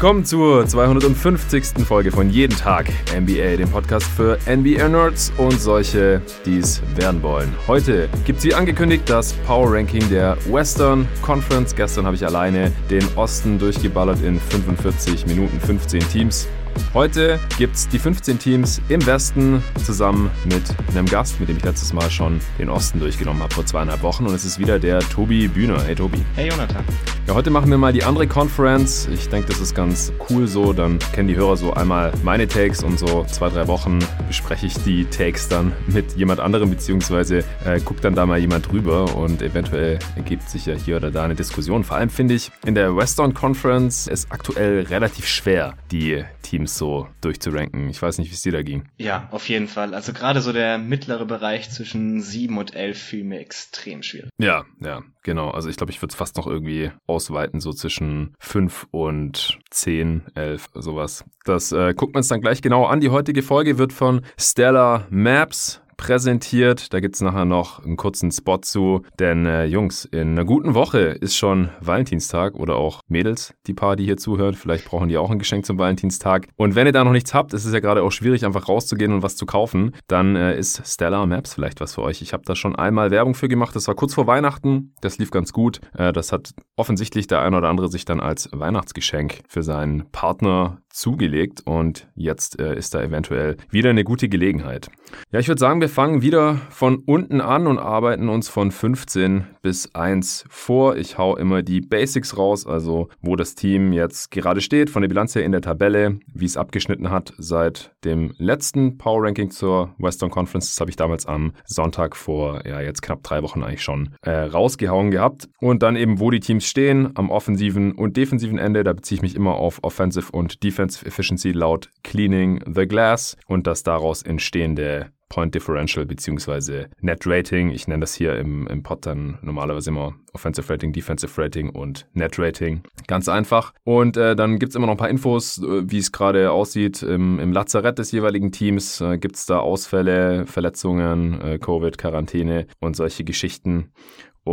Willkommen zur 250. Folge von Jeden Tag NBA, dem Podcast für NBA-Nerds und solche, die es werden wollen. Heute gibt sie angekündigt das Power Ranking der Western Conference. Gestern habe ich alleine den Osten durchgeballert in 45 Minuten, 15 Teams. Heute gibt es die 15 Teams im Westen zusammen mit einem Gast, mit dem ich letztes Mal schon den Osten durchgenommen habe vor zweieinhalb Wochen. Und es ist wieder der Tobi Bühner. Hey Tobi. Hey Jonathan. Ja, heute machen wir mal die andere Conference. Ich denke, das ist ganz cool so. Dann kennen die Hörer so einmal meine Takes und so zwei, drei Wochen bespreche ich die Takes dann mit jemand anderem, beziehungsweise äh, guckt dann da mal jemand drüber und eventuell ergibt sich ja hier oder da eine Diskussion. Vor allem finde ich in der Western Conference ist aktuell relativ schwer, die Teams so durchzuranken. Ich weiß nicht, wie es dir da ging. Ja, auf jeden Fall. Also gerade so der mittlere Bereich zwischen 7 und 11 fiel mir extrem schwierig. Ja, ja, genau. Also ich glaube, ich würde es fast noch irgendwie ausweiten, so zwischen 5 und 10, 11, sowas. Das äh, guckt man uns dann gleich genau an. Die heutige Folge wird von Stellar Maps präsentiert. Da gibt es nachher noch einen kurzen Spot zu. Denn äh, Jungs, in einer guten Woche ist schon Valentinstag oder auch Mädels, die paar, die hier zuhören. Vielleicht brauchen die auch ein Geschenk zum Valentinstag. Und wenn ihr da noch nichts habt, ist es ja gerade auch schwierig, einfach rauszugehen und was zu kaufen, dann äh, ist Stellar Maps vielleicht was für euch. Ich habe da schon einmal Werbung für gemacht. Das war kurz vor Weihnachten. Das lief ganz gut. Äh, das hat offensichtlich der ein oder andere sich dann als Weihnachtsgeschenk für seinen Partner zugelegt und jetzt äh, ist da eventuell wieder eine gute Gelegenheit. Ja, ich würde sagen, wir fangen wieder von unten an und arbeiten uns von 15 bis 1 vor. Ich hau immer die Basics raus, also wo das Team jetzt gerade steht, von der Bilanz her in der Tabelle, wie es abgeschnitten hat seit dem letzten Power Ranking zur Western Conference. Das habe ich damals am Sonntag vor, ja, jetzt knapp drei Wochen eigentlich schon äh, rausgehauen gehabt. Und dann eben, wo die Teams stehen, am offensiven und defensiven Ende. Da beziehe ich mich immer auf Offensive und Defensive Efficiency laut Cleaning the Glass und das daraus entstehende Point Differential beziehungsweise Net Rating. Ich nenne das hier im, im Pod dann normalerweise immer Offensive Rating, Defensive Rating und Net Rating. Ganz einfach. Und äh, dann gibt es immer noch ein paar Infos, äh, wie es gerade aussieht. Im, Im Lazarett des jeweiligen Teams äh, gibt es da Ausfälle, Verletzungen, äh, Covid, Quarantäne und solche Geschichten.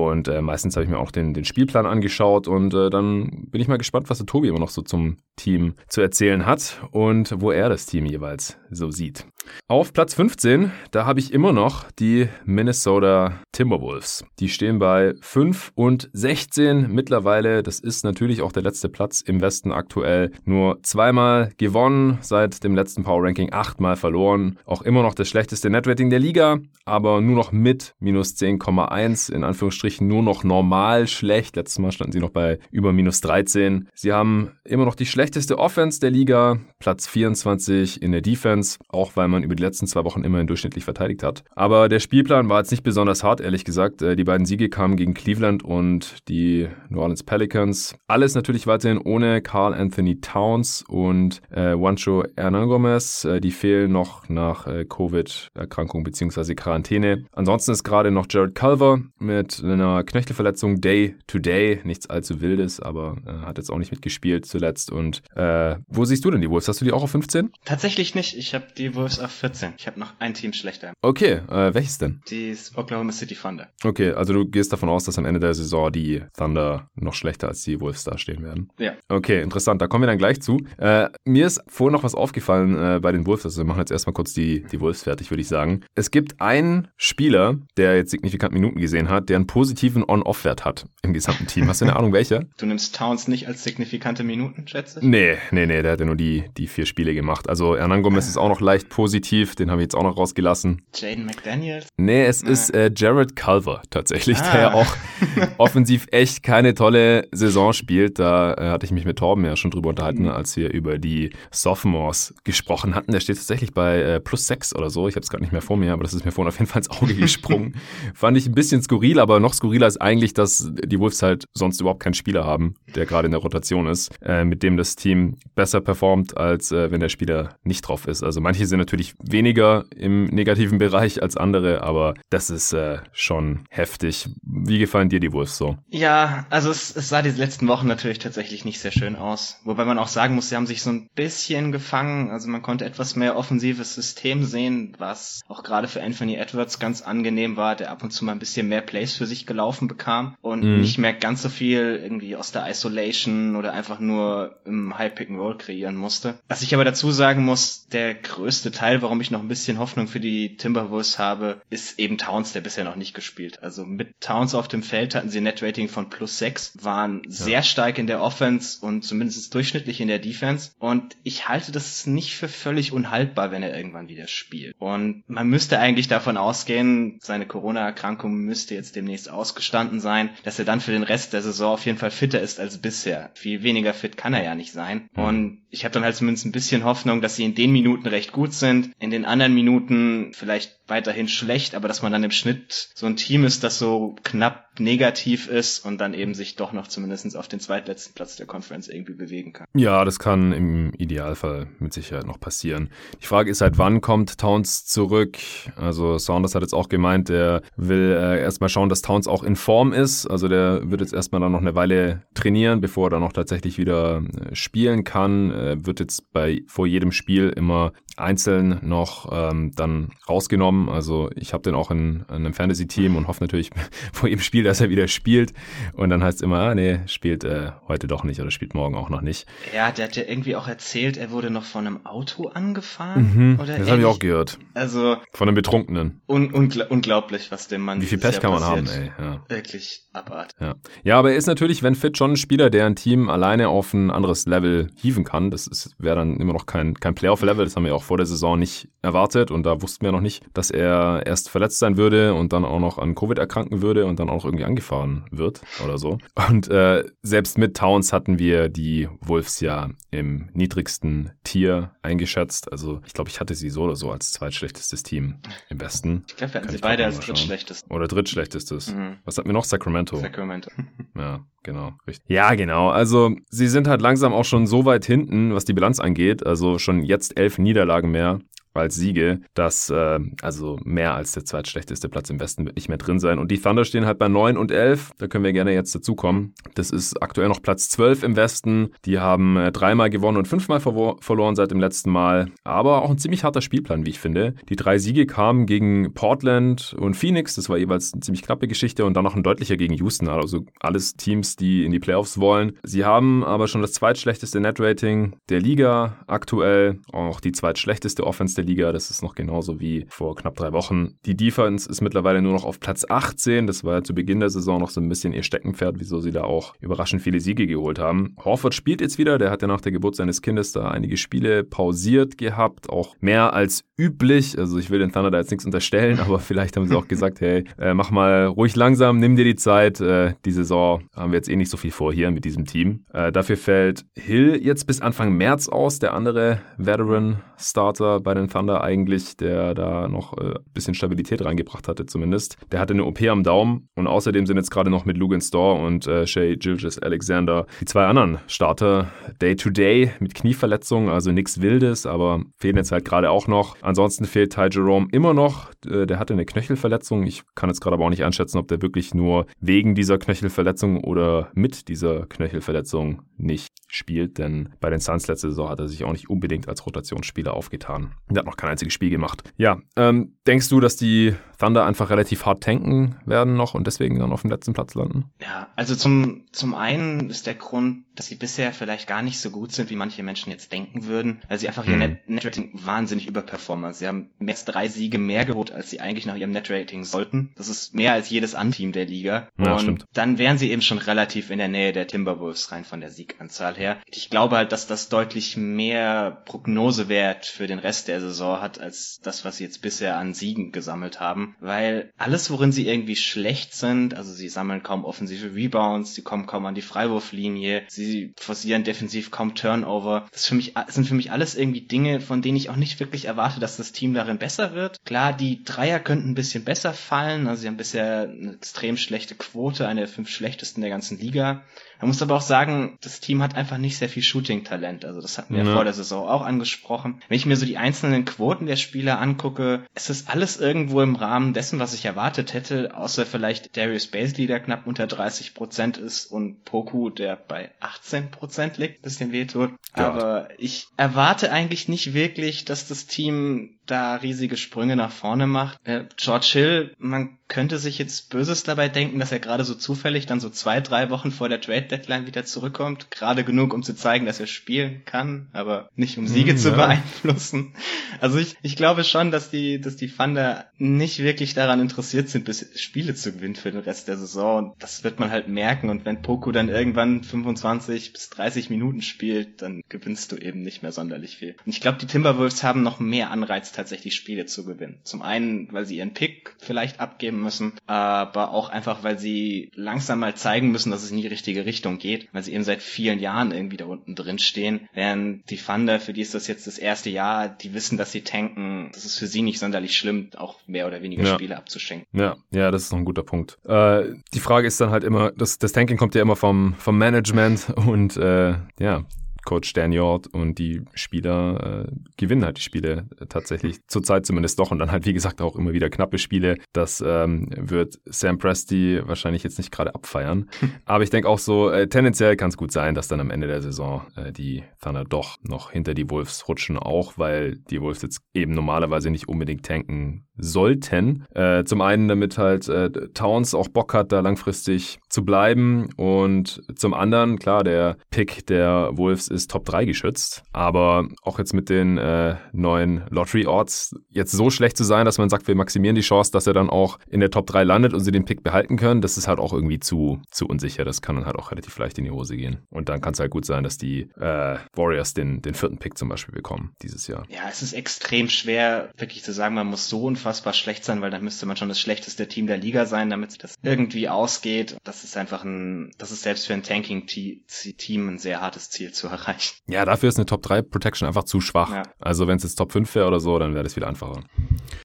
Und äh, meistens habe ich mir auch den, den Spielplan angeschaut und äh, dann bin ich mal gespannt, was der Tobi immer noch so zum Team zu erzählen hat und wo er das Team jeweils so sieht. Auf Platz 15, da habe ich immer noch die Minnesota Timberwolves. Die stehen bei 5 und 16 mittlerweile. Das ist natürlich auch der letzte Platz im Westen aktuell. Nur zweimal gewonnen, seit dem letzten Power Ranking achtmal verloren. Auch immer noch das schlechteste Netrating der Liga, aber nur noch mit minus 10,1 in Anführungsstrichen nur noch normal schlecht. Letztes Mal standen sie noch bei über minus 13. Sie haben immer noch die schlechteste Offense der Liga, Platz 24 in der Defense, auch weil man über die letzten zwei Wochen immerhin durchschnittlich verteidigt hat. Aber der Spielplan war jetzt nicht besonders hart, ehrlich gesagt. Äh, die beiden Siege kamen gegen Cleveland und die New Orleans Pelicans. Alles natürlich weiterhin ohne Carl Anthony Towns und äh, Juancho Hernan Gomez. Äh, die fehlen noch nach äh, Covid-Erkrankung bzw. Quarantäne. Ansonsten ist gerade noch Jared Culver mit einer Knöchelverletzung Day to Day. Nichts allzu wildes, aber äh, hat jetzt auch nicht mitgespielt zuletzt. Und äh, wo siehst du denn die Wolves? Hast du die auch auf 15? Tatsächlich nicht. Ich habe die Wolves auf 14. Ich habe noch ein Team schlechter. Okay, äh, welches denn? Die Oklahoma City Thunder. Okay, also du gehst davon aus, dass am Ende der Saison die Thunder noch schlechter als die Wolves dastehen werden. Ja. Okay, interessant. Da kommen wir dann gleich zu. Äh, mir ist vorhin noch was aufgefallen äh, bei den Wolves. Also wir machen jetzt erstmal kurz die, die Wolves fertig, würde ich sagen. Es gibt einen Spieler, der jetzt signifikant Minuten gesehen hat, der einen positiven On-Off-Wert hat im gesamten Team. Hast du eine Ahnung, welcher? Du nimmst Towns nicht als signifikante Minuten, schätze ich? Nee, nee, nee, der hat ja nur die, die vier Spiele gemacht. Also Hernan Gomez ist auch noch leicht positiv, den habe ich jetzt auch noch rausgelassen. Jaden McDaniels? Nee, es ah. ist äh, Jared Culver tatsächlich, Ah. der ja auch offensiv echt keine tolle Saison spielt. Da äh, hatte ich mich mit Torben ja schon drüber unterhalten, als wir über die Sophomores gesprochen hatten. Der steht tatsächlich bei äh, plus sechs oder so. Ich habe es gerade nicht mehr vor mir, aber das ist mir vorhin auf jeden Fall ins Auge gesprungen. Fand ich ein bisschen skurril, aber noch skurriler ist eigentlich, dass die Wolves halt sonst überhaupt keinen Spieler haben, der gerade in der Rotation ist, äh, mit dem das Team besser performt, als äh, wenn der Spieler nicht drauf ist. Also manche sind natürlich natürlich weniger im negativen Bereich als andere, aber das ist äh, schon heftig. Wie gefallen dir die Wolves so? Ja, also es, es sah die letzten Wochen natürlich tatsächlich nicht sehr schön aus. Wobei man auch sagen muss, sie haben sich so ein bisschen gefangen. Also man konnte etwas mehr offensives System sehen, was auch gerade für Anthony Edwards ganz angenehm war, der ab und zu mal ein bisschen mehr Plays für sich gelaufen bekam und mhm. nicht mehr ganz so viel irgendwie aus der Isolation oder einfach nur im High Pick and Roll kreieren musste. Was ich aber dazu sagen muss, der größte Teil, warum ich noch ein bisschen Hoffnung für die Timberwolves habe, ist eben Towns, der bisher noch nicht gespielt. Also mit Towns auf dem Feld hatten sie ein Net-Rating von plus 6, waren ja. sehr stark in der Offense und zumindest durchschnittlich in der Defense. Und ich halte das nicht für völlig unhaltbar, wenn er irgendwann wieder spielt. Und man müsste eigentlich davon ausgehen, seine Corona-Erkrankung müsste jetzt demnächst ausgestanden sein, dass er dann für den Rest der Saison auf jeden Fall fitter ist als bisher. Viel weniger fit kann er ja nicht sein. Mhm. Und ich habe dann halt zumindest ein bisschen Hoffnung, dass sie in den Minuten recht gut sind, in den anderen Minuten vielleicht weiterhin schlecht, aber dass man dann im Schnitt so ein Team ist, das so knapp negativ ist und dann eben sich doch noch zumindest auf den zweitletzten Platz der Conference irgendwie bewegen kann. Ja, das kann im Idealfall mit Sicherheit noch passieren. Die Frage ist halt, wann kommt Towns zurück? Also Saunders hat jetzt auch gemeint, der will äh, erstmal schauen, dass Towns auch in Form ist. Also der wird jetzt erstmal dann noch eine Weile trainieren, bevor er dann noch tatsächlich wieder äh, spielen kann. Er wird jetzt bei vor jedem Spiel immer einzeln noch ähm, dann rausgenommen. Also ich habe den auch in, in einem Fantasy-Team und hoffe natürlich vor jedem Spiel, dass er wieder spielt. Und dann heißt es immer, ah, nee, spielt äh, heute doch nicht oder spielt morgen auch noch nicht. Ja, der hat ja irgendwie auch erzählt, er wurde noch von einem Auto angefahren. Mhm, oder das habe ich auch gehört. Also von einem Betrunkenen. Un ungl unglaublich, was dem Mann. Wie viel Pech kann man haben, ey. Ja. Wirklich abartig. Ja. ja, aber er ist natürlich, wenn fit, schon ein Spieler, der ein Team alleine auf ein anderes Level hieven kann. Das wäre dann immer noch kein, kein Playoff-Level. Das haben wir auch vor der Saison nicht erwartet und da wussten wir noch nicht, dass er erst verletzt sein würde und dann auch noch an Covid erkranken würde und dann auch irgendwie angefahren wird oder so. Und äh, selbst mit Towns hatten wir die Wolves ja im niedrigsten Tier eingeschätzt. Also ich glaube, ich hatte sie so oder so als zweitschlechtestes Team im Westen. Ich glaube, wir hatten sie beide als drittschlechtestes. Oder drittschlechtestes. Mhm. Was hatten wir noch? Sacramento. Sacramento. ja, genau. Richtig. Ja, genau. Also sie sind halt langsam auch schon so weit hinten, was die Bilanz angeht. Also schon jetzt elf Niederlagen mehr als Siege, dass äh, also mehr als der zweitschlechteste Platz im Westen wird nicht mehr drin sein. Und die Thunder stehen halt bei 9 und 11. Da können wir gerne jetzt dazukommen. Das ist aktuell noch Platz 12 im Westen. Die haben äh, dreimal gewonnen und fünfmal verloren seit dem letzten Mal. Aber auch ein ziemlich harter Spielplan, wie ich finde. Die drei Siege kamen gegen Portland und Phoenix. Das war jeweils eine ziemlich knappe Geschichte. Und dann noch ein deutlicher gegen Houston. Also alles Teams, die in die Playoffs wollen. Sie haben aber schon das zweitschlechteste Net-Rating der Liga aktuell. Auch die zweitschlechteste Offense der Liga. Das ist noch genauso wie vor knapp drei Wochen. Die Defense ist mittlerweile nur noch auf Platz 18. Das war ja zu Beginn der Saison noch so ein bisschen ihr Steckenpferd, wieso sie da auch überraschend viele Siege geholt haben. Horford spielt jetzt wieder. Der hat ja nach der Geburt seines Kindes da einige Spiele pausiert gehabt. Auch mehr als üblich. Also ich will den Thunder da jetzt nichts unterstellen, aber vielleicht haben sie auch gesagt, hey, äh, mach mal ruhig langsam, nimm dir die Zeit. Äh, die Saison haben wir jetzt eh nicht so viel vor hier mit diesem Team. Äh, dafür fällt Hill jetzt bis Anfang März aus, der andere Veteran Starter bei den Thunder eigentlich, der da noch äh, bisschen Stabilität reingebracht hatte zumindest. Der hatte eine OP am Daumen und außerdem sind jetzt gerade noch mit Lugan Store und äh, Shay Gilgis Alexander die zwei anderen Starter Day-to-Day -Day mit Knieverletzungen, also nichts Wildes, aber fehlen jetzt halt gerade auch noch. Ansonsten fehlt Ty Jerome immer noch. Äh, der hatte eine Knöchelverletzung. Ich kann jetzt gerade aber auch nicht einschätzen, ob der wirklich nur wegen dieser Knöchelverletzung oder mit dieser Knöchelverletzung nicht spielt, denn bei den Suns letzte Saison hat er sich auch nicht unbedingt als Rotationsspieler aufgetan. Er hat noch kein einziges Spiel gemacht. Ja, ähm, denkst du, dass die Thunder einfach relativ hart tanken werden noch und deswegen dann auf dem letzten Platz landen? Ja, also zum, zum einen ist der Grund, dass sie bisher vielleicht gar nicht so gut sind, wie manche Menschen jetzt denken würden, weil sie einfach hm. ihr Net Netrating wahnsinnig überperformen. Sie haben mehr als drei Siege mehr geholt, als sie eigentlich nach ihrem Netrating sollten. Das ist mehr als jedes Anteam der Liga. Ja, und stimmt. dann wären sie eben schon relativ in der Nähe der Timberwolves rein von der Sieganzahl her. Ich glaube halt, dass das deutlich mehr Prognosewert für den Rest der Saison hat, als das, was sie jetzt bisher an Siegen gesammelt haben. Weil alles, worin sie irgendwie schlecht sind, also sie sammeln kaum offensive Rebounds, sie kommen kaum an die Freiwurflinie, sie forcieren defensiv kaum Turnover. Das, für mich, sind für mich alles irgendwie Dinge, von denen ich auch nicht wirklich erwarte, dass das Team darin besser wird. Klar, die Dreier könnten ein bisschen besser fallen, also sie haben bisher eine extrem schlechte Quote, eine der fünf schlechtesten der ganzen Liga. Man muss aber auch sagen, das Team hat einfach nicht sehr viel Shooting-Talent. Also das hatten wir ja. vor der Saison auch angesprochen. Wenn ich mir so die einzelnen Quoten der Spieler angucke, ist das alles irgendwo im Rahmen dessen, was ich erwartet hätte, außer vielleicht Darius Basley, der knapp unter 30 Prozent ist und Poku, der bei 18 Prozent liegt, bisschen wehtut. Ja. Aber ich erwarte eigentlich nicht wirklich, dass das Team da riesige Sprünge nach vorne macht. Äh, George Hill, man könnte sich jetzt Böses dabei denken, dass er gerade so zufällig dann so zwei, drei Wochen vor der Trade Deadline wieder zurückkommt. Gerade genug, um zu zeigen, dass er spielen kann, aber nicht um Siege hm, zu beeinflussen. Also ich, ich glaube schon, dass die, dass die Thunder nicht wirklich daran interessiert sind, bis Spiele zu gewinnen für den Rest der Saison. Und das wird man halt merken. Und wenn Poku dann irgendwann 25 bis 30 Minuten spielt, dann gewinnst du eben nicht mehr sonderlich viel. Und ich glaube, die Timberwolves haben noch mehr Anreiz tatsächlich Spiele zu gewinnen. Zum einen, weil sie ihren Pick vielleicht abgeben müssen, aber auch einfach, weil sie langsam mal zeigen müssen, dass es in die richtige Richtung geht, weil sie eben seit vielen Jahren irgendwie da unten drin stehen. Während die Thunder, für die ist das jetzt das erste Jahr, die wissen, dass sie tanken. Das ist für sie nicht sonderlich schlimm, auch mehr oder weniger ja. Spiele abzuschenken. Ja, ja, das ist noch ein guter Punkt. Äh, die Frage ist dann halt immer, das, das Tanking kommt ja immer vom, vom Management und äh, ja, Coach Dan und die Spieler äh, gewinnen halt die Spiele äh, tatsächlich zurzeit zumindest doch und dann halt wie gesagt auch immer wieder knappe Spiele. Das ähm, wird Sam Presti wahrscheinlich jetzt nicht gerade abfeiern. Aber ich denke auch so, äh, tendenziell kann es gut sein, dass dann am Ende der Saison äh, die Thunder doch noch hinter die Wolves rutschen, auch weil die Wolves jetzt eben normalerweise nicht unbedingt tanken sollten. Äh, zum einen, damit halt äh, Towns auch Bock hat, da langfristig zu bleiben und zum anderen, klar, der Pick der Wolves ist Top 3 geschützt, aber auch jetzt mit den äh, neuen Lottery-Odds jetzt so schlecht zu sein, dass man sagt, wir maximieren die Chance, dass er dann auch in der Top 3 landet und sie den Pick behalten können, das ist halt auch irgendwie zu, zu unsicher. Das kann dann halt auch relativ leicht in die Hose gehen. Und dann kann es halt gut sein, dass die äh, Warriors den, den vierten Pick zum Beispiel bekommen dieses Jahr. Ja, es ist extrem schwer, wirklich zu sagen, man muss so unfassbar unfassbar schlecht sein, weil dann müsste man schon das schlechteste Team der Liga sein, damit das irgendwie ausgeht. Das ist einfach ein, das ist selbst für ein Tanking-Team ein sehr hartes Ziel zu erreichen. Ja, dafür ist eine Top 3 Protection einfach zu schwach. Ja. Also wenn es jetzt Top 5 wäre oder so, dann wäre das wieder einfacher.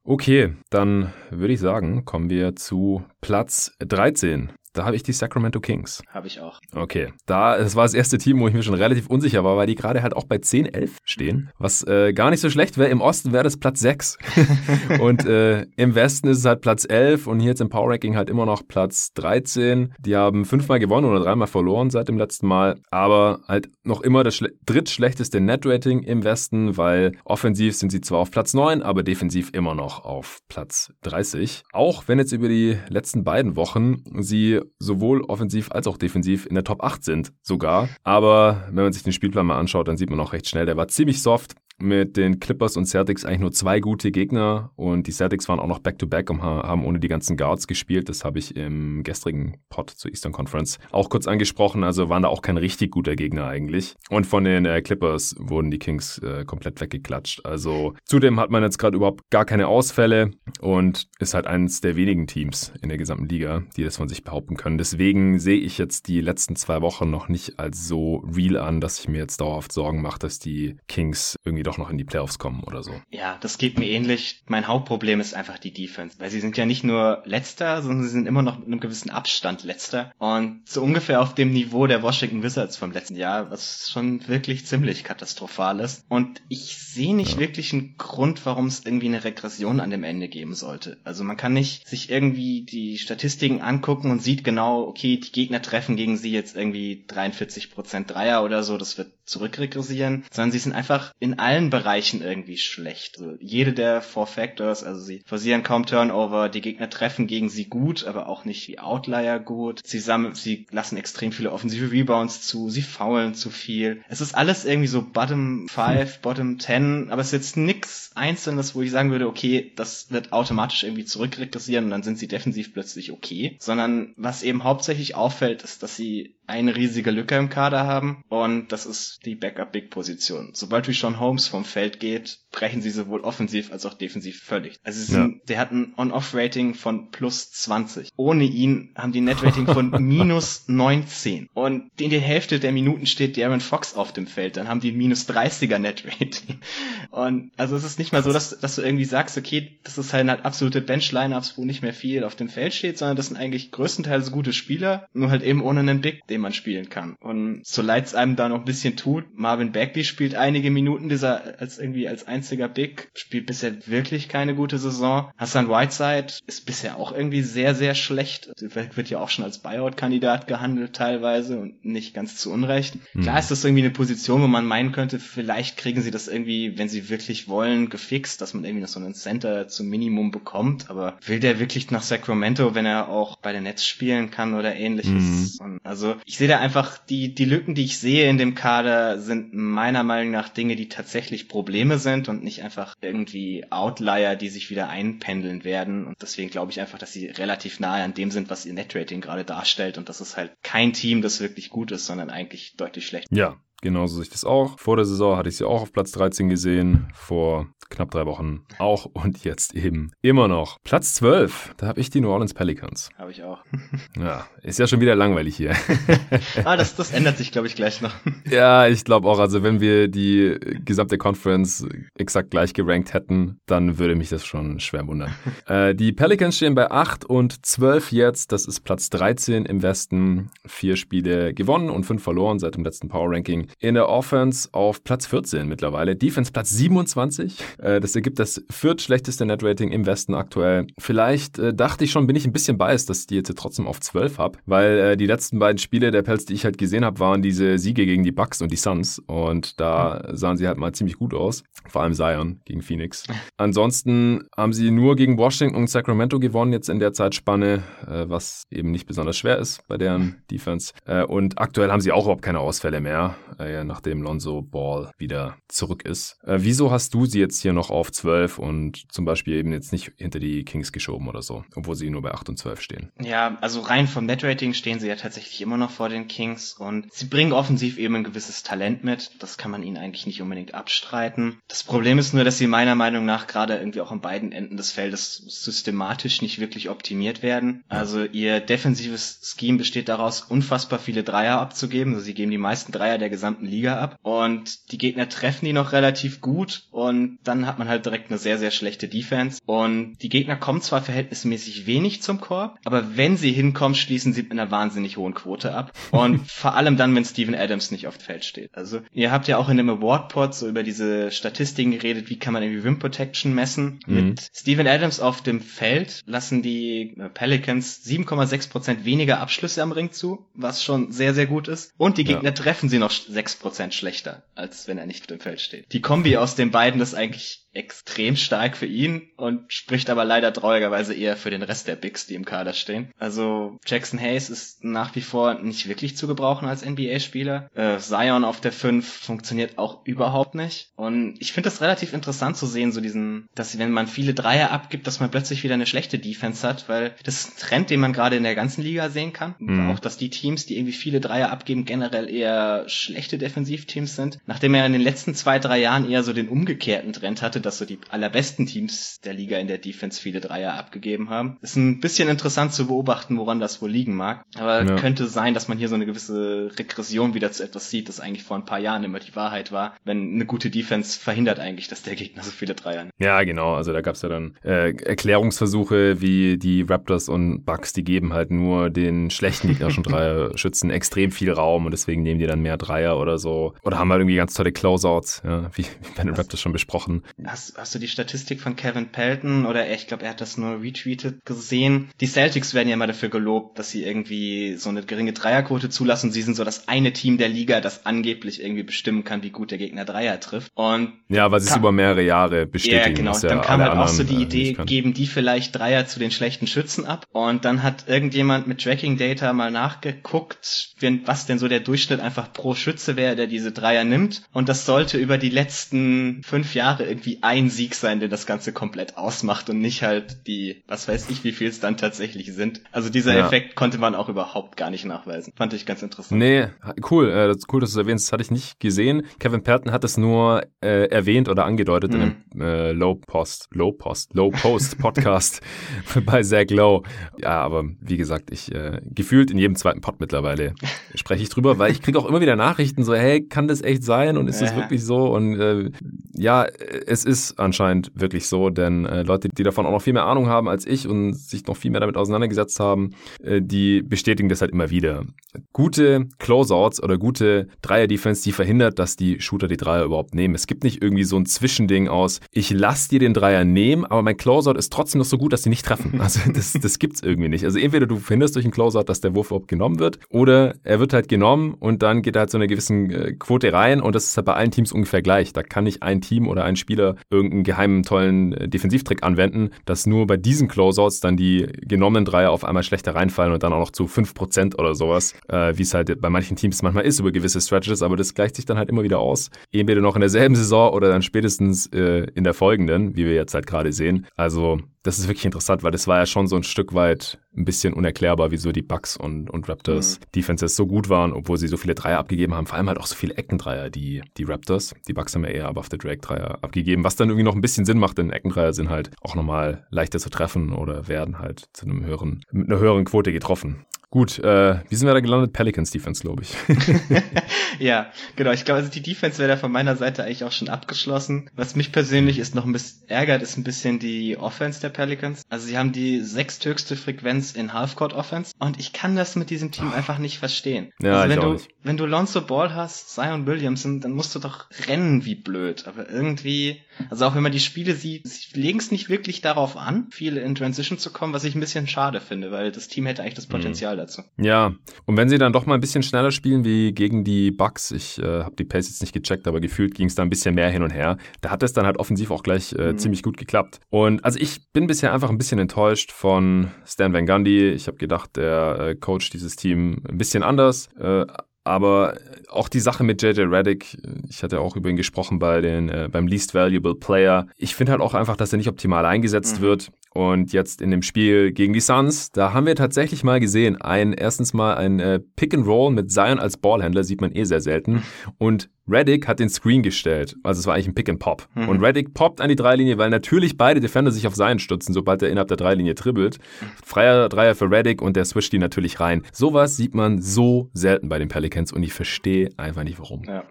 Okay, dann würde ich sagen, kommen wir zu Platz 13. Da habe ich die Sacramento Kings. Habe ich auch. Okay. Da, das war das erste Team, wo ich mir schon relativ unsicher war, weil die gerade halt auch bei 10, 11 stehen. Was äh, gar nicht so schlecht wäre. Im Osten wäre das Platz 6. und äh, im Westen ist es halt Platz 11 und hier jetzt im Power Ranking halt immer noch Platz 13. Die haben fünfmal gewonnen oder dreimal verloren seit dem letzten Mal. Aber halt noch immer das drittschlechteste Net-Rating im Westen, weil offensiv sind sie zwar auf Platz 9, aber defensiv immer noch auf Platz 30. Auch wenn jetzt über die letzten beiden Wochen sie sowohl offensiv als auch defensiv in der Top 8 sind sogar. Aber wenn man sich den Spielplan mal anschaut, dann sieht man auch recht schnell, der war ziemlich soft mit den Clippers und Celtics eigentlich nur zwei gute Gegner und die Celtics waren auch noch Back-to-Back -back und haben ohne die ganzen Guards gespielt. Das habe ich im gestrigen Pod zur Eastern Conference auch kurz angesprochen. Also waren da auch kein richtig guter Gegner eigentlich. Und von den äh, Clippers wurden die Kings äh, komplett weggeklatscht. Also zudem hat man jetzt gerade überhaupt gar keine Ausfälle und ist halt eines der wenigen Teams in der gesamten Liga, die das von sich behaupten können. Deswegen sehe ich jetzt die letzten zwei Wochen noch nicht als so real an, dass ich mir jetzt dauerhaft Sorgen mache, dass die Kings irgendwie doch doch noch in die Playoffs kommen oder so. Ja, das geht mir ähnlich. Mein Hauptproblem ist einfach die Defense, weil sie sind ja nicht nur letzter, sondern sie sind immer noch mit einem gewissen Abstand letzter und so ungefähr auf dem Niveau der Washington Wizards vom letzten Jahr, was schon wirklich ziemlich katastrophal ist. Und ich sehe nicht ja. wirklich einen Grund, warum es irgendwie eine Regression an dem Ende geben sollte. Also man kann nicht sich irgendwie die Statistiken angucken und sieht genau, okay, die Gegner treffen gegen sie jetzt irgendwie 43% Dreier oder so, das wird zurückregressieren, sondern sie sind einfach in allen allen Bereichen irgendwie schlecht. Also jede der Four Factors, also sie forcieren kaum Turnover, die Gegner treffen gegen sie gut, aber auch nicht wie Outlier gut. Sie sammeln, sie lassen extrem viele offensive Rebounds zu, sie faulen zu viel. Es ist alles irgendwie so Bottom 5, Bottom 10, aber es ist jetzt nix Einzelnes, wo ich sagen würde, okay, das wird automatisch irgendwie zurückregressieren und dann sind sie defensiv plötzlich okay, sondern was eben hauptsächlich auffällt, ist, dass sie eine riesige Lücke im Kader haben und das ist die Backup-Big-Position. Sobald wie Sean Holmes vom Feld geht, brechen sie sowohl offensiv als auch defensiv völlig. Also sind, ja. der hat ein On-Off-Rating von plus 20. Ohne ihn haben die Net-Rating von minus 19. Und in der Hälfte der Minuten steht Darren Fox auf dem Feld, dann haben die minus 30er Net-Rating. Und also es ist nicht mal so, dass, dass du irgendwie sagst, okay, das ist halt, halt absolute Bench-Lineups, wo nicht mehr viel auf dem Feld steht, sondern das sind eigentlich größtenteils gute Spieler, nur halt eben ohne einen Big, den man spielen kann. Und so leid es einem da noch ein bisschen tut, Marvin Bagley spielt einige Minuten dieser als irgendwie als einziger Big, spielt bisher wirklich keine gute Saison. Hassan Whiteside ist bisher auch irgendwie sehr, sehr schlecht. Wird ja auch schon als Buyout-Kandidat gehandelt teilweise und nicht ganz zu Unrecht. Mhm. Klar ist das irgendwie eine Position, wo man meinen könnte, vielleicht kriegen sie das irgendwie, wenn sie wirklich wollen, gefixt, dass man irgendwie noch so einen Center zum Minimum bekommt. Aber will der wirklich nach Sacramento, wenn er auch bei den Nets spielen kann oder ähnliches? Mhm. also ich sehe da einfach die, die Lücken, die ich sehe in dem Kader, sind meiner Meinung nach Dinge, die tatsächlich Probleme sind und nicht einfach irgendwie Outlier, die sich wieder einpendeln werden. Und deswegen glaube ich einfach, dass sie relativ nahe an dem sind, was ihr Netrating gerade darstellt. Und das ist halt kein Team, das wirklich gut ist, sondern eigentlich deutlich schlecht. Ja, Genauso sehe ich das auch. Vor der Saison hatte ich sie auch auf Platz 13 gesehen, vor knapp drei Wochen auch und jetzt eben immer noch. Platz 12, da habe ich die New Orleans Pelicans. Habe ich auch. ja, ist ja schon wieder langweilig hier. ah, das, das ändert sich, glaube ich, gleich noch. ja, ich glaube auch, also wenn wir die gesamte Conference exakt gleich gerankt hätten, dann würde mich das schon schwer wundern. äh, die Pelicans stehen bei 8 und 12 jetzt, das ist Platz 13 im Westen. Vier Spiele gewonnen und fünf verloren seit dem letzten Power Ranking in der Offense auf Platz 14 mittlerweile. Defense Platz 27. Äh, das ergibt das viertschlechteste Netrating im Westen aktuell. Vielleicht äh, dachte ich schon, bin ich ein bisschen biased, dass ich die jetzt trotzdem auf 12 habe, weil äh, die letzten beiden Spiele der Pelz, die ich halt gesehen habe, waren diese Siege gegen die Bucks und die Suns und da sahen sie halt mal ziemlich gut aus. Vor allem Zion gegen Phoenix. Ansonsten haben sie nur gegen Washington und Sacramento gewonnen jetzt in der Zeitspanne, was eben nicht besonders schwer ist bei deren Defense. Und aktuell haben sie auch überhaupt keine Ausfälle mehr äh, nachdem Lonzo Ball wieder zurück ist. Äh, wieso hast du sie jetzt hier noch auf 12 und zum Beispiel eben jetzt nicht hinter die Kings geschoben oder so, obwohl sie nur bei 8 und 12 stehen? Ja, also rein vom Netrating stehen sie ja tatsächlich immer noch vor den Kings und sie bringen offensiv eben ein gewisses Talent mit. Das kann man ihnen eigentlich nicht unbedingt abstreiten. Das Problem ist nur, dass sie meiner Meinung nach gerade irgendwie auch an beiden Enden des Feldes systematisch nicht wirklich optimiert werden. Also ihr defensives Scheme besteht daraus, unfassbar viele Dreier abzugeben. Also sie geben die meisten Dreier der gesamten gesamten Liga ab. Und die Gegner treffen die noch relativ gut und dann hat man halt direkt eine sehr, sehr schlechte Defense. Und die Gegner kommen zwar verhältnismäßig wenig zum Korb, aber wenn sie hinkommen, schließen sie mit einer wahnsinnig hohen Quote ab. Und vor allem dann, wenn Steven Adams nicht auf dem Feld steht. Also ihr habt ja auch in dem Award-Pod so über diese Statistiken geredet, wie kann man irgendwie Rim Protection messen. Mhm. Mit Steven Adams auf dem Feld lassen die Pelicans 7,6% weniger Abschlüsse am Ring zu, was schon sehr, sehr gut ist. Und die Gegner ja. treffen sie noch 6% schlechter, als wenn er nicht auf dem Feld steht. Die Kombi aus den beiden ist eigentlich extrem stark für ihn und spricht aber leider traurigerweise eher für den Rest der Bigs, die im Kader stehen. Also Jackson Hayes ist nach wie vor nicht wirklich zu gebrauchen als NBA-Spieler. Äh, Zion auf der 5 funktioniert auch überhaupt nicht. Und ich finde das relativ interessant zu sehen, so diesen, dass wenn man viele Dreier abgibt, dass man plötzlich wieder eine schlechte Defense hat, weil das ist ein Trend, den man gerade in der ganzen Liga sehen kann. Mhm. Auch, dass die Teams, die irgendwie viele Dreier abgeben, generell eher schlechte Defensivteams sind. Nachdem er in den letzten zwei, drei Jahren eher so den umgekehrten Trend hatte, dass so die allerbesten Teams der Liga in der Defense viele Dreier abgegeben haben. Ist ein bisschen interessant zu beobachten, woran das wohl liegen mag. Aber ja. könnte sein, dass man hier so eine gewisse Regression wieder zu etwas sieht, das eigentlich vor ein paar Jahren immer die Wahrheit war. Wenn eine gute Defense verhindert eigentlich, dass der Gegner so viele Dreier. Ja, genau. Also da gab es ja dann äh, Erklärungsversuche, wie die Raptors und Bucks, die geben halt nur den schlechten Gegner schon Dreier schützen extrem viel Raum und deswegen nehmen die dann mehr Dreier oder so. Oder haben halt irgendwie ganz tolle Closeouts, ja, wie, wie bei den Raptors schon besprochen. Hast, hast du die Statistik von Kevin Pelton oder ich glaube, er hat das nur retweetet gesehen? Die Celtics werden ja immer dafür gelobt, dass sie irgendwie so eine geringe Dreierquote zulassen. Sie sind so das eine Team der Liga, das angeblich irgendwie bestimmen kann, wie gut der Gegner Dreier trifft. Und ja, weil sie es über mehrere Jahre bestätigen. Ja, genau. Dann kam halt auch so die äh, Idee, geben die vielleicht Dreier zu den schlechten Schützen ab. Und dann hat irgendjemand mit Tracking Data mal nachgeguckt, was denn so der Durchschnitt einfach pro Schütze wäre, der diese Dreier nimmt. Und das sollte über die letzten fünf Jahre irgendwie ein Sieg sein, der das Ganze komplett ausmacht und nicht halt die, was weiß ich, wie viel es dann tatsächlich sind. Also dieser ja. Effekt konnte man auch überhaupt gar nicht nachweisen. Fand ich ganz interessant. Nee, cool. Äh, cool, dass du es erwähnst. Das hatte ich nicht gesehen. Kevin Pelton hat es nur äh, erwähnt oder angedeutet mhm. in einem äh, Low Post, Low Post, Low Post Podcast bei Zach Lowe. Ja, aber wie gesagt, ich äh, gefühlt in jedem zweiten Pod mittlerweile spreche ich drüber, weil ich kriege auch immer wieder Nachrichten so, hey, kann das echt sein und ist ja. das wirklich so? Und äh, ja, es ist anscheinend wirklich so, denn äh, Leute, die davon auch noch viel mehr Ahnung haben als ich und sich noch viel mehr damit auseinandergesetzt haben, äh, die bestätigen das halt immer wieder. Gute Closeouts oder gute Dreier-Defense, die verhindert, dass die Shooter die Dreier überhaupt nehmen. Es gibt nicht irgendwie so ein Zwischending aus, ich lass dir den Dreier nehmen, aber mein Closeout ist trotzdem noch so gut, dass die nicht treffen. Also das, das gibt's irgendwie nicht. Also entweder du verhinderst durch einen Closeout, dass der Wurf überhaupt genommen wird, oder er wird halt genommen und dann geht er halt so eine gewissen äh, Quote rein und das ist halt bei allen Teams ungefähr gleich. Da kann nicht ein Team oder ein Spieler irgendeinen geheimen, tollen äh, Defensivtrick anwenden, dass nur bei diesen Closeouts dann die genommenen Dreier auf einmal schlechter reinfallen und dann auch noch zu 5% oder sowas, äh, wie es halt bei manchen Teams manchmal ist über gewisse Stretches, aber das gleicht sich dann halt immer wieder aus. Entweder noch in derselben Saison oder dann spätestens äh, in der folgenden, wie wir jetzt halt gerade sehen. Also das ist wirklich interessant, weil das war ja schon so ein Stück weit ein bisschen unerklärbar, wieso die Bucks und, und Raptors mhm. Defenses so gut waren, obwohl sie so viele Dreier abgegeben haben. Vor allem halt auch so viele Eckendreier, die, die Raptors. Die Bucks haben ja eher above the Drake Dreier abgegeben, was dann irgendwie noch ein bisschen Sinn macht, denn Eckendreier sind halt auch nochmal leichter zu treffen oder werden halt zu einem höheren, mit einer höheren Quote getroffen. Gut, äh, wie sind wir da gelandet? Pelicans Defense, glaube ich. ja, genau. Ich glaube, also die Defense wäre da von meiner Seite eigentlich auch schon abgeschlossen. Was mich persönlich ist noch ein bisschen ärgert, ist ein bisschen die Offense der Pelicans. Also sie haben die sechsthöchste Frequenz in Halfcourt Offense und ich kann das mit diesem Team einfach nicht verstehen. Ja, also wenn du, nicht. wenn du Lonzo Ball hast, Zion Williamson, dann musst du doch rennen wie blöd. Aber irgendwie, also auch wenn man die Spiele sieht, sie legen es nicht wirklich darauf an, viel in Transition zu kommen, was ich ein bisschen schade finde, weil das Team hätte eigentlich das mhm. Potenzial mhm dazu. Ja, und wenn sie dann doch mal ein bisschen schneller spielen wie gegen die Bucks, ich äh, habe die Pace jetzt nicht gecheckt, aber gefühlt ging es da ein bisschen mehr hin und her, da hat es dann halt offensiv auch gleich äh, mhm. ziemlich gut geklappt. Und also ich bin bisher einfach ein bisschen enttäuscht von Stan Van Gundy. Ich habe gedacht, der äh, Coach dieses Team ein bisschen anders. Äh, aber auch die Sache mit JJ Reddick, ich hatte auch über ihn gesprochen bei den, äh, beim Least Valuable Player. Ich finde halt auch einfach, dass er nicht optimal eingesetzt mhm. wird. Und jetzt in dem Spiel gegen die Suns, da haben wir tatsächlich mal gesehen, ein erstens mal ein äh, Pick and Roll mit Zion als Ballhändler, sieht man eh sehr selten. Und Reddick hat den Screen gestellt. Also es war eigentlich ein Pick and Pop. Mhm. Und Reddick poppt an die Dreilinie, weil natürlich beide Defender sich auf Zion stützen, sobald er innerhalb der Dreilinie dribbelt. Freier Dreier für Reddick und der switcht die natürlich rein. Sowas sieht man so selten bei den Pelicans und ich verstehe einfach nicht warum. Ja.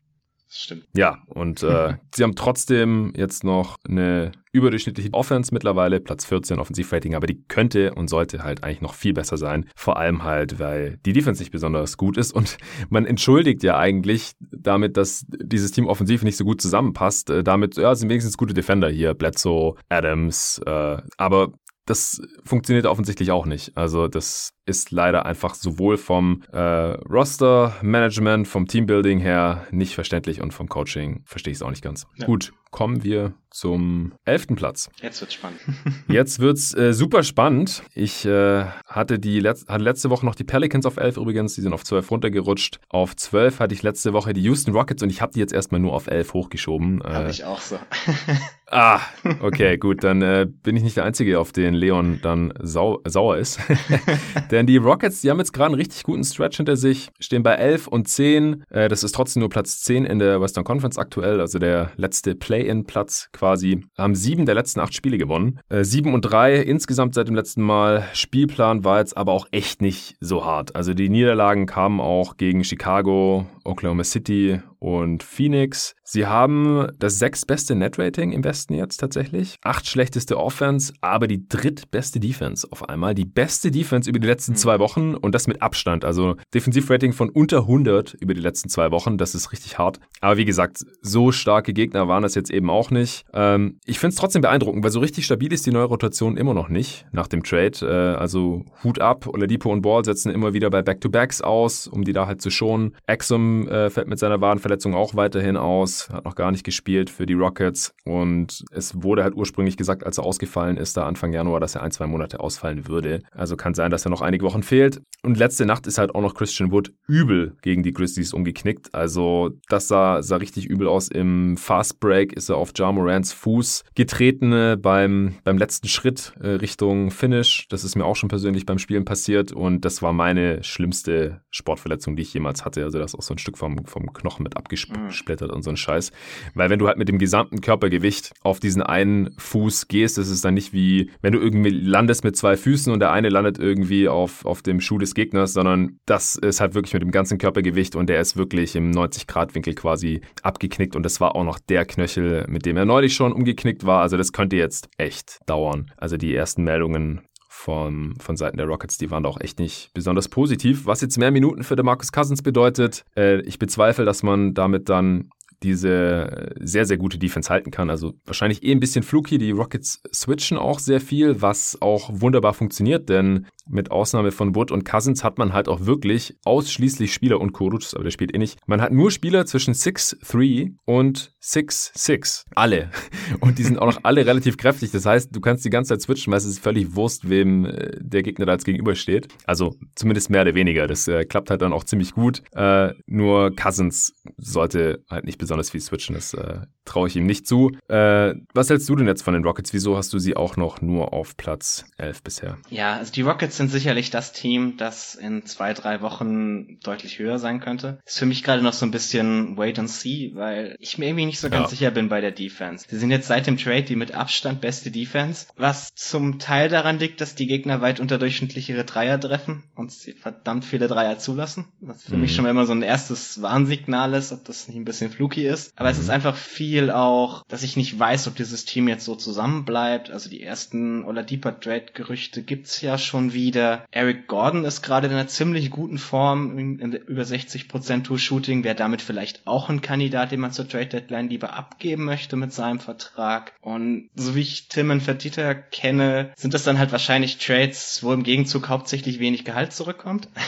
Stimmt. Ja, und äh, sie haben trotzdem jetzt noch eine überdurchschnittliche Offense mittlerweile, Platz 14 Offensivrating, aber die könnte und sollte halt eigentlich noch viel besser sein. Vor allem halt, weil die Defense nicht besonders gut ist und man entschuldigt ja eigentlich damit, dass dieses Team offensiv nicht so gut zusammenpasst. Äh, damit, ja, sind wenigstens gute Defender hier, Bledsoe, Adams, äh, aber das funktioniert offensichtlich auch nicht. Also das ist leider einfach sowohl vom äh, Roster-Management, vom Teambuilding her nicht verständlich und vom Coaching verstehe ich es auch nicht ganz. Ja. Gut, kommen wir zum elften Platz. Jetzt wird's spannend. Jetzt wird's äh, super spannend. Ich äh, hatte die Letz hatte letzte Woche noch die Pelicans auf elf übrigens, die sind auf zwölf runtergerutscht. Auf zwölf hatte ich letzte Woche die Houston Rockets und ich habe die jetzt erstmal nur auf elf hochgeschoben. Habe äh, ich auch so. ah, okay, gut, dann äh, bin ich nicht der Einzige, auf den Leon dann sau sauer ist. Denn die Rockets, die haben jetzt gerade einen richtig guten Stretch hinter sich, stehen bei 11 und 10. Äh, das ist trotzdem nur Platz 10 in der Western Conference aktuell, also der letzte Play-in-Platz quasi. Haben sieben der letzten acht Spiele gewonnen. Äh, sieben und drei insgesamt seit dem letzten Mal. Spielplan war jetzt aber auch echt nicht so hart. Also die Niederlagen kamen auch gegen Chicago, Oklahoma City und Phoenix. Sie haben das sechstbeste Net-Rating im Westen jetzt tatsächlich. Acht schlechteste Offense, aber die drittbeste Defense auf einmal. Die beste Defense über die letzten zwei Wochen und das mit Abstand. Also Defensivrating von unter 100 über die letzten zwei Wochen. Das ist richtig hart. Aber wie gesagt, so starke Gegner waren das jetzt eben auch nicht. Ähm, ich finde es trotzdem beeindruckend, weil so richtig stabil ist die neue Rotation immer noch nicht nach dem Trade. Äh, also Hut ab. Oladipo und Ball setzen immer wieder bei Back-to-Backs aus, um die da halt zu schonen. Exum äh, fällt mit seiner Wadenverletzung Verletzung auch weiterhin aus, hat noch gar nicht gespielt für die Rockets und es wurde halt ursprünglich gesagt, als er ausgefallen ist, da Anfang Januar, dass er ein, zwei Monate ausfallen würde. Also kann sein, dass er noch einige Wochen fehlt. Und letzte Nacht ist halt auch noch Christian Wood übel gegen die Grizzlies umgeknickt. Also das sah, sah richtig übel aus. Im Fast Break ist er auf Ja Morants Fuß getreten äh, beim, beim letzten Schritt äh, Richtung Finish. Das ist mir auch schon persönlich beim Spielen passiert und das war meine schlimmste Sportverletzung, die ich jemals hatte. Also das ist auch so ein Stück vom, vom Knochen mit abgesplittert mhm. und so ein Scheiß. Weil wenn du halt mit dem gesamten Körpergewicht auf diesen einen Fuß gehst, ist es dann nicht wie, wenn du irgendwie landest mit zwei Füßen und der eine landet irgendwie auf, auf dem Schuh des Gegners, sondern das ist halt wirklich mit dem ganzen Körpergewicht und der ist wirklich im 90-Grad-Winkel quasi abgeknickt und das war auch noch der Knöchel, mit dem er neulich schon umgeknickt war. Also das könnte jetzt echt dauern. Also die ersten Meldungen von, von Seiten der Rockets, die waren da auch echt nicht besonders positiv. Was jetzt mehr Minuten für Marcus Cousins bedeutet, äh, ich bezweifle, dass man damit dann diese sehr, sehr gute Defense halten kann. Also wahrscheinlich eh ein bisschen fluky. Die Rockets switchen auch sehr viel, was auch wunderbar funktioniert, denn mit Ausnahme von Wood und Cousins hat man halt auch wirklich ausschließlich Spieler und Kuruc, aber der spielt eh nicht. Man hat nur Spieler zwischen 6'3 und 6'6. Alle. Und die sind auch noch alle relativ kräftig. Das heißt, du kannst die ganze Zeit switchen, weil es ist völlig Wurst, wem äh, der Gegner da jetzt gegenübersteht. Also zumindest mehr oder weniger. Das äh, klappt halt dann auch ziemlich gut. Äh, nur Cousins sollte halt nicht besonders viel switchen. Das äh, traue ich ihm nicht zu. Äh, was hältst du denn jetzt von den Rockets? Wieso hast du sie auch noch nur auf Platz 11 bisher? Ja, also die Rockets sind sicherlich das Team, das in zwei, drei Wochen deutlich höher sein könnte. Ist für mich gerade noch so ein bisschen wait and see, weil ich mir irgendwie nicht so ganz ja. sicher bin bei der Defense. Sie sind jetzt seit dem Trade die mit Abstand beste Defense, was zum Teil daran liegt, dass die Gegner weit unterdurchschnittlichere Dreier treffen und sie verdammt viele Dreier zulassen. Was für mhm. mich schon immer so ein erstes Warnsignal ist, ob das nicht ein bisschen fluky ist. Aber mhm. es ist einfach viel auch, dass ich nicht weiß, ob dieses Team jetzt so zusammenbleibt. Also die ersten Ola Deeper Trade Gerüchte gibt's ja schon wieder wieder. Eric Gordon ist gerade in einer ziemlich guten Form, über 60% Two-Shooting, wäre damit vielleicht auch ein Kandidat, den man zur Trade-Deadline lieber abgeben möchte mit seinem Vertrag. Und so wie ich Tim und Verdieter kenne, sind das dann halt wahrscheinlich Trades, wo im Gegenzug hauptsächlich wenig Gehalt zurückkommt.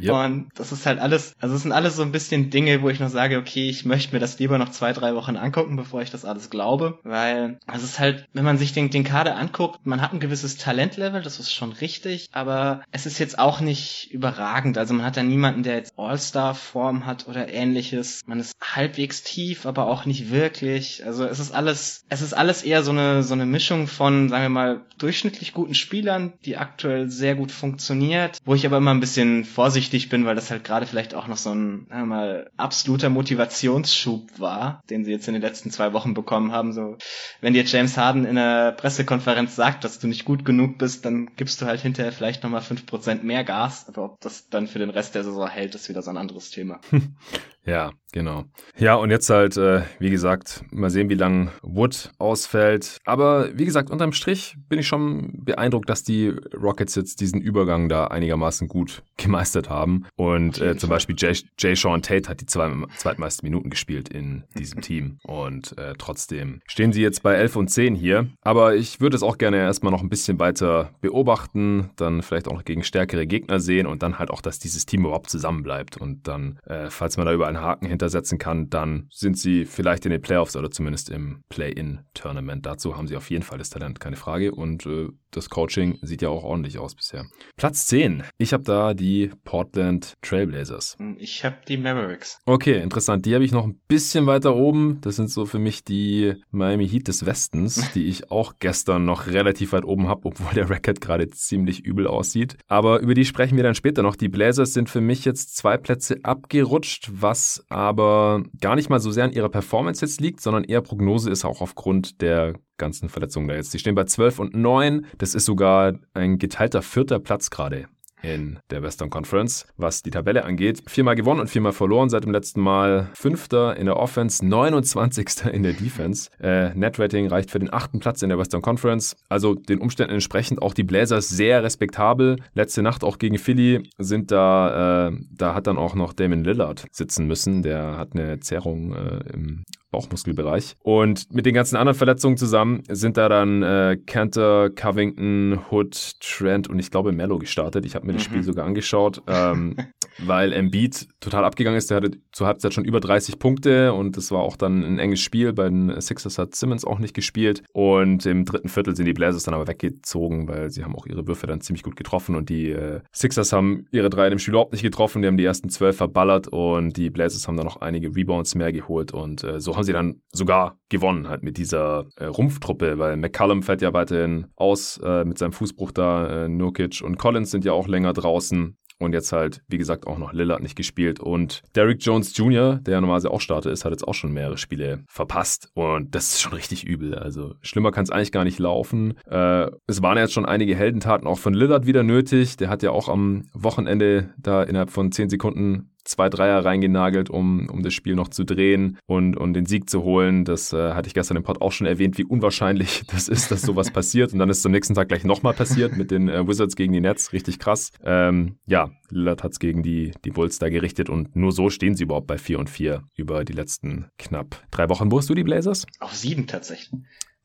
Yep. Und das ist halt alles, also es sind alles so ein bisschen Dinge, wo ich noch sage, okay, ich möchte mir das lieber noch zwei, drei Wochen angucken, bevor ich das alles glaube, weil es ist halt, wenn man sich den, den Kader anguckt, man hat ein gewisses Talentlevel, das ist schon richtig, aber es ist jetzt auch nicht überragend. Also man hat da niemanden, der jetzt All-Star-Form hat oder ähnliches. Man ist halbwegs tief, aber auch nicht wirklich. Also es ist alles, es ist alles eher so eine, so eine Mischung von, sagen wir mal, durchschnittlich guten Spielern, die aktuell sehr gut funktioniert, wo ich aber immer ein bisschen vorsichtig bin, weil das halt gerade vielleicht auch noch so ein, sagen wir mal, absoluter Motivationsschub war, den sie jetzt in den letzten zwei Wochen bekommen haben. So, wenn dir James Harden in einer Pressekonferenz sagt, dass du nicht gut genug bist, dann gibst du halt hinterher vielleicht vielleicht nochmal 5% mehr Gas, aber ob das dann für den Rest der Saison hält, ist wieder so ein anderes Thema. Ja, genau. Ja, und jetzt halt, äh, wie gesagt, mal sehen, wie lang Wood ausfällt. Aber wie gesagt, unterm Strich bin ich schon beeindruckt, dass die Rockets jetzt diesen Übergang da einigermaßen gut gemeistert haben. Und äh, zum Beispiel Jay, Jay Sean Tate hat die zwei, zweitmeisten Minuten gespielt in diesem Team. Und äh, trotzdem stehen sie jetzt bei 11 und 10 hier. Aber ich würde es auch gerne erstmal noch ein bisschen weiter beobachten, dann vielleicht auch noch gegen stärkere Gegner sehen und dann halt auch, dass dieses Team überhaupt zusammenbleibt. Und dann, äh, falls man da über einen Haken hintersetzen kann, dann sind sie vielleicht in den Playoffs oder zumindest im Play-In-Tournament. Dazu haben sie auf jeden Fall das Talent, keine Frage. Und äh, das Coaching sieht ja auch ordentlich aus bisher. Platz 10. Ich habe da die Portland Trailblazers. Ich habe die Mavericks. Okay, interessant. Die habe ich noch ein bisschen weiter oben. Das sind so für mich die Miami Heat des Westens, die ich auch gestern noch relativ weit oben habe, obwohl der Record gerade ziemlich übel aussieht. Aber über die sprechen wir dann später noch. Die Blazers sind für mich jetzt zwei Plätze abgerutscht, was aber gar nicht mal so sehr an ihrer Performance jetzt liegt, sondern eher Prognose ist auch aufgrund der ganzen Verletzungen da jetzt. Die stehen bei 12 und 9. Das ist sogar ein geteilter vierter Platz gerade in der Western Conference, was die Tabelle angeht. Viermal gewonnen und viermal verloren seit dem letzten Mal. Fünfter in der Offense, 29. in der Defense. Äh, Net-Rating reicht für den achten Platz in der Western Conference. Also den Umständen entsprechend auch die Blazers sehr respektabel. Letzte Nacht auch gegen Philly sind da, äh, da hat dann auch noch Damon Lillard sitzen müssen. Der hat eine Zerrung äh, im Bauchmuskelbereich. Und mit den ganzen anderen Verletzungen zusammen sind da dann äh, Cantor, Covington, Hood, Trent und ich glaube Mello gestartet. Ich habe mir mhm. das Spiel sogar angeschaut. Ähm, weil Embiid total abgegangen ist. Der hatte zur Halbzeit schon über 30 Punkte und es war auch dann ein enges Spiel. Bei den Sixers hat Simmons auch nicht gespielt und im dritten Viertel sind die Blazers dann aber weggezogen, weil sie haben auch ihre Würfe dann ziemlich gut getroffen und die äh, Sixers haben ihre drei in dem Spiel überhaupt nicht getroffen. Die haben die ersten zwölf verballert und die Blazers haben dann noch einige Rebounds mehr geholt und äh, so haben sie dann sogar gewonnen halt mit dieser äh, Rumpftruppe, weil McCallum fällt ja weiterhin aus äh, mit seinem Fußbruch da. Äh, Nurkic und Collins sind ja auch länger draußen. Und jetzt halt, wie gesagt, auch noch Lillard nicht gespielt. Und Derrick Jones Jr., der ja normalerweise auch Starter ist, hat jetzt auch schon mehrere Spiele verpasst. Und das ist schon richtig übel. Also schlimmer kann es eigentlich gar nicht laufen. Äh, es waren jetzt schon einige Heldentaten auch von Lillard wieder nötig. Der hat ja auch am Wochenende da innerhalb von zehn Sekunden zwei Dreier reingenagelt, um, um das Spiel noch zu drehen und, und den Sieg zu holen. Das äh, hatte ich gestern im Pod auch schon erwähnt, wie unwahrscheinlich das ist, dass sowas passiert. Und dann ist es am nächsten Tag gleich nochmal passiert mit den äh, Wizards gegen die Nets. Richtig krass. Ähm, ja, Lillard hat es gegen die, die Bulls da gerichtet und nur so stehen sie überhaupt bei 4 und 4 über die letzten knapp drei Wochen. Wo hast du die Blazers? Auf sieben tatsächlich.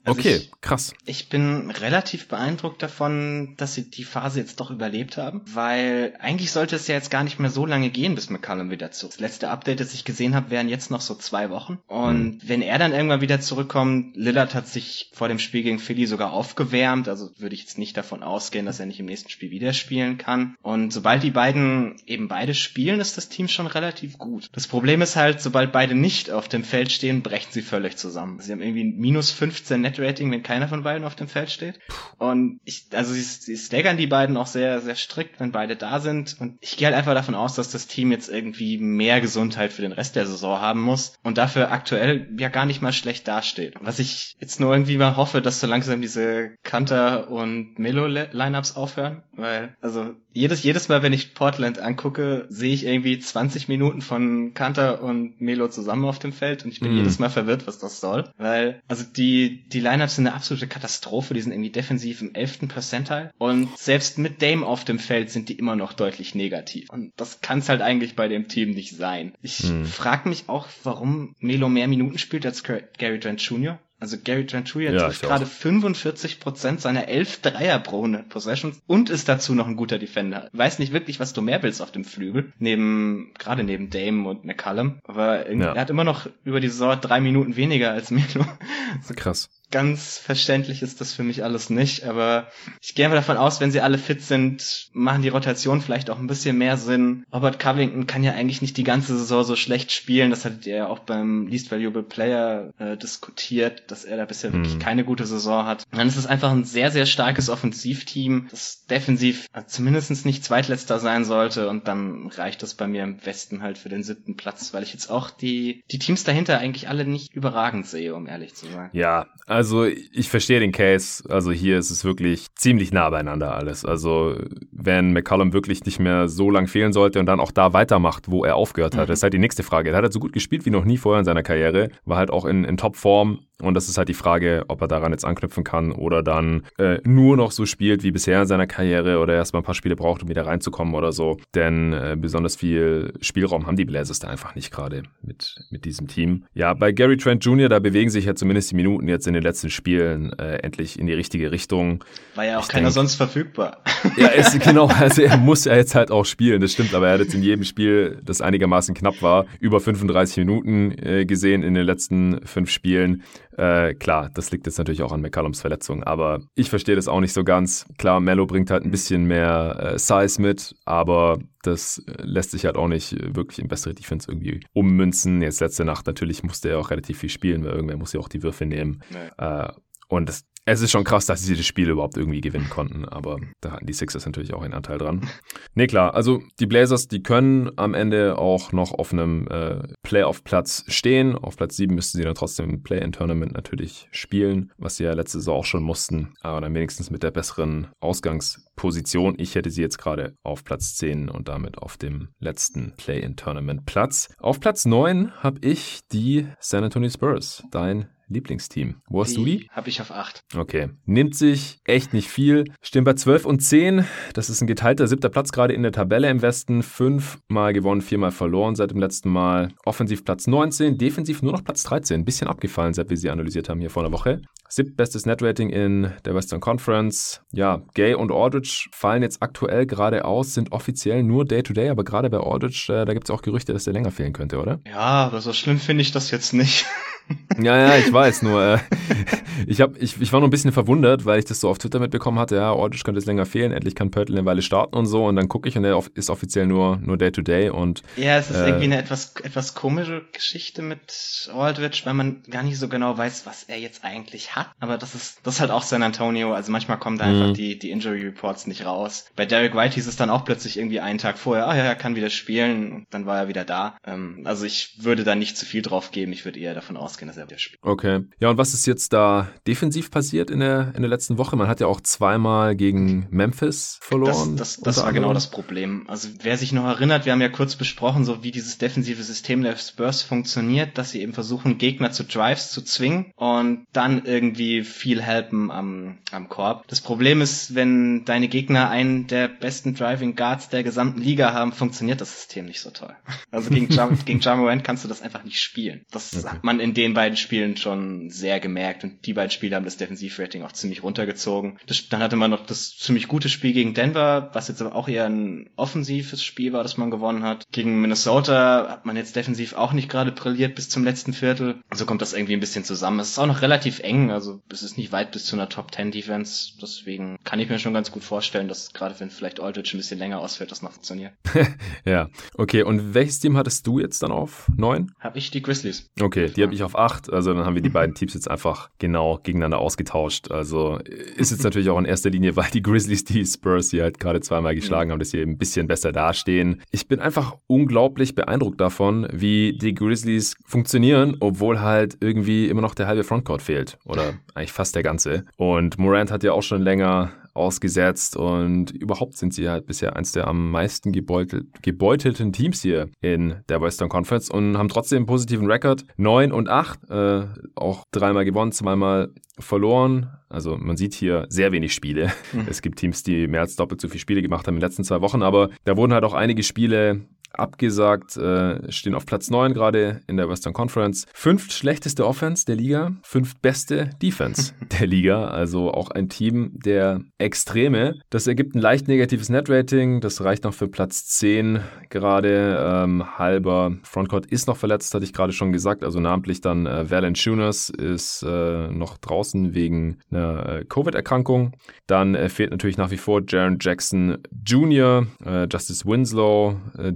Also okay, ich, krass. Ich bin relativ beeindruckt davon, dass sie die Phase jetzt doch überlebt haben, weil eigentlich sollte es ja jetzt gar nicht mehr so lange gehen, bis McCallum wieder zu. Das letzte Update, das ich gesehen habe, wären jetzt noch so zwei Wochen. Und mhm. wenn er dann irgendwann wieder zurückkommt, Lillard hat sich vor dem Spiel gegen Philly sogar aufgewärmt, also würde ich jetzt nicht davon ausgehen, dass er nicht im nächsten Spiel wieder spielen kann. Und sobald die beiden eben beide spielen, ist das Team schon relativ gut. Das Problem ist halt, sobald beide nicht auf dem Feld stehen, brechen sie völlig zusammen. Sie haben irgendwie minus 15 Net Net-Rating, wenn keiner von beiden auf dem Feld steht. Und ich, also sie, sie staggern die beiden auch sehr, sehr strikt, wenn beide da sind. Und ich gehe halt einfach davon aus, dass das Team jetzt irgendwie mehr Gesundheit für den Rest der Saison haben muss und dafür aktuell ja gar nicht mal schlecht dasteht. Was ich jetzt nur irgendwie mal hoffe, dass so langsam diese Kanter und Melo-Lineups aufhören, weil, also jedes, jedes Mal, wenn ich Portland angucke, sehe ich irgendwie 20 Minuten von Kanter und Melo zusammen auf dem Feld und ich bin mm. jedes Mal verwirrt, was das soll. Weil, also die, die Lineups sind eine absolute Katastrophe, die sind irgendwie defensiv im 11. Percentile und selbst mit Dame auf dem Feld sind die immer noch deutlich negativ. Und das kann es halt eigentlich bei dem Team nicht sein. Ich mm. frage mich auch, warum Melo mehr Minuten spielt als Gary Trent Jr. Also Gary Trent Jr. ja, trifft gerade 45% seiner 11 Dreier pro 100 Possessions und ist dazu noch ein guter Defender. Weiß nicht wirklich, was du mehr willst auf dem Flügel, neben, gerade neben Dame und McCallum, aber ja. er hat immer noch über die Saison drei Minuten weniger als Melo. Krass ganz verständlich ist das für mich alles nicht, aber ich gehe einfach davon aus, wenn sie alle fit sind, machen die Rotationen vielleicht auch ein bisschen mehr Sinn. Robert Covington kann ja eigentlich nicht die ganze Saison so schlecht spielen, das hattet ihr ja auch beim Least Valuable Player äh, diskutiert, dass er da bisher mhm. wirklich keine gute Saison hat. Und dann ist es einfach ein sehr, sehr starkes Offensivteam, das defensiv äh, zumindest nicht zweitletzter sein sollte und dann reicht das bei mir im Westen halt für den siebten Platz, weil ich jetzt auch die, die Teams dahinter eigentlich alle nicht überragend sehe, um ehrlich zu sein. Ja, also ich verstehe den Case. Also hier ist es wirklich ziemlich nah beieinander alles. Also wenn McCollum wirklich nicht mehr so lang fehlen sollte und dann auch da weitermacht, wo er aufgehört hat, mhm. das ist halt die nächste Frage. Er hat halt so gut gespielt wie noch nie vorher in seiner Karriere, war halt auch in, in Topform und das ist halt die Frage, ob er daran jetzt anknüpfen kann oder dann äh, nur noch so spielt wie bisher in seiner Karriere oder erstmal ein paar Spiele braucht, um wieder reinzukommen oder so. Denn äh, besonders viel Spielraum haben die Blazers da einfach nicht gerade mit, mit diesem Team. Ja, bei Gary Trent Jr., da bewegen sich ja zumindest die Minuten jetzt in den letzten Spielen äh, endlich in die richtige Richtung. War ja auch ich keiner denk, sonst verfügbar. Ja, ist, genau, also er muss ja jetzt halt auch spielen, das stimmt, aber er hat jetzt in jedem Spiel, das einigermaßen knapp war, über 35 Minuten äh, gesehen in den letzten fünf Spielen. Äh, klar, das liegt jetzt natürlich auch an McCallums Verletzung, aber ich verstehe das auch nicht so ganz. Klar, Mello bringt halt ein bisschen mehr äh, Size mit, aber das äh, lässt sich halt auch nicht wirklich in bessere Defense irgendwie ummünzen. Jetzt letzte Nacht natürlich musste er auch relativ viel spielen, weil irgendwer muss ja auch die Würfe nehmen. Nee. Äh, und das, es ist schon krass, dass sie das Spiel überhaupt irgendwie gewinnen konnten, aber da hatten die Sixers natürlich auch einen Anteil dran. Nee, klar, also die Blazers, die können am Ende auch noch auf einem äh, Playoff-Platz stehen. Auf Platz 7 müssten sie dann trotzdem im Play-in-Tournament natürlich spielen, was sie ja letzte Saison auch schon mussten, aber dann wenigstens mit der besseren Ausgangsposition. Ich hätte sie jetzt gerade auf Platz 10 und damit auf dem letzten Play-in-Tournament-Platz. Auf Platz 9 habe ich die San Antonio Spurs, dein Lieblingsteam. Wo hast die du die? Habe ich auf 8. Okay. Nimmt sich echt nicht viel. Stehen bei 12 und 10. Das ist ein geteilter siebter Platz gerade in der Tabelle im Westen. Fünfmal gewonnen, viermal verloren seit dem letzten Mal. Offensiv Platz 19, defensiv nur noch Platz 13. Ein bisschen abgefallen, seit wir sie analysiert haben hier vor einer Woche. Siebtbestes Netrating in der Western Conference. Ja, Gay und Aldridge fallen jetzt aktuell gerade aus, sind offiziell nur Day-to-Day, -Day, aber gerade bei Aldridge, äh, da gibt es auch Gerüchte, dass der länger fehlen könnte, oder? Ja, aber so schlimm finde ich das jetzt nicht. Ja, ja, ich weiß nur. Äh, ich, hab, ich, ich war noch ein bisschen verwundert, weil ich das so auf Twitter mitbekommen hatte. Ja, Ordentlich könnte es länger fehlen. Endlich kann Pörtl eine Weile starten und so. Und dann gucke ich und der ist offiziell nur, nur Day-to-Day. und Ja, es ist äh, irgendwie eine etwas, etwas komische Geschichte mit Aldridge, weil man gar nicht so genau weiß, was er jetzt eigentlich hat. Aber das ist, das ist halt auch San Antonio. Also manchmal kommen da einfach mhm. die, die Injury Reports nicht raus. Bei Derek White hieß es dann auch plötzlich irgendwie einen Tag vorher, ah ja, er kann wieder spielen. Und dann war er wieder da. Ähm, also ich würde da nicht zu viel drauf geben. Ich würde eher davon aus ausgehen, dass er wieder spielt. Okay. Ja, und was ist jetzt da defensiv passiert in der, in der letzten Woche? Man hat ja auch zweimal gegen Memphis verloren. Das, das, das war genau das Problem. Also wer sich noch erinnert, wir haben ja kurz besprochen, so wie dieses defensive System der Spurs funktioniert, dass sie eben versuchen, Gegner zu Drives zu zwingen und dann irgendwie viel helfen am, am Korb. Das Problem ist, wenn deine Gegner einen der besten Driving Guards der gesamten Liga haben, funktioniert das System nicht so toll. Also gegen Jam gegen Jamorant kannst du das einfach nicht spielen. Das okay. hat man in den beiden Spielen schon sehr gemerkt und die beiden Spiele haben das Defensivrating auch ziemlich runtergezogen. Das, dann hatte man noch das ziemlich gute Spiel gegen Denver, was jetzt aber auch eher ein offensives Spiel war, das man gewonnen hat. Gegen Minnesota hat man jetzt defensiv auch nicht gerade brilliert bis zum letzten Viertel. So kommt das irgendwie ein bisschen zusammen. Es ist auch noch relativ eng, also es ist nicht weit bis zu einer Top 10 Defense. Deswegen kann ich mir schon ganz gut vorstellen, dass gerade wenn vielleicht Aldridge ein bisschen länger ausfällt, das noch funktioniert. ja, okay. Und welches Team hattest du jetzt dann auf neun? Habe ich die Grizzlies. Okay, die habe ich auf 8. Also dann haben wir die beiden Teams jetzt einfach genau gegeneinander ausgetauscht. Also ist jetzt natürlich auch in erster Linie, weil die Grizzlies die Spurs hier halt gerade zweimal geschlagen haben, dass sie ein bisschen besser dastehen. Ich bin einfach unglaublich beeindruckt davon, wie die Grizzlies funktionieren, obwohl halt irgendwie immer noch der halbe Frontcourt fehlt. Oder eigentlich fast der ganze. Und Morant hat ja auch schon länger ausgesetzt und überhaupt sind sie halt bisher eins der am meisten gebeutelt, gebeutelten Teams hier in der Western Conference und haben trotzdem einen positiven Rekord. 9 und 8, äh, auch dreimal gewonnen, zweimal verloren. Also man sieht hier sehr wenig Spiele. Mhm. Es gibt Teams, die mehr als doppelt so viele Spiele gemacht haben in den letzten zwei Wochen, aber da wurden halt auch einige Spiele abgesagt, äh, stehen auf Platz 9 gerade in der Western Conference. Fünft schlechteste Offense der Liga, fünft beste Defense der Liga, also auch ein Team der Extreme. Das ergibt ein leicht negatives Net-Rating, das reicht noch für Platz 10 gerade. Ähm, halber Frontcourt ist noch verletzt, hatte ich gerade schon gesagt, also namentlich dann äh, Valanciunas ist äh, noch draußen wegen einer äh, Covid-Erkrankung. Dann äh, fehlt natürlich nach wie vor Jaron Jackson Jr., äh, Justice Winslow, äh,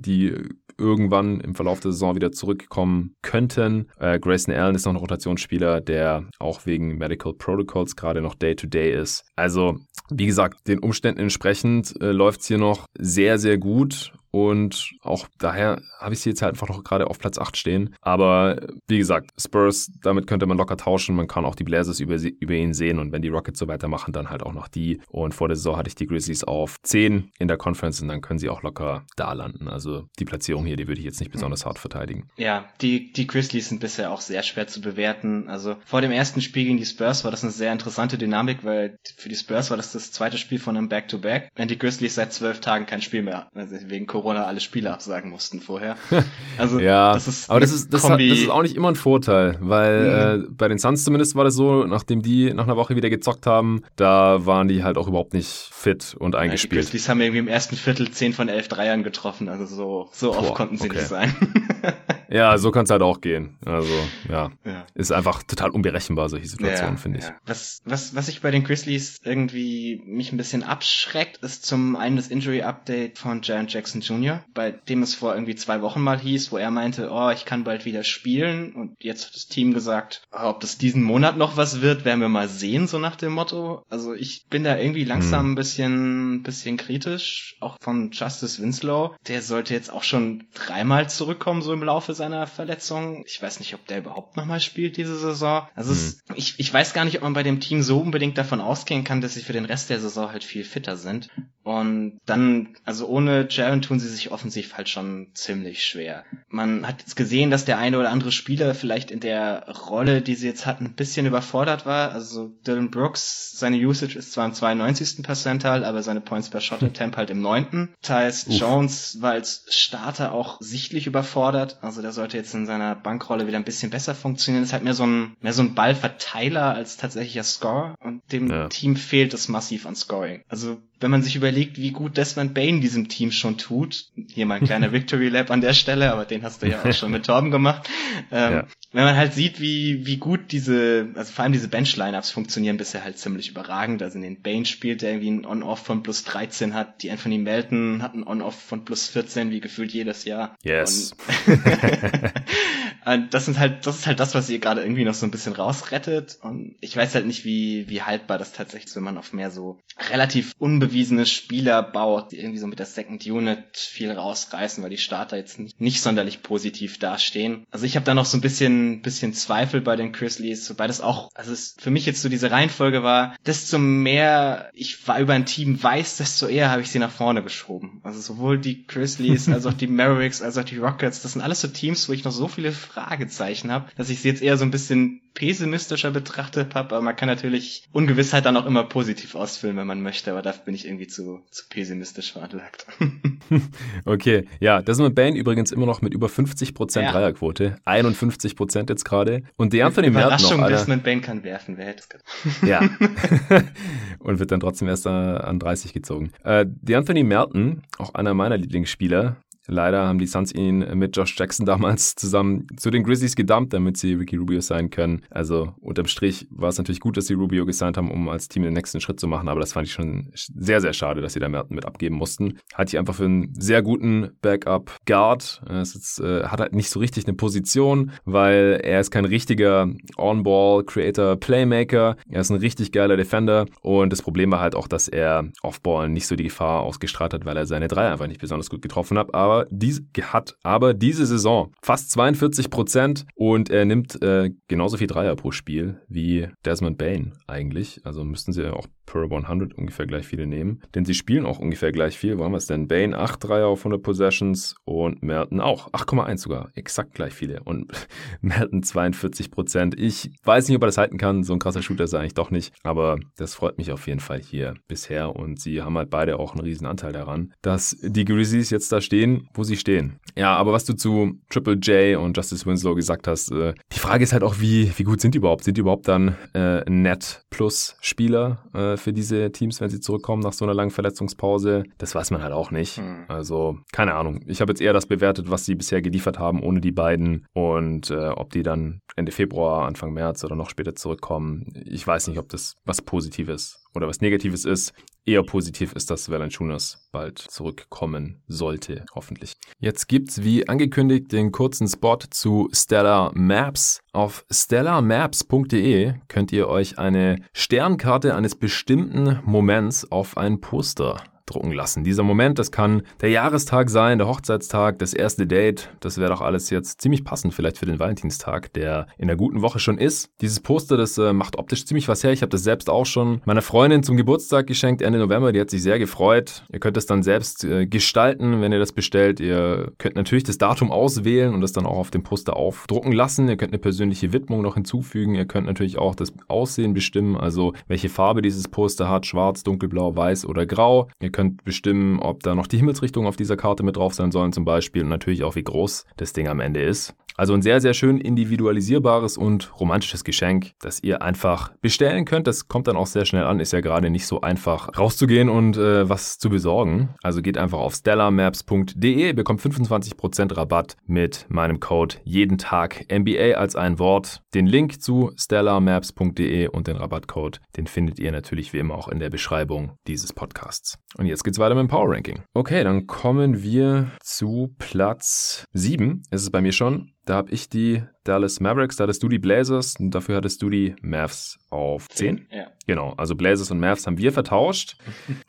irgendwann im Verlauf der Saison wieder zurückkommen könnten. Äh, Grayson Allen ist noch ein Rotationsspieler, der auch wegen Medical Protocols gerade noch Day-to-Day -Day ist. Also, wie gesagt, den Umständen entsprechend äh, läuft es hier noch sehr, sehr gut und auch daher habe ich sie jetzt halt einfach noch gerade auf Platz 8 stehen. Aber wie gesagt, Spurs, damit könnte man locker tauschen. Man kann auch die Blazers über, über ihn sehen. Und wenn die Rockets so weitermachen, dann halt auch noch die. Und vor der Saison hatte ich die Grizzlies auf 10 in der Conference und dann können sie auch locker da landen. Also die Platzierung hier, die würde ich jetzt nicht besonders hart verteidigen. Ja, die, die Grizzlies sind bisher auch sehr schwer zu bewerten. Also vor dem ersten Spiel gegen die Spurs war das eine sehr interessante Dynamik, weil für die Spurs war das das zweite Spiel von einem Back-to-Back. -Back. Wenn die Grizzlies seit zwölf Tagen kein Spiel mehr, also wegen Corona Corona alle Spiele absagen mussten vorher. Also ja, das ist aber das ist, das, hat, das, ist auch nicht immer ein Vorteil, weil mhm. äh, bei den Suns zumindest war das so, nachdem die nach einer Woche wieder gezockt haben, da waren die halt auch überhaupt nicht fit und eingespielt. Ja, die Grizzlies haben irgendwie im ersten Viertel 10 von 11 Dreiern getroffen, also so, so Boah, oft konnten sie okay. nicht sein. ja, so kann es halt auch gehen. Also ja. ja, ist einfach total unberechenbar, solche Situationen, ja, finde ich. Was, was, was ich bei den Grizzlies irgendwie mich ein bisschen abschreckt, ist zum einen das Injury-Update von Jan Jackson Jr., bei dem es vor irgendwie zwei Wochen mal hieß, wo er meinte, oh, ich kann bald wieder spielen. Und jetzt hat das Team gesagt, oh, ob das diesen Monat noch was wird, werden wir mal sehen, so nach dem Motto. Also ich bin da irgendwie langsam hm. ein bisschen, bisschen kritisch, auch von Justice Winslow. Der sollte jetzt auch schon dreimal zurückkommen, so im Laufe seiner Verletzung. Ich weiß nicht, ob der überhaupt nochmal spielt diese Saison. Also mhm. es, ich, ich weiß gar nicht, ob man bei dem Team so unbedingt davon ausgehen kann, dass sie für den Rest der Saison halt viel fitter sind. Und dann, also ohne Jaron tun sie sich offensiv halt schon ziemlich schwer. Man hat jetzt gesehen, dass der eine oder andere Spieler vielleicht in der Rolle, die sie jetzt hatten, ein bisschen überfordert war. Also Dylan Brooks, seine Usage ist zwar im 92. Percental, aber seine Points per Shot Attempt halt im 9. Tyus Jones war als Starter auch sichtlich überfordert. Also der sollte jetzt in seiner Bankrolle wieder ein bisschen besser funktionieren. Ist halt mehr so ein, mehr so ein Ballverteiler als tatsächlicher Score. Und dem ja. Team fehlt es massiv an Scoring. Also wenn man sich überlegt, wie gut Desmond Bain diesem Team schon tut, hier mal ein kleiner Victory Lab an der Stelle, aber den hast du ja auch schon mit Torben gemacht. Ähm, ja. Wenn man halt sieht, wie, wie gut diese, also vor allem diese Bench-Lineups funktionieren bisher halt ziemlich überragend. Also in den Bain spielt, der irgendwie ein On-Off von plus 13 hat. Die Anthony Melton hat ein On-Off von plus 14, wie gefühlt jedes Jahr. Yes. Und das sind halt, das ist halt das, was ihr gerade irgendwie noch so ein bisschen rausrettet. Und ich weiß halt nicht, wie, wie haltbar das tatsächlich ist, wenn man auf mehr so relativ unbe unbewiesene Spieler baut, die irgendwie so mit der Second Unit viel rausreißen, weil die Starter jetzt nicht, nicht sonderlich positiv dastehen. Also ich habe da noch so ein bisschen, bisschen Zweifel bei den Grizzlies, wobei das auch, also es für mich jetzt so diese Reihenfolge war, desto mehr ich war über ein Team weiß, desto eher habe ich sie nach vorne geschoben. Also sowohl die Grizzlies als auch die Mavericks als auch die Rockets, das sind alles so Teams, wo ich noch so viele Fragezeichen habe, dass ich sie jetzt eher so ein bisschen pessimistischer betrachtet habe, aber man kann natürlich Ungewissheit dann auch immer positiv ausfüllen, wenn man möchte, aber dafür bin ich irgendwie zu, zu pessimistisch veranlagt. okay, ja, das ist mit Bane übrigens immer noch mit über 50% ja. Dreierquote, 51% jetzt gerade und der Anthony Merton noch, Alter, Desmond Bane kann werfen, wer hätte es gedacht. Ja. und wird dann trotzdem erst an 30 gezogen. Äh, der Anthony Merton, auch einer meiner Lieblingsspieler, Leider haben die Suns ihn mit Josh Jackson damals zusammen zu den Grizzlies gedumpt, damit sie Ricky Rubio sein können. Also unterm Strich war es natürlich gut, dass sie Rubio gesigned haben, um als Team den nächsten Schritt zu machen, aber das fand ich schon sehr, sehr schade, dass sie da Merton mit abgeben mussten. Hat ich einfach für einen sehr guten Backup Guard. Ist, äh, hat halt nicht so richtig eine Position, weil er ist kein richtiger On-Ball Creator Playmaker. Er ist ein richtig geiler Defender und das Problem war halt auch, dass er Off-Ball nicht so die Gefahr ausgestrahlt hat, weil er seine Dreier einfach nicht besonders gut getroffen hat. Aber dies, hat aber diese Saison fast 42 Prozent und er nimmt äh, genauso viel Dreier pro Spiel wie Desmond Bain eigentlich. Also müssten sie auch per 100 ungefähr gleich viele nehmen. Denn sie spielen auch ungefähr gleich viel. Wo haben wir es denn? Bain 8 Dreier auf 100 Possessions und Merton auch. 8,1 sogar. Exakt gleich viele. Und Merton 42 Prozent. Ich weiß nicht, ob er das halten kann. So ein krasser Shooter ist er eigentlich doch nicht. Aber das freut mich auf jeden Fall hier bisher. Und sie haben halt beide auch einen riesen Anteil daran, dass die Grizzlies jetzt da stehen, wo sie stehen. Ja, aber was du zu Triple J und Justice Winslow gesagt hast, äh, die Frage ist halt auch, wie, wie gut sind die überhaupt? Sind die überhaupt dann äh, Net Plus Spieler äh, für diese Teams, wenn sie zurückkommen nach so einer langen Verletzungspause? Das weiß man halt auch nicht. Mhm. Also, keine Ahnung. Ich habe jetzt eher das bewertet, was sie bisher geliefert haben, ohne die beiden und äh, ob die dann Ende Februar, Anfang März oder noch später zurückkommen. Ich weiß nicht, ob das was Positives oder was Negatives ist. Eher positiv ist, dass Valanciunas bald zurückkommen sollte, hoffentlich. Jetzt gibt's wie angekündigt den kurzen Spot zu Stellar Maps. Auf stellarmaps.de könnt ihr euch eine Sternkarte eines bestimmten Moments auf ein Poster drucken lassen. Dieser Moment, das kann der Jahrestag sein, der Hochzeitstag, das erste Date. Das wäre doch alles jetzt ziemlich passend vielleicht für den Valentinstag, der in der guten Woche schon ist. Dieses Poster, das äh, macht optisch ziemlich was her. Ich habe das selbst auch schon meiner Freundin zum Geburtstag geschenkt, Ende November. Die hat sich sehr gefreut. Ihr könnt es dann selbst äh, gestalten, wenn ihr das bestellt. Ihr könnt natürlich das Datum auswählen und das dann auch auf dem Poster aufdrucken lassen. Ihr könnt eine persönliche Widmung noch hinzufügen. Ihr könnt natürlich auch das Aussehen bestimmen, also welche Farbe dieses Poster hat, schwarz, dunkelblau, weiß oder grau. Ihr könnt bestimmen, ob da noch die Himmelsrichtung auf dieser Karte mit drauf sein sollen zum Beispiel und natürlich auch wie groß das Ding am Ende ist. Also ein sehr, sehr schön individualisierbares und romantisches Geschenk, das ihr einfach bestellen könnt. Das kommt dann auch sehr schnell an. Ist ja gerade nicht so einfach rauszugehen und äh, was zu besorgen. Also geht einfach auf stellarmaps.de, bekommt 25% Rabatt mit meinem Code jeden Tag MBA als ein Wort. Den Link zu stellarmaps.de und den Rabattcode, den findet ihr natürlich wie immer auch in der Beschreibung dieses Podcasts. Und jetzt geht's weiter mit dem Power Ranking. Okay, dann kommen wir zu Platz 7. Ist es bei mir schon. Da habe ich die Dallas Mavericks, da hattest du die Blazers und dafür hattest du die Mavs auf 10. Ja. Genau, also Blazers und Mavs haben wir vertauscht.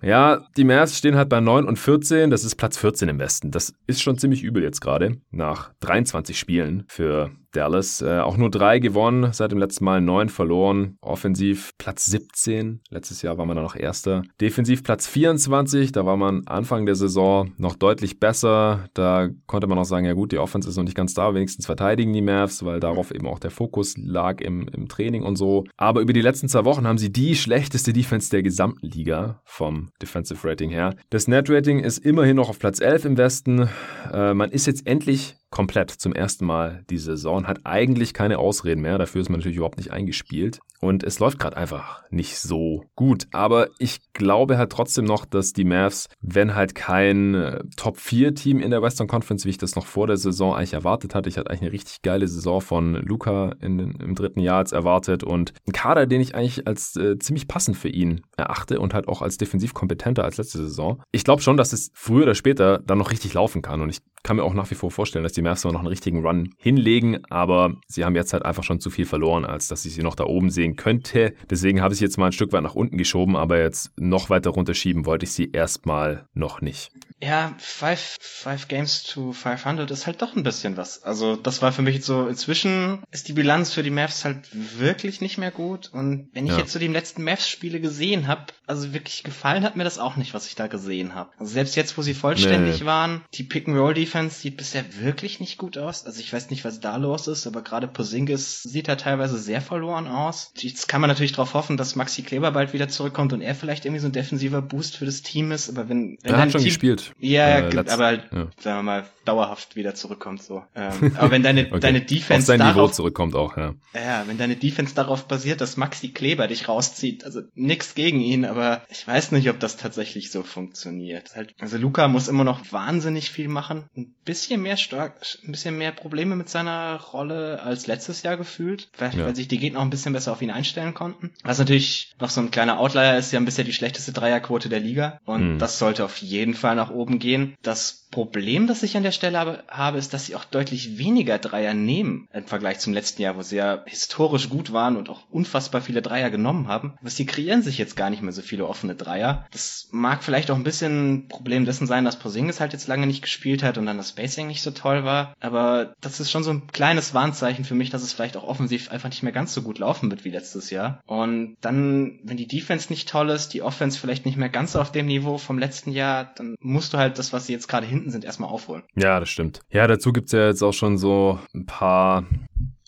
ja, die Mavs stehen halt bei 9 und 14, das ist Platz 14 im Westen. Das ist schon ziemlich übel jetzt gerade, nach 23 Spielen für Dallas. Äh, auch nur drei gewonnen, seit dem letzten Mal neun verloren. Offensiv Platz 17. Letztes Jahr war man da noch Erster. Defensiv Platz 24. Da war man Anfang der Saison noch deutlich besser. Da konnte man auch sagen, ja gut, die Offense ist noch nicht ganz da. Wenigstens verteidigen die Mavs, weil darauf eben auch der Fokus lag im, im Training und so. Aber über die letzten zwei Wochen haben sie die schlechteste Defense der gesamten Liga vom Defensive Rating her. Das Net Rating ist immerhin noch auf Platz 11 im Westen. Äh, man ist jetzt endlich komplett zum ersten Mal die Saison, hat eigentlich keine Ausreden mehr, dafür ist man natürlich überhaupt nicht eingespielt. Und es läuft gerade einfach nicht so gut, aber ich glaube halt trotzdem noch, dass die Mavs, wenn halt kein äh, Top 4 Team in der Western Conference, wie ich das noch vor der Saison eigentlich erwartet hatte, ich hatte eigentlich eine richtig geile Saison von Luca in, im dritten Jahr jetzt erwartet und ein Kader, den ich eigentlich als äh, ziemlich passend für ihn erachte und halt auch als defensiv kompetenter als letzte Saison. Ich glaube schon, dass es früher oder später dann noch richtig laufen kann und ich kann mir auch nach wie vor vorstellen, dass die Mavs noch einen richtigen Run hinlegen, aber sie haben jetzt halt einfach schon zu viel verloren, als dass ich sie noch da oben sehen könnte. Deswegen habe ich sie jetzt mal ein Stück weit nach unten geschoben, aber jetzt noch weiter runterschieben wollte ich sie erstmal noch nicht. Ja, five, five Games to 500 ist halt doch ein bisschen was. Also das war für mich so, inzwischen ist die Bilanz für die Mavs halt wirklich nicht mehr gut. Und wenn ich ja. jetzt so die letzten Mavs-Spiele gesehen habe, also wirklich gefallen hat mir das auch nicht, was ich da gesehen habe. Also selbst jetzt, wo sie vollständig nee. waren, die Pick-and-Roll-Defense sieht bisher wirklich nicht gut aus. Also ich weiß nicht, was da los ist, aber gerade Posingis sieht da teilweise sehr verloren aus. Jetzt kann man natürlich darauf hoffen, dass Maxi Kleber bald wieder zurückkommt und er vielleicht irgendwie so ein defensiver Boost für das Team ist. Aber wenn, wenn er hat schon Team, gespielt. Ja, äh, aber halt, ja. sagen wir mal, dauerhaft wieder zurückkommt so. Ähm, aber wenn deine, okay. deine Defense Auf sein darauf, Niveau zurückkommt auch, ja. Ja, wenn deine Defense darauf basiert, dass Maxi Kleber dich rauszieht, also nix gegen ihn, aber ich weiß nicht, ob das tatsächlich so funktioniert. Halt, also Luca muss immer noch wahnsinnig viel machen, ein bisschen mehr stark, ein bisschen mehr Probleme mit seiner Rolle als letztes Jahr gefühlt, weil, ja. weil sich die Gegner auch ein bisschen besser auf ihn einstellen konnten. Was natürlich noch so ein kleiner Outlier ist, sie haben bisher die schlechteste Dreierquote der Liga und mhm. das sollte auf jeden Fall nach oben gehen. Das Problem, das ich an der Stelle habe, ist, dass sie auch deutlich weniger Dreier nehmen im Vergleich zum letzten Jahr, wo sie ja historisch gut waren und auch unfassbar viele Dreier genommen haben. Aber sie kreieren sich jetzt gar nicht mehr so viele offene Dreier. Das mag vielleicht auch ein bisschen Problem dessen sein, dass Porzingis halt jetzt lange nicht gespielt hat und dann das Spacing nicht so toll war. Aber das ist schon so ein kleines Warnzeichen für mich, dass es vielleicht auch offensiv einfach nicht mehr ganz so gut laufen wird wie letztes Jahr. Und dann, wenn die Defense nicht toll ist, die Offense vielleicht nicht mehr ganz auf dem Niveau vom letzten Jahr, dann musst du halt das, was sie jetzt gerade hinten sind, erstmal aufholen. Ja, das stimmt. Ja, dazu gibt's ja jetzt auch schon so ein paar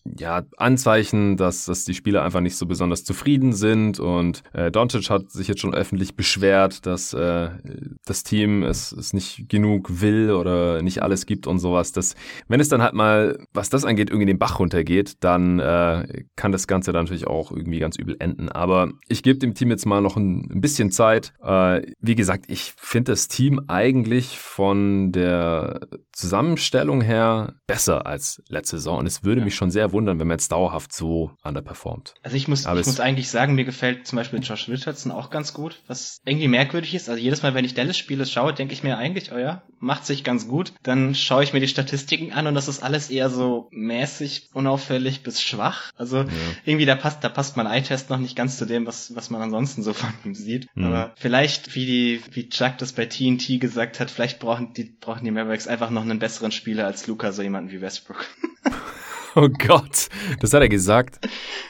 ja, Anzeichen, dass, dass die Spieler einfach nicht so besonders zufrieden sind. Und äh, Doncic hat sich jetzt schon öffentlich beschwert, dass äh, das Team es, es nicht genug will oder nicht alles gibt und sowas. Das, wenn es dann halt mal, was das angeht, irgendwie den Bach runtergeht, dann äh, kann das Ganze dann natürlich auch irgendwie ganz übel enden. Aber ich gebe dem Team jetzt mal noch ein, ein bisschen Zeit. Äh, wie gesagt, ich finde das Team eigentlich von der Zusammenstellung her besser als letzte Saison. Und es würde ja. mich schon sehr wundern, wenn man jetzt dauerhaft so underperformt. Also ich muss, Aber ich muss eigentlich sagen, mir gefällt zum Beispiel Josh Richardson auch ganz gut, was irgendwie merkwürdig ist. Also jedes Mal, wenn ich Dallas-Spiele schaue, denke ich mir eigentlich, oh ja, macht sich ganz gut. Dann schaue ich mir die Statistiken an und das ist alles eher so mäßig, unauffällig bis schwach. Also ja. irgendwie da passt, da passt mein Eye-Test noch nicht ganz zu dem, was, was man ansonsten so von ihm sieht. Mhm. Aber vielleicht, wie die, wie Chuck das bei TNT gesagt hat, vielleicht brauchen die, brauchen die Mavericks einfach noch einen besseren Spieler als Luca, so jemanden wie Westbrook. Oh Gott, das hat er gesagt.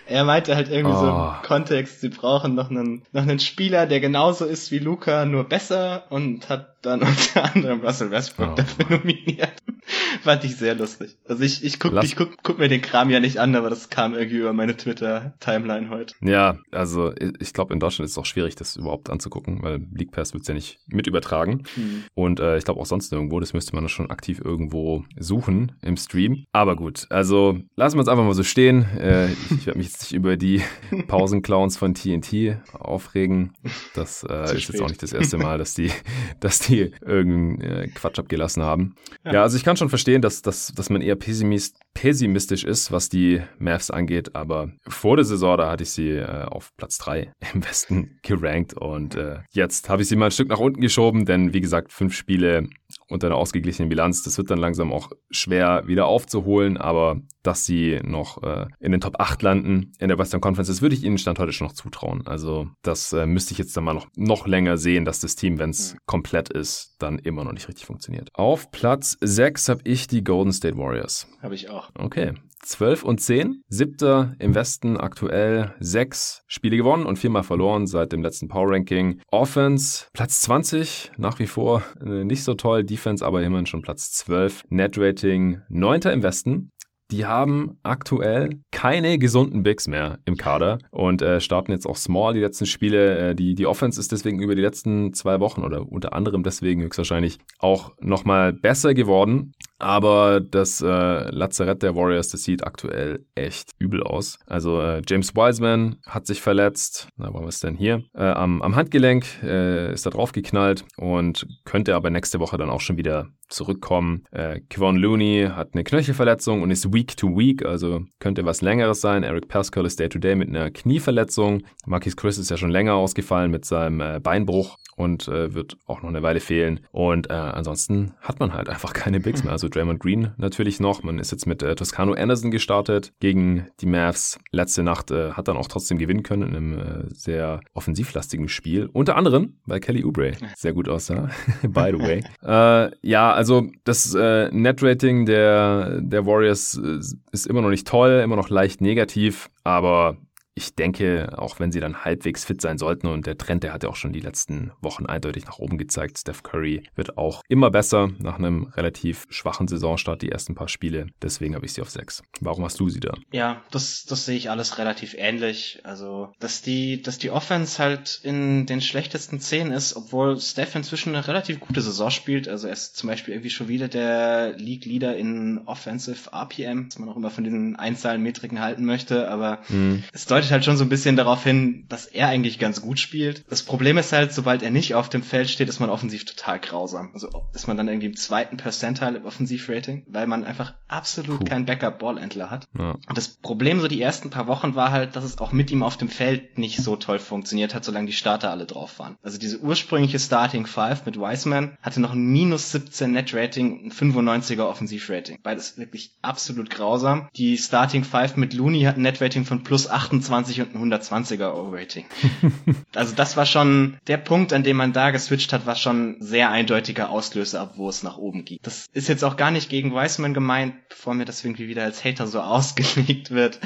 Er meinte halt irgendwie oh. so im oh. Kontext, sie brauchen noch einen, noch einen Spieler, der genauso ist wie Luca, nur besser und hat dann unter anderem Russell Westbrook oh, dafür Mann. nominiert. Fand ich sehr lustig. Also ich, ich guck, ich guck, guck mir den Kram ja nicht an, aber das kam irgendwie über meine Twitter-Timeline heute. Ja, also ich glaube, in Deutschland ist es auch schwierig, das überhaupt anzugucken, weil League Pass wird's ja nicht mit übertragen. Hm. Und äh, ich glaube auch sonst irgendwo, das müsste man schon aktiv irgendwo suchen im Stream. Aber gut, also lassen wir uns einfach mal so stehen. Äh, ich werde mich jetzt nicht über die Pausenclowns von TNT aufregen. Das äh, ist jetzt auch nicht das erste Mal, dass die, dass die die irgendeinen äh, Quatsch abgelassen haben. Ja. ja. also ich kann schon verstehen, dass, dass, dass man eher pessimist, pessimistisch ist, was die Mavs angeht, aber vor der Saison, da hatte ich sie äh, auf Platz 3 im Westen gerankt und äh, jetzt habe ich sie mal ein Stück nach unten geschoben, denn wie gesagt, fünf Spiele unter einer ausgeglichenen Bilanz. Das wird dann langsam auch schwer wieder aufzuholen, aber dass sie noch äh, in den Top 8 landen in der Western Conference, das würde ich ihnen Stand heute schon noch zutrauen. Also das äh, müsste ich jetzt dann mal noch, noch länger sehen, dass das Team, wenn es mhm. komplett ist, dann immer noch nicht richtig funktioniert. Auf Platz 6 habe ich die Golden State Warriors. Habe ich auch. Okay. 12 und 10. Siebter im Westen aktuell sechs Spiele gewonnen und viermal verloren seit dem letzten Power Ranking. Offense Platz 20, nach wie vor äh, nicht so toll. Defense aber immerhin schon Platz 12. Net Rating neunter im Westen die haben aktuell keine gesunden Bigs mehr im Kader und äh, starten jetzt auch small die letzten Spiele. Äh, die, die Offense ist deswegen über die letzten zwei Wochen oder unter anderem deswegen höchstwahrscheinlich auch nochmal besser geworden. Aber das äh, Lazarett der Warriors, das sieht aktuell echt übel aus. Also äh, James Wiseman hat sich verletzt. Na, wir es denn hier? Äh, am, am Handgelenk äh, ist da drauf geknallt und könnte aber nächste Woche dann auch schon wieder zurückkommen. Äh, Kevon Looney hat eine Knöchelverletzung und ist week to week, also könnte was längeres sein. Eric Pascal ist day to day mit einer Knieverletzung. Marquis Chris ist ja schon länger ausgefallen mit seinem äh, Beinbruch und äh, wird auch noch eine Weile fehlen. Und ansonsten hat man halt einfach keine Bigs mehr. Also Draymond Green natürlich noch. Man ist jetzt mit äh, Toscano Anderson gestartet gegen die Mavs. Letzte Nacht äh, hat dann auch trotzdem gewinnen können in einem äh, sehr offensivlastigen Spiel. Unter anderem bei Kelly Oubre. Sehr gut aussah, by the way. äh, ja, also das äh, Net-Rating der, der Warriors äh, ist immer noch nicht toll, immer noch leicht negativ, aber ich denke, auch wenn sie dann halbwegs fit sein sollten und der Trend, der hat ja auch schon die letzten Wochen eindeutig nach oben gezeigt. Steph Curry wird auch immer besser nach einem relativ schwachen Saisonstart, die ersten paar Spiele. Deswegen habe ich sie auf sechs. Warum hast du sie da? Ja, das, das sehe ich alles relativ ähnlich. Also, dass die, dass die Offense halt in den schlechtesten zehn ist, obwohl Steph inzwischen eine relativ gute Saison spielt. Also er ist zum Beispiel irgendwie schon wieder der League Leader in Offensive RPM, was man auch immer von diesen Einzahlenmetriken halten möchte, aber mhm. es deutet halt schon so ein bisschen darauf hin, dass er eigentlich ganz gut spielt. Das Problem ist halt, sobald er nicht auf dem Feld steht, ist man offensiv total grausam. Also ist man dann irgendwie im zweiten Percentile im Offensivrating, weil man einfach absolut Puh. keinen Backup-Ballhändler hat. Ja. Und das Problem so die ersten paar Wochen war halt, dass es auch mit ihm auf dem Feld nicht so toll funktioniert hat, solange die Starter alle drauf waren. Also diese ursprüngliche Starting Five mit Wiseman hatte noch ein minus 17 Net-Rating, ein 95er Offensivrating. Beides wirklich absolut grausam. Die Starting Five mit Looney hat ein Net-Rating von plus 28 120 und ein 120er O-Rating. also das war schon der Punkt, an dem man da geswitcht hat, war schon sehr eindeutiger Auslöser ab, wo es nach oben ging. Das ist jetzt auch gar nicht gegen Weissman gemeint, bevor mir das irgendwie wieder als Hater so ausgelegt wird.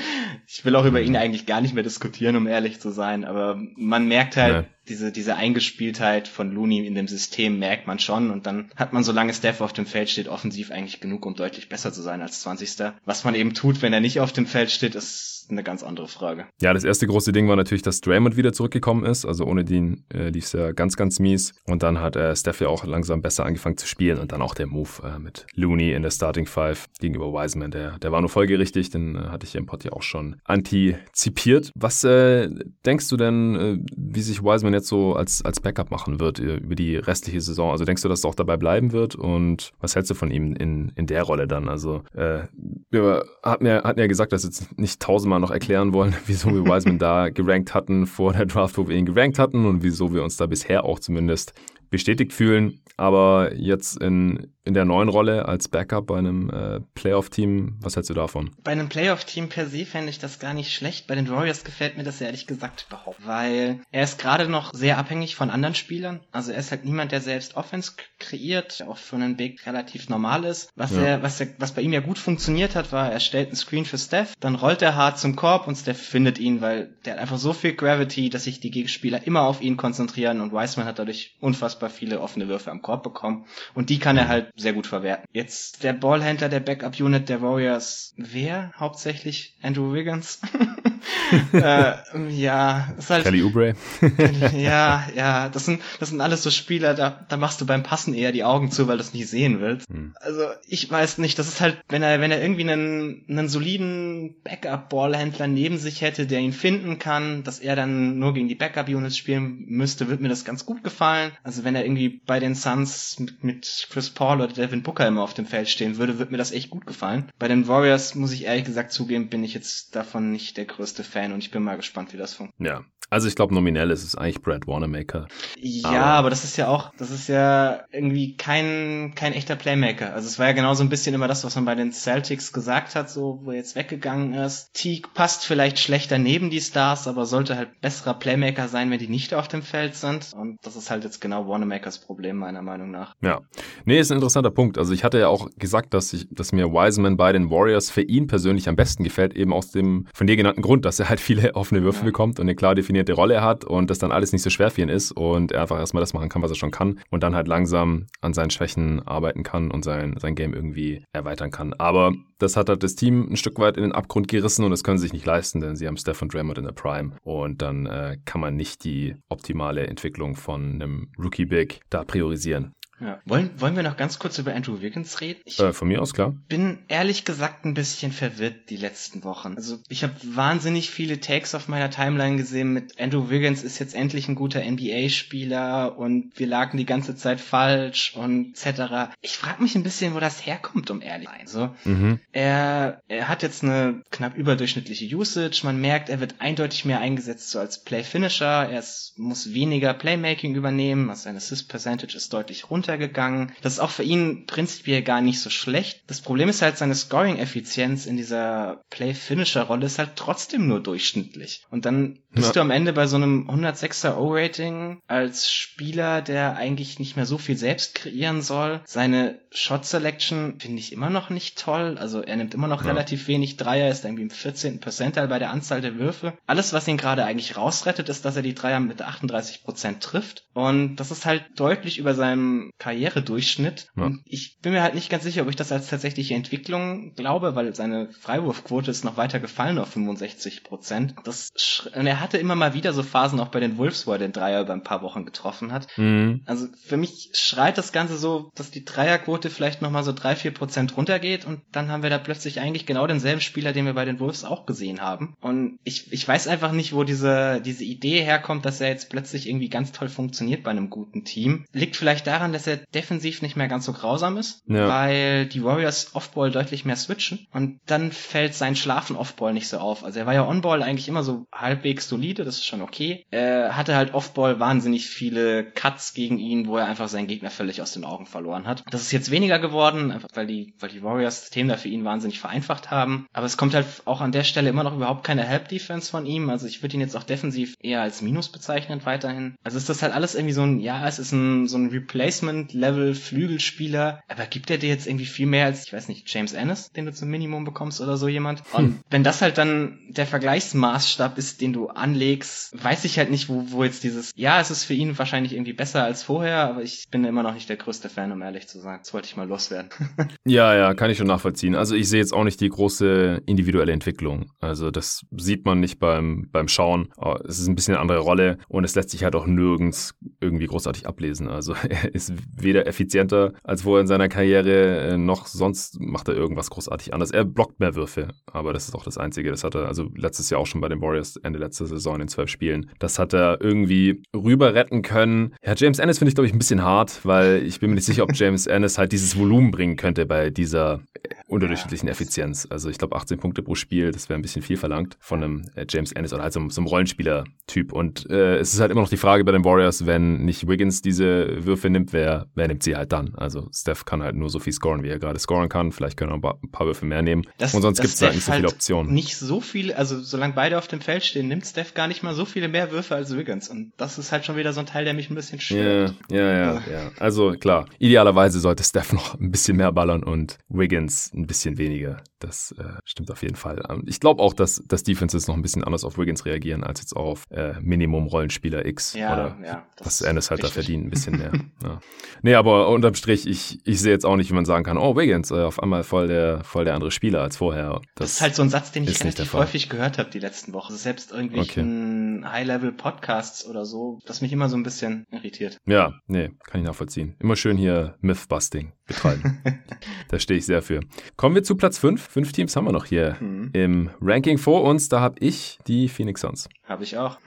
Ich will auch über ihn eigentlich gar nicht mehr diskutieren, um ehrlich zu sein, aber man merkt halt, ja diese, diese Eingespieltheit von Looney in dem System merkt man schon und dann hat man, solange Steph auf dem Feld steht, offensiv eigentlich genug, um deutlich besser zu sein als 20. Was man eben tut, wenn er nicht auf dem Feld steht, ist eine ganz andere Frage. Ja, das erste große Ding war natürlich, dass Draymond wieder zurückgekommen ist. Also ohne den äh, lief es ja ganz, ganz mies. Und dann hat äh, Steph ja auch langsam besser angefangen zu spielen und dann auch der Move äh, mit Looney in der Starting Five gegenüber Wiseman, der, der war nur folgerichtig, den äh, hatte ich im Pod ja auch schon antizipiert. Was äh, denkst du denn, äh, wie sich Wiseman jetzt so als, als Backup machen wird äh, über die restliche Saison. Also denkst du, dass es auch dabei bleiben wird? Und was hältst du von ihm in, in der Rolle dann? Also äh, wir hatten ja, hatten ja gesagt, dass wir jetzt nicht tausendmal noch erklären wollen, wieso wir Wiseman da gerankt hatten vor der Draft, wo wir ihn gerankt hatten und wieso wir uns da bisher auch zumindest bestätigt fühlen. Aber jetzt in, in der neuen Rolle als Backup bei einem äh, Playoff-Team, was hältst du davon? Bei einem Playoff-Team per se fände ich das gar nicht schlecht. Bei den Warriors gefällt mir das ehrlich gesagt überhaupt. Weil er ist gerade noch sehr abhängig von anderen Spielern. Also er ist halt niemand, der selbst Offense kreiert, der auch für einen Big relativ normal ist. Was ja. er, was er, was bei ihm ja gut funktioniert hat, war, er stellt einen Screen für Steph, dann rollt er hart zum Korb und Steph findet ihn, weil der hat einfach so viel Gravity, dass sich die Gegenspieler immer auf ihn konzentrieren und Wiseman hat dadurch unfassbar viele offene Würfe am Korb bekommen. Und die kann er halt sehr gut verwerten. Jetzt der Ballhändler der Backup-Unit der Warriors. Wer? Hauptsächlich Andrew Wiggins. äh, ja, ist halt. Kelly Oubre. ja, ja, das sind, das sind alles so Spieler, da, da machst du beim Passen eher die Augen zu, weil du es nicht sehen willst. Hm. Also, ich weiß nicht, das ist halt, wenn er, wenn er irgendwie einen, einen soliden Backup-Ballhändler neben sich hätte, der ihn finden kann, dass er dann nur gegen die Backup-Units spielen müsste, wird mir das ganz gut gefallen. Also, wenn er irgendwie bei den Suns mit, mit Chris Paul oder Devin Booker immer auf dem Feld stehen würde, wird mir das echt gut gefallen. Bei den Warriors muss ich ehrlich gesagt zugeben, bin ich jetzt davon nicht der größte Fan und ich bin mal gespannt, wie das funktioniert. Ja, Also ich glaube, nominell ist es eigentlich Brad Wanamaker. Ja, aber, aber, das ist ja auch, das ist ja irgendwie kein, kein echter Playmaker. Also es war ja genau so ein bisschen immer das, was man bei den Celtics gesagt hat, so wo er jetzt weggegangen ist. Teague passt vielleicht schlechter neben die Stars, aber sollte halt besserer Playmaker sein, wenn die nicht auf dem Feld sind. Und das ist halt jetzt genau Wanamakers Problem, meiner Meinung nach. Ja. Nee, ist ein interessanter Punkt. Also ich hatte ja auch gesagt, dass ich, dass mir Wiseman bei den Warriors für ihn persönlich am besten gefällt, eben aus dem von dir genannten Grund, dass er halt viele offene Würfe ja. bekommt und eine klar definierte definierte Rolle hat und das dann alles nicht so schwer für ihn ist und er einfach erstmal das machen kann, was er schon kann und dann halt langsam an seinen Schwächen arbeiten kann und sein, sein Game irgendwie erweitern kann. Aber das hat halt das Team ein Stück weit in den Abgrund gerissen und das können sie sich nicht leisten, denn sie haben Stephen Draymond in der Prime und dann äh, kann man nicht die optimale Entwicklung von einem Rookie Big da priorisieren. Ja. Wollen, wollen wir noch ganz kurz über Andrew Wiggins reden? Ich äh, von mir aus, klar. bin ehrlich gesagt ein bisschen verwirrt die letzten Wochen. Also ich habe wahnsinnig viele Takes auf meiner Timeline gesehen mit Andrew Wiggins ist jetzt endlich ein guter NBA-Spieler und wir lagen die ganze Zeit falsch und etc. Ich frage mich ein bisschen, wo das herkommt, um ehrlich zu sein. So, mhm. er, er hat jetzt eine knapp überdurchschnittliche Usage. Man merkt, er wird eindeutig mehr eingesetzt so als Play-Finisher. Er ist, muss weniger Playmaking übernehmen. Also seine Assist-Percentage ist deutlich runter runtergegangen. Das ist auch für ihn prinzipiell gar nicht so schlecht. Das Problem ist halt, seine Scoring-Effizienz in dieser Play-Finisher-Rolle ist halt trotzdem nur durchschnittlich. Und dann bist ja. du am Ende bei so einem 106er O-Rating als Spieler, der eigentlich nicht mehr so viel selbst kreieren soll. Seine Shot-Selection finde ich immer noch nicht toll. Also er nimmt immer noch ja. relativ wenig Dreier, ist irgendwie im 14. Percentile bei der Anzahl der Würfe. Alles, was ihn gerade eigentlich rausrettet, ist, dass er die Dreier mit 38 Prozent trifft. Und das ist halt deutlich über seinem Karrieredurchschnitt. Ja. Und ich bin mir halt nicht ganz sicher, ob ich das als tatsächliche Entwicklung glaube, weil seine Freiwurfquote ist noch weiter gefallen auf 65 Prozent. Das, und er hatte immer mal wieder so Phasen auch bei den Wolves, wo er den Dreier über ein paar Wochen getroffen hat. Mhm. Also für mich schreit das Ganze so, dass die Dreierquote vielleicht noch mal so drei, vier Prozent runtergeht und dann haben wir da plötzlich eigentlich genau denselben Spieler, den wir bei den Wolves auch gesehen haben. Und ich, ich weiß einfach nicht, wo diese, diese Idee herkommt, dass er jetzt plötzlich irgendwie ganz toll funktioniert bei einem guten Team. Liegt vielleicht daran, dass er defensiv nicht mehr ganz so grausam ist, ja. weil die Warriors Offball deutlich mehr switchen und dann fällt sein Schlafen Offball nicht so auf. Also er war ja Onball eigentlich immer so halbwegs solide, das ist schon okay. Er hatte halt Offball wahnsinnig viele Cuts gegen ihn, wo er einfach seinen Gegner völlig aus den Augen verloren hat. Das ist jetzt weniger geworden, einfach weil die, weil die Warriors das Thema für ihn wahnsinnig vereinfacht haben. Aber es kommt halt auch an der Stelle immer noch überhaupt keine Help-Defense von ihm. Also ich würde ihn jetzt auch defensiv eher als Minus bezeichnen weiterhin. Also ist das halt alles irgendwie so ein, ja, es ist ein, so ein Replacement Level Flügelspieler, aber gibt er dir jetzt irgendwie viel mehr als, ich weiß nicht, James Ennis, den du zum Minimum bekommst oder so jemand? Und hm. wenn das halt dann der Vergleichsmaßstab ist, den du anlegst, weiß ich halt nicht, wo, wo jetzt dieses, ja, es ist für ihn wahrscheinlich irgendwie besser als vorher, aber ich bin immer noch nicht der größte Fan, um ehrlich zu sein. Das wollte ich mal loswerden. ja, ja, kann ich schon nachvollziehen. Also ich sehe jetzt auch nicht die große individuelle Entwicklung. Also das sieht man nicht beim, beim Schauen. Es ist ein bisschen eine andere Rolle und es lässt sich halt auch nirgends irgendwie großartig ablesen. Also er ist weder effizienter als vorher in seiner Karriere, äh, noch sonst macht er irgendwas großartig anders. Er blockt mehr Würfe, aber das ist auch das Einzige. Das hat er also letztes Jahr auch schon bei den Warriors Ende letzter Saison in zwölf Spielen. Das hat er irgendwie rüber retten können. Ja, James Ennis finde ich, glaube ich, ein bisschen hart, weil ich bin mir nicht sicher, ob James Ennis halt dieses Volumen bringen könnte bei dieser unterdurchschnittlichen Effizienz. Also ich glaube 18 Punkte pro Spiel, das wäre ein bisschen viel verlangt von einem äh, James Ennis oder halt so, einem Rollenspieler-Typ. Und äh, es ist halt immer noch die Frage bei den Warriors, wenn nicht Wiggins diese Würfe nimmt, wer, wer nimmt sie halt dann? Also Steph kann halt nur so viel scoren, wie er gerade scoren kann. Vielleicht können wir ein paar Würfe mehr nehmen. Das, Und sonst gibt es halt nicht so viele halt Optionen. Nicht so viele, also solange beide auf dem Feld stehen, nimmt Steph gar nicht mal so viele mehr Würfe als Wiggins. Und das ist halt schon wieder so ein Teil, der mich ein bisschen stört. Ja, ja, ja. ja. Also klar, idealerweise sollte Steph noch ein bisschen mehr ballern und Wiggins ein bisschen weniger. Das äh, stimmt auf jeden Fall. Ähm, ich glaube auch, dass, dass Defenses noch ein bisschen anders auf Wiggins reagieren, als jetzt auf äh, Minimum-Rollenspieler X. Ja, oder ja, was Ennis halt da verdient, ein bisschen mehr. ja. Nee, aber unterm Strich, ich, ich sehe jetzt auch nicht, wie man sagen kann, oh, Wiggins, äh, auf einmal voll der, voll der andere Spieler als vorher. Das, das ist halt so ein Satz, den ich relativ häufig gehört habe die letzten Wochen. Selbst irgendwelchen okay. High-Level-Podcasts oder so, das mich immer so ein bisschen irritiert. Ja, nee, kann ich nachvollziehen. Immer schön hier Myth-Busting betreiben. da stehe ich sehr für. Kommen wir zu Platz 5. Fünf Teams haben wir noch hier mhm. im Ranking vor uns. Da habe ich die Phoenix Suns. Habe ich auch.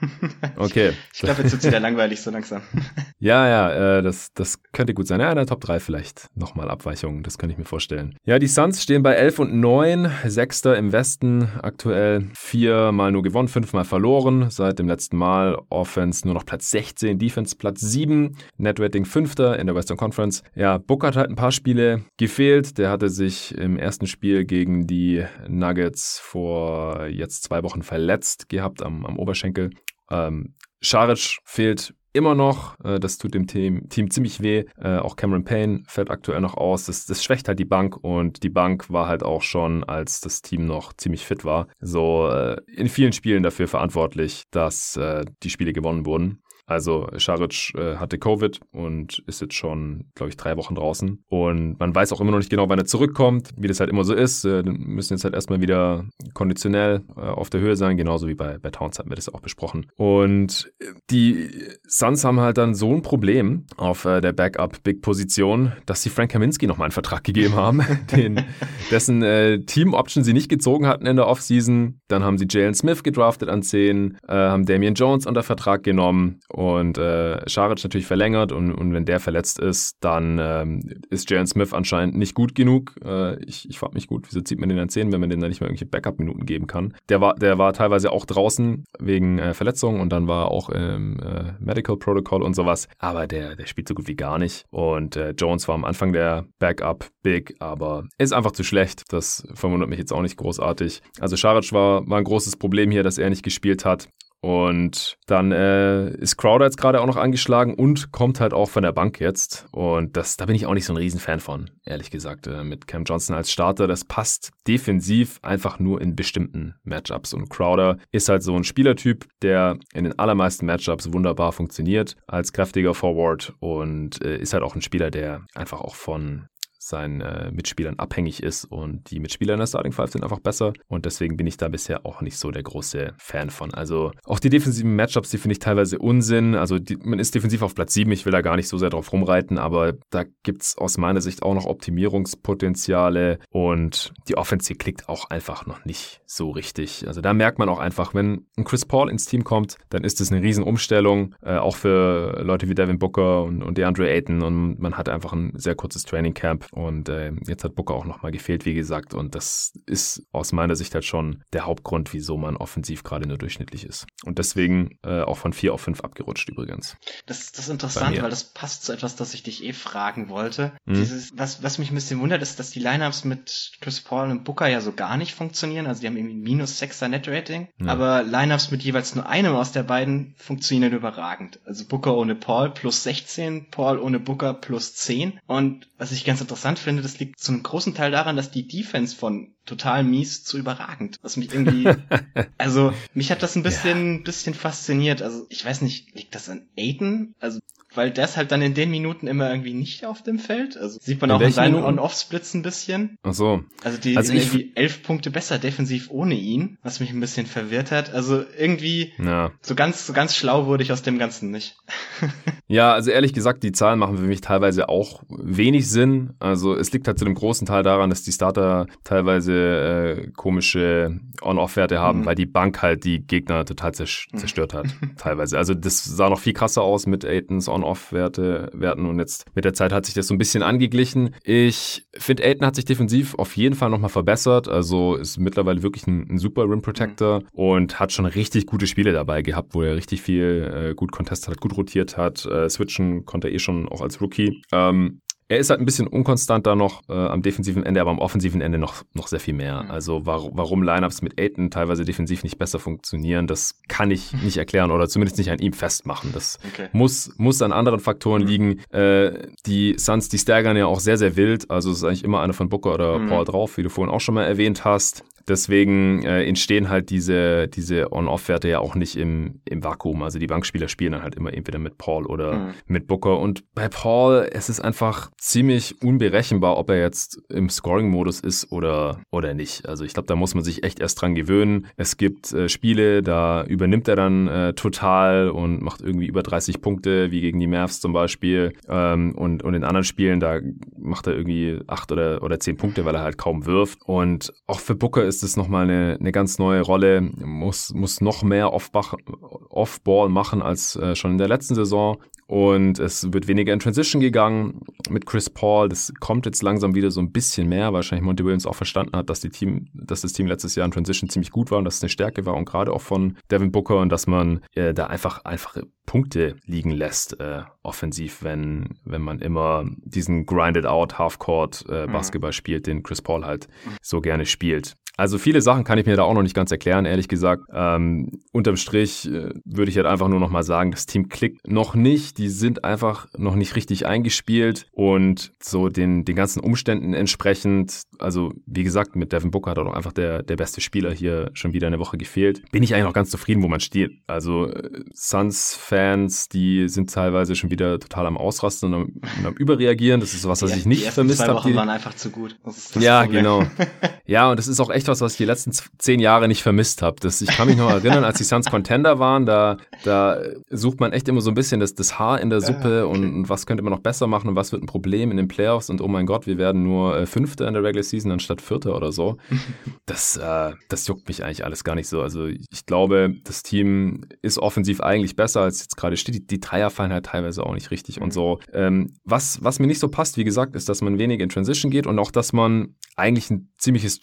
Okay. Ich glaube, jetzt wird wieder langweilig so langsam. Ja, ja, äh, das, das könnte gut sein. Ja, in der Top 3 vielleicht nochmal Abweichungen, das könnte ich mir vorstellen. Ja, die Suns stehen bei 11 und 9, Sechster im Westen aktuell. Viermal nur gewonnen, fünfmal verloren seit dem letzten Mal. Offense nur noch Platz 16, Defense Platz 7, Netrating Fünfter in der Western Conference. Ja, Book hat halt ein paar Spiele gefehlt. Der hatte sich im ersten Spiel gegen die Nuggets vor jetzt zwei Wochen verletzt gehabt am, am Oberschenkel. Ähm, Scharic fehlt immer noch. Äh, das tut dem Team, Team ziemlich weh. Äh, auch Cameron Payne fällt aktuell noch aus. Das, das schwächt halt die Bank und die Bank war halt auch schon, als das Team noch ziemlich fit war, so äh, in vielen Spielen dafür verantwortlich, dass die Spiele gewonnen wurden. Also Scharic äh, hatte Covid und ist jetzt schon, glaube ich, drei Wochen draußen. Und man weiß auch immer noch nicht genau, wann er zurückkommt, wie das halt immer so ist. Äh, müssen jetzt halt erstmal wieder konditionell äh, auf der Höhe sein, genauso wie bei, bei Towns hatten wir das auch besprochen. Und die Suns haben halt dann so ein Problem auf äh, der Backup-Big-Position, dass sie Frank Kaminski nochmal einen Vertrag gegeben haben, den, dessen äh, Team-Option sie nicht gezogen hatten in der Offseason. Dann haben sie Jalen Smith gedraftet an 10, äh, haben Damian Jones unter Vertrag genommen und äh, Scharic natürlich verlängert und, und wenn der verletzt ist, dann ähm, ist Jalen Smith anscheinend nicht gut genug. Äh, ich ich frage mich gut, wieso zieht man den dann 10, wenn man den dann nicht mal irgendwelche Backup-Minuten geben kann. Der war, der war teilweise auch draußen wegen äh, Verletzungen und dann war auch im äh, Medical Protocol und sowas. Aber der, der spielt so gut wie gar nicht. Und äh, Jones war am Anfang der Backup big, aber ist einfach zu schlecht. Das verwundert mich jetzt auch nicht großartig. Also Scharic war, war ein großes Problem hier, dass er nicht gespielt hat. Und dann äh, ist Crowder jetzt gerade auch noch angeschlagen und kommt halt auch von der Bank jetzt. Und das, da bin ich auch nicht so ein Riesenfan von, ehrlich gesagt. Äh, mit Cam Johnson als Starter, das passt defensiv einfach nur in bestimmten Matchups. Und Crowder ist halt so ein Spielertyp, der in den allermeisten Matchups wunderbar funktioniert als kräftiger Forward und äh, ist halt auch ein Spieler, der einfach auch von seinen äh, Mitspielern abhängig ist und die Mitspieler in der Starting Five sind einfach besser und deswegen bin ich da bisher auch nicht so der große Fan von. Also auch die defensiven Matchups, die finde ich teilweise Unsinn. Also die, man ist defensiv auf Platz 7, ich will da gar nicht so sehr drauf rumreiten, aber da gibt es aus meiner Sicht auch noch Optimierungspotenziale und die Offensive klickt auch einfach noch nicht so richtig. Also da merkt man auch einfach, wenn ein Chris Paul ins Team kommt, dann ist es eine Riesenumstellung, äh, auch für Leute wie Devin Booker und, und DeAndre Ayton und man hat einfach ein sehr kurzes Training Camp und äh, jetzt hat Booker auch nochmal gefehlt, wie gesagt. Und das ist aus meiner Sicht halt schon der Hauptgrund, wieso man offensiv gerade nur durchschnittlich ist. Und deswegen äh, auch von vier auf fünf abgerutscht übrigens. Das, das ist interessant, weil das passt zu etwas, das ich dich eh fragen wollte. Mhm. Dieses, was, was mich ein bisschen wundert, ist, dass die Lineups mit Chris Paul und Booker ja so gar nicht funktionieren. Also die haben irgendwie minus 6er Net-Rating. Aber Lineups mit jeweils nur einem aus der beiden funktionieren überragend. Also Booker ohne Paul plus 16, Paul ohne Booker plus 10. Und was ich ganz interessant interessant finde, das liegt zu einem großen Teil daran, dass die Defense von total mies zu überragend, was mich irgendwie, also mich hat das ein bisschen, ja. bisschen fasziniert. Also ich weiß nicht, liegt das an Aiden? Also weil der ist halt dann in den Minuten immer irgendwie nicht auf dem Feld. Also sieht man in auch in seinen On-Off-Splits ein bisschen. Ach so. Also die also sind irgendwie elf Punkte besser defensiv ohne ihn, was mich ein bisschen verwirrt hat. Also irgendwie ja. so ganz, so ganz schlau wurde ich aus dem Ganzen nicht. ja, also ehrlich gesagt, die Zahlen machen für mich teilweise auch wenig Sinn. Also es liegt halt zu einem großen Teil daran, dass die Starter teilweise äh, komische On-Off-Werte haben, mhm. weil die Bank halt die Gegner total zerstört hat, teilweise. Also das sah noch viel krasser aus mit Aitons On On-Off-Werte werten und jetzt mit der Zeit hat sich das so ein bisschen angeglichen. Ich finde, Aiden hat sich defensiv auf jeden Fall nochmal verbessert, also ist mittlerweile wirklich ein, ein super Rim Protector mhm. und hat schon richtig gute Spiele dabei gehabt, wo er richtig viel äh, gut contestet hat, gut rotiert hat. Äh, switchen konnte er eh schon auch als Rookie. Ähm, er ist halt ein bisschen unkonstanter noch äh, am defensiven Ende, aber am offensiven Ende noch, noch sehr viel mehr. Mhm. Also war, warum Lineups mit Aiton teilweise defensiv nicht besser funktionieren, das kann ich nicht erklären oder zumindest nicht an ihm festmachen. Das okay. muss, muss an anderen Faktoren mhm. liegen. Äh, die Suns, die staggern ja auch sehr, sehr wild. Also es ist eigentlich immer einer von Booker oder mhm. Paul drauf, wie du vorhin auch schon mal erwähnt hast. Deswegen äh, entstehen halt diese, diese On-Off-Werte ja auch nicht im, im Vakuum. Also die Bankspieler spielen dann halt immer entweder mit Paul oder mhm. mit Booker. Und bei Paul, es ist einfach ziemlich unberechenbar, ob er jetzt im Scoring-Modus ist oder, oder nicht. Also ich glaube, da muss man sich echt erst dran gewöhnen. Es gibt äh, Spiele, da übernimmt er dann äh, total und macht irgendwie über 30 Punkte, wie gegen die Mavs zum Beispiel. Ähm, und, und in anderen Spielen, da macht er irgendwie acht oder, oder zehn Punkte, weil er halt kaum wirft. Und auch für Booker ist ist das nochmal eine, eine ganz neue Rolle, muss, muss noch mehr Off-Ball machen als äh, schon in der letzten Saison. Und es wird weniger in Transition gegangen mit Chris Paul. Das kommt jetzt langsam wieder so ein bisschen mehr. Wahrscheinlich Monty Williams auch verstanden hat, dass, die Team, dass das Team letztes Jahr in Transition ziemlich gut war und dass es eine Stärke war und gerade auch von Devin Booker und dass man äh, da einfach einfache Punkte liegen lässt äh, offensiv, wenn, wenn man immer diesen grinded out Halfcourt äh, mhm. Basketball spielt, den Chris Paul halt so gerne spielt. Also viele Sachen kann ich mir da auch noch nicht ganz erklären, ehrlich gesagt. Ähm, unterm Strich äh, würde ich halt einfach nur noch mal sagen, das Team klickt noch nicht. Die sind einfach noch nicht richtig eingespielt und so den, den ganzen Umständen entsprechend, also wie gesagt, mit Devin Booker hat auch einfach der, der beste Spieler hier schon wieder eine Woche gefehlt. Bin ich eigentlich noch ganz zufrieden, wo man steht. Also äh, Suns-Fans, die sind teilweise schon wieder total am Ausrasten und am, und am Überreagieren. Das ist was, was die, ich nicht die vermisst habe. Die waren einfach zu gut. ja, Problem. genau. Ja, und das ist auch echt was, was ich die letzten zehn Jahre nicht vermisst habe. Ich kann mich noch erinnern, als die Suns Contender waren, da, da sucht man echt immer so ein bisschen das, das Haar in der Suppe okay. und, und, was könnte man noch besser machen und was wird ein Problem in den Playoffs und oh mein Gott, wir werden nur äh, Fünfter in der Regular Season anstatt Vierter oder so. Das, äh, das juckt mich eigentlich alles gar nicht so. Also ich glaube, das Team ist offensiv eigentlich besser, als jetzt gerade steht. Die, die Dreier fallen halt teilweise auch nicht richtig mhm. und so. Ähm, was, was mir nicht so passt, wie gesagt, ist, dass man wenig in Transition geht und auch, dass man eigentlich ein ziemliches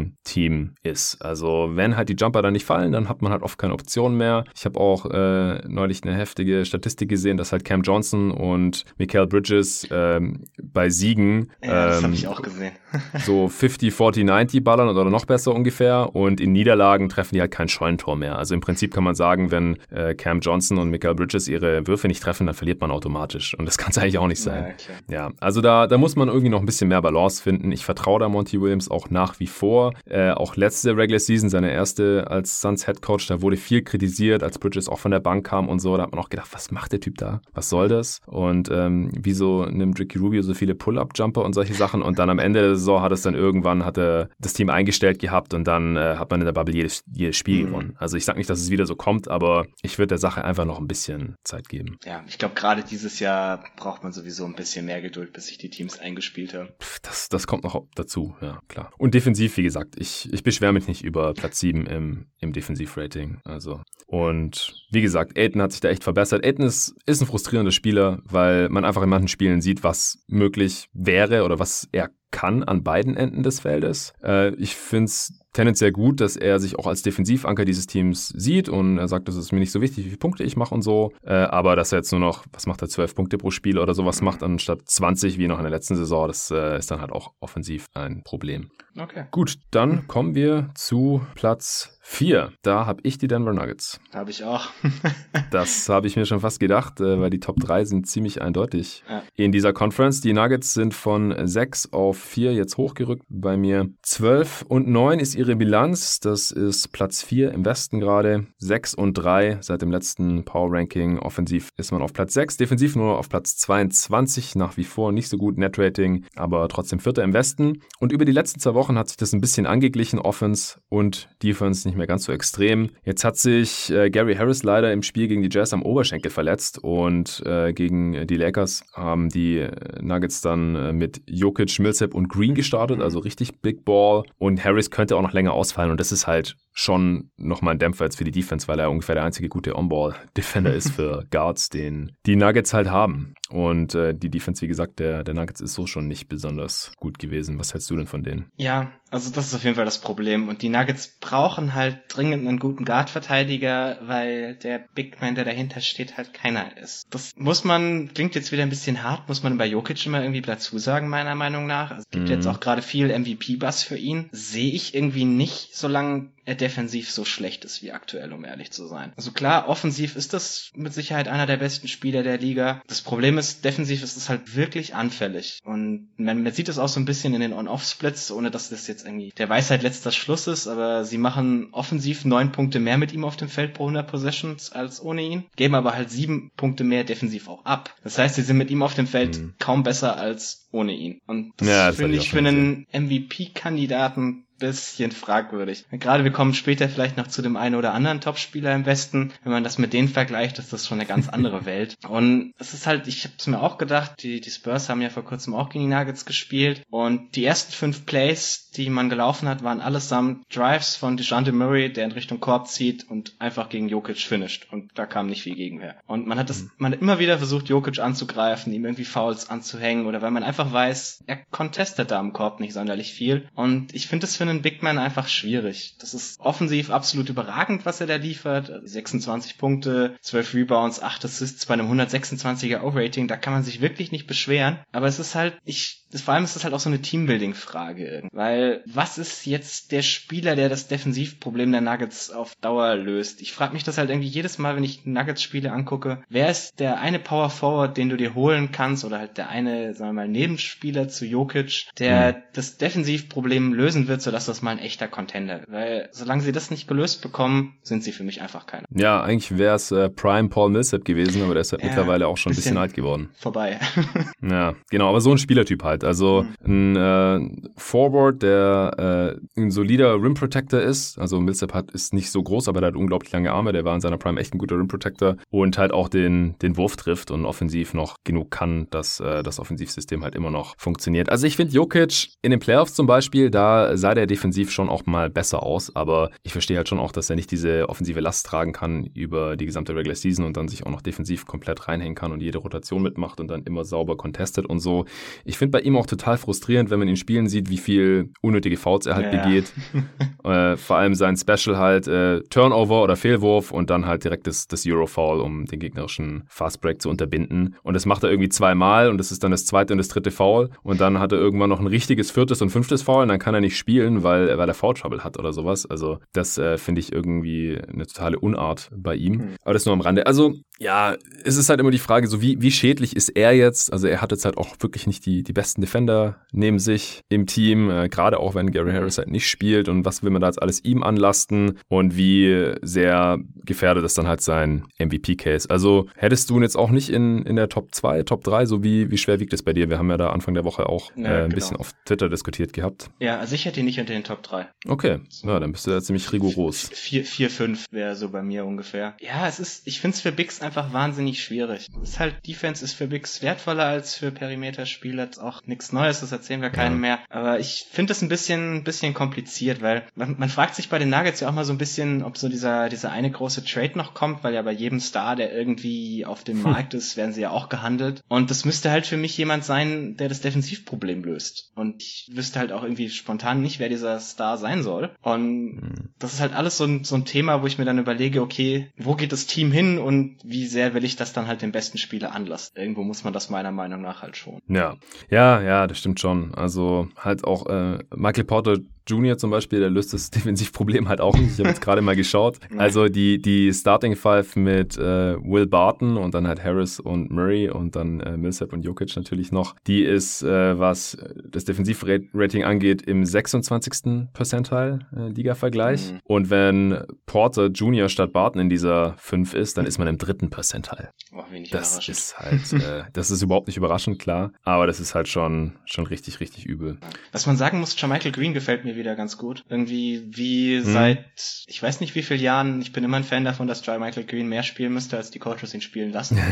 Jump-Shooting-Team ist. Also wenn halt die Jumper dann nicht fallen, dann hat man halt oft keine Option mehr. Ich habe auch äh, neulich eine heftige Statistik gesehen, dass halt Cam Johnson und Michael Bridges ähm, bei Siegen ja, das ähm, ich auch gesehen. so 50, 40, 90 ballern oder noch besser ungefähr und in Niederlagen treffen die halt kein Scheunentor mehr. Also im Prinzip kann man sagen, wenn äh, Cam Johnson und Michael Bridges ihre Würfe nicht treffen, dann verliert man automatisch und das kann es eigentlich auch nicht sein. Ja, ja, also da, da muss man irgendwie noch ein bisschen mehr Balance finden. Ich vertraue da Monty Williams auch nach wie vor. Äh, auch letzte Regular Season, seine erste als Suns Head Coach, da wurde viel kritisiert, als Bridges auch von der Bank kam und so. Da hat man auch gedacht, was macht der Typ da? Was soll das? Und ähm, wieso nimmt Ricky Rubio so viele Pull-Up-Jumper und solche Sachen? Und dann am Ende der Saison hat es dann irgendwann hat er das Team eingestellt gehabt und dann äh, hat man in der Bubble jedes, jedes Spiel mhm. gewonnen. Also ich sage nicht, dass es wieder so kommt, aber ich würde der Sache einfach noch ein bisschen Zeit geben. Ja, ich glaube, gerade dieses Jahr braucht man sowieso ein bisschen mehr Geduld, bis sich die Teams eingespielt haben. Das, das kommt noch dazu, ja, klar. Und defensiv, wie gesagt, ich, ich beschwere mich nicht über Platz 7 im, im Defensivrating. Also. Und wie gesagt, Aiden hat sich da echt verbessert. Aiden ist, ist ein frustrierender Spieler, weil man einfach in manchen Spielen sieht, was möglich wäre oder was er kann an beiden Enden des Feldes. Äh, ich finde es tendenziell gut, dass er sich auch als Defensivanker dieses Teams sieht und er sagt, das ist mir nicht so wichtig, wie viele Punkte ich mache und so. Äh, aber dass er jetzt nur noch, was macht er, 12 Punkte pro Spiel oder sowas macht, anstatt 20 wie noch in der letzten Saison, das äh, ist dann halt auch offensiv ein Problem. Okay. Gut, dann kommen wir zu Platz 4. Da habe ich die Denver Nuggets. Habe ich auch. das habe ich mir schon fast gedacht, äh, weil die Top 3 sind ziemlich eindeutig ja. in dieser Conference. Die Nuggets sind von 6 auf 4 jetzt hochgerückt bei mir. 12 und 9 ist ihre Bilanz. Das ist Platz 4 im Westen gerade. 6 und 3 seit dem letzten Power Ranking. Offensiv ist man auf Platz 6, defensiv nur auf Platz 22. Nach wie vor nicht so gut Net Rating, aber trotzdem Vierter im Westen. Und über die letzten zwei Wochen hat sich das ein bisschen angeglichen, Offense und Defense nicht mehr ganz so extrem. Jetzt hat sich äh, Gary Harris leider im Spiel gegen die Jazz am Oberschenkel verletzt und äh, gegen die Lakers haben die Nuggets dann äh, mit Jokic, Millsap und Green gestartet, also richtig Big Ball. Und Harris könnte auch noch länger ausfallen und das ist halt schon nochmal ein Dämpfer jetzt für die Defense, weil er ungefähr der einzige gute On-Ball-Defender ist für Guards, den die Nuggets halt haben. Und äh, die Defense, wie gesagt, der, der Nuggets ist so schon nicht besonders gut gewesen. Was hältst du denn von denen? Ja, also das ist auf jeden Fall das Problem. Und die Nuggets brauchen halt dringend einen guten Guard-Verteidiger, weil der Big Man, der dahinter steht, halt keiner ist. Das muss man, klingt jetzt wieder ein bisschen hart, muss man bei Jokic immer irgendwie dazu sagen, meiner Meinung nach. Also es gibt mhm. jetzt auch gerade viel MVP-Bass für ihn. Sehe ich irgendwie nicht, solange er defensiv so schlecht ist wie aktuell, um ehrlich zu sein. Also klar, offensiv ist das mit Sicherheit einer der besten Spieler der Liga. Das Problem ist, defensiv ist es halt wirklich anfällig. Und man, man sieht es auch so ein bisschen in den On-Off-Splits, ohne dass das jetzt irgendwie der Weisheit letzter Schluss ist, aber sie machen offensiv neun Punkte mehr mit ihm auf dem Feld pro 100 Possessions als ohne ihn, geben aber halt sieben Punkte mehr defensiv auch ab. Das heißt, sie sind mit ihm auf dem Feld mhm. kaum besser als ohne ihn. Und das, ja, das finde ich für einen MVP-Kandidaten bisschen fragwürdig. Gerade wir kommen später vielleicht noch zu dem einen oder anderen Topspieler im Westen. Wenn man das mit denen vergleicht, ist das schon eine ganz andere Welt. Und es ist halt, ich habe es mir auch gedacht, die, die Spurs haben ja vor kurzem auch gegen die Nuggets gespielt und die ersten fünf Plays, die man gelaufen hat, waren allesamt Drives von DeJounte Murray, der in Richtung Korb zieht und einfach gegen Jokic finisht. Und da kam nicht viel Gegenwehr. Und man hat das, mhm. man hat immer wieder versucht, Jokic anzugreifen, ihm irgendwie Fouls anzuhängen oder weil man einfach weiß, er contestet da am Korb nicht sonderlich viel. Und ich finde es für einen Big Man einfach schwierig. Das ist offensiv absolut überragend, was er da liefert. 26 Punkte, 12 Rebounds, 8 Assists bei einem 126er O-Rating, da kann man sich wirklich nicht beschweren. Aber es ist halt, ich das, vor allem ist das halt auch so eine Teambuilding-Frage. Weil was ist jetzt der Spieler, der das Defensivproblem der Nuggets auf Dauer löst? Ich frage mich das halt irgendwie jedes Mal, wenn ich Nuggets-Spiele angucke. Wer ist der eine Power Forward, den du dir holen kannst oder halt der eine, sagen wir mal, Nebenspieler zu Jokic, der mhm. das Defensivproblem lösen wird, sodass das mal ein echter Contender. Weil solange sie das nicht gelöst bekommen, sind sie für mich einfach keiner. Ja, eigentlich wäre es äh, Prime Paul Millsap gewesen, aber der ist halt ja, mittlerweile auch schon ein bisschen alt geworden. Vorbei. ja, genau, aber so ein Spielertyp halt. Also mhm. ein äh, Forward, der äh, ein solider Rim Protector ist. Also Millsap hat ist nicht so groß, aber der hat unglaublich lange Arme. Der war in seiner Prime echt ein guter Rim Protector und halt auch den den Wurf trifft und offensiv noch genug kann, dass äh, das Offensivsystem halt immer noch funktioniert. Also ich finde Jokic in den Playoffs zum Beispiel, da sah der defensiv schon auch mal besser aus, aber ich verstehe halt schon auch, dass er nicht diese offensive Last tragen kann über die gesamte Regular Season und dann sich auch noch defensiv komplett reinhängen kann und jede Rotation mitmacht und dann immer sauber contestet und so. Ich finde bei ihm auch total frustrierend, wenn man ihn spielen sieht, wie viel unnötige Fouls er halt ja. begeht. äh, vor allem sein Special halt äh, Turnover oder Fehlwurf und dann halt direkt das, das Euro-Foul, um den gegnerischen Fastbreak zu unterbinden. Und das macht er irgendwie zweimal und das ist dann das zweite und das dritte Foul. Und dann hat er irgendwann noch ein richtiges viertes und fünftes Foul und dann kann er nicht spielen, weil, weil er Foul-Trouble hat oder sowas. Also das äh, finde ich irgendwie eine totale Unart bei ihm. Mhm. Aber das nur am Rande. Also ja, es ist halt immer die Frage, so wie, wie schädlich ist er jetzt? Also er hat jetzt halt auch wirklich nicht die, die besten Defender neben sich im Team, äh, gerade auch wenn Gary Harris halt nicht spielt und was will man da jetzt alles ihm anlasten und wie sehr gefährdet das dann halt sein MVP-Case. Also hättest du ihn jetzt auch nicht in, in der Top 2, Top 3, so wie, wie schwer wiegt es bei dir? Wir haben ja da Anfang der Woche auch ja, äh, ein genau. bisschen auf Twitter diskutiert gehabt. Ja, also ich hätte ihn nicht unter den Top 3. Okay, ja, dann bist du da ziemlich rigoros. 4, 4 5 wäre so bei mir ungefähr. Ja, es ist, ich finde es für Bigs einfach einfach wahnsinnig schwierig. Es ist halt, Defense ist für Bigs wertvoller als für Perimeter-Spieler. Das ist auch nichts Neues, das erzählen wir keinem mehr. Aber ich finde es ein bisschen, bisschen kompliziert, weil man, man fragt sich bei den Nuggets ja auch mal so ein bisschen, ob so dieser, dieser eine große Trade noch kommt, weil ja bei jedem Star, der irgendwie auf dem hm. Markt ist, werden sie ja auch gehandelt. Und das müsste halt für mich jemand sein, der das Defensivproblem löst. Und ich wüsste halt auch irgendwie spontan nicht, wer dieser Star sein soll. Und hm. das ist halt alles so ein, so ein Thema, wo ich mir dann überlege, okay, wo geht das Team hin und wie wie sehr will ich das dann halt dem besten Spieler anlassen. Irgendwo muss man das meiner Meinung nach halt schon. Ja, ja, ja, das stimmt schon. Also halt auch äh, Michael Porter Junior zum Beispiel, der löst das Defensivproblem halt auch nicht. Ich habe jetzt gerade mal geschaut. Also die, die Starting Five mit äh, Will Barton und dann halt Harris und Murray und dann äh, Millsap und Jokic natürlich noch. Die ist, äh, was das Defensivrating angeht, im 26. Percentile äh, Liga-Vergleich. Mhm. Und wenn Porter Junior statt Barton in dieser 5 ist, dann ist man im dritten Percentile. Oh, das ist halt, äh, das ist überhaupt nicht überraschend, klar. Aber das ist halt schon, schon richtig, richtig übel. Was man sagen muss, Michael Green gefällt mir wieder ganz gut. Irgendwie wie hm. seit, ich weiß nicht wie vielen Jahren, ich bin immer ein Fan davon, dass Dry Michael Green mehr spielen müsste, als die Coaches ihn spielen lassen.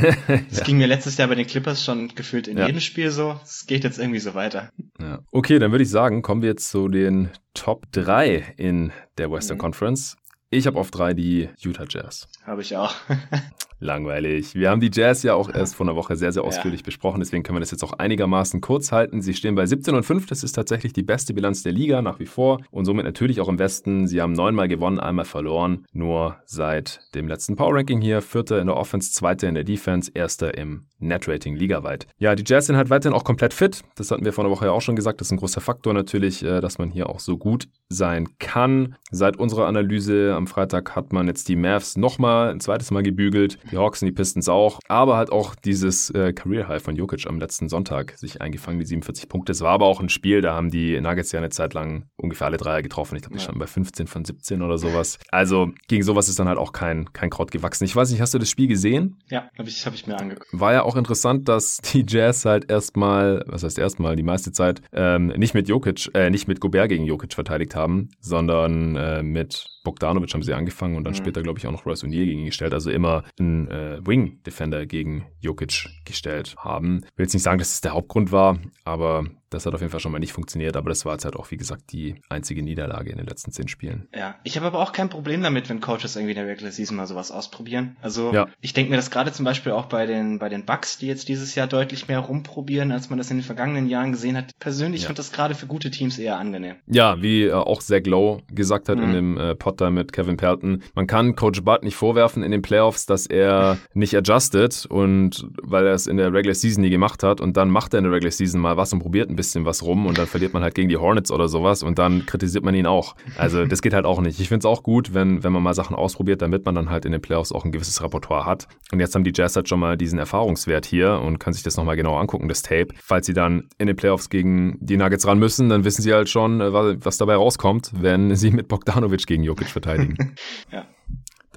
Das ja. ging mir letztes Jahr bei den Clippers schon gefühlt in ja. jedem Spiel so. Es geht jetzt irgendwie so weiter. Ja. Okay, dann würde ich sagen, kommen wir jetzt zu den Top 3 in der Western mhm. Conference. Ich habe auf drei die Utah Jazz. Habe ich auch. Langweilig. Wir haben die Jazz ja auch erst vor einer Woche sehr, sehr ausführlich ja. besprochen, deswegen können wir das jetzt auch einigermaßen kurz halten. Sie stehen bei 17 und 5, das ist tatsächlich die beste Bilanz der Liga nach wie vor und somit natürlich auch im Westen. Sie haben neunmal gewonnen, einmal verloren, nur seit dem letzten Power Ranking hier. Vierter in der Offense, zweiter in der Defense, erster im Net-Rating ligaweit. Ja, die Jazz sind halt weiterhin auch komplett fit. Das hatten wir vor einer Woche ja auch schon gesagt. Das ist ein großer Faktor natürlich, äh, dass man hier auch so gut sein kann. Seit unserer Analyse am Freitag hat man jetzt die Mavs nochmal ein zweites Mal gebügelt. Die Hawks und die Pistons auch. Aber halt auch dieses äh, Career High von Jokic am letzten Sonntag sich eingefangen, die 47 Punkte. Es war aber auch ein Spiel, da haben die Nuggets ja eine Zeit lang ungefähr alle Dreier getroffen. Ich glaube, die ja. standen bei 15 von 17 oder sowas. Also gegen sowas ist dann halt auch kein, kein Kraut gewachsen. Ich weiß nicht, hast du das Spiel gesehen? Ja, habe ich, hab ich mir angeguckt. War ja auch interessant, dass die Jazz halt erstmal, was heißt erstmal, die meiste Zeit, ähm, nicht mit Jokic, äh, nicht mit Gobert gegen Jokic verteidigt haben, sondern äh, mit Bogdanovic haben sie angefangen und dann mhm. später, glaube ich, auch noch Royce O'Neal gegen ihn gestellt. Also immer einen äh, Wing-Defender gegen Jokic gestellt haben. Ich will jetzt nicht sagen, dass es der Hauptgrund war, aber das hat auf jeden Fall schon mal nicht funktioniert, aber das war jetzt halt auch, wie gesagt, die einzige Niederlage in den letzten zehn Spielen. Ja, ich habe aber auch kein Problem damit, wenn Coaches irgendwie in der Regular Season mal sowas ausprobieren. Also ja. ich denke mir das gerade zum Beispiel auch bei den, bei den Bucks, die jetzt dieses Jahr deutlich mehr rumprobieren, als man das in den vergangenen Jahren gesehen hat. Persönlich ja. fand das gerade für gute Teams eher angenehm. Ja, wie äh, auch Zach Lowe gesagt hat mhm. in dem äh, da mit Kevin Pelton, man kann Coach Bud nicht vorwerfen in den Playoffs, dass er nicht adjusted und weil er es in der Regular Season nie gemacht hat und dann macht er in der Regular Season mal was und probiert ein bisschen was rum und dann verliert man halt gegen die Hornets oder sowas und dann kritisiert man ihn auch. Also das geht halt auch nicht. Ich finde es auch gut, wenn, wenn man mal Sachen ausprobiert, damit man dann halt in den Playoffs auch ein gewisses Repertoire hat. Und jetzt haben die Jazz halt schon mal diesen Erfahrungswert hier und können sich das nochmal genau angucken, das Tape. Falls sie dann in den Playoffs gegen die Nuggets ran müssen, dann wissen sie halt schon, äh, was dabei rauskommt, wenn sie mit Bogdanovic gegen Jokic verteidigen. ja.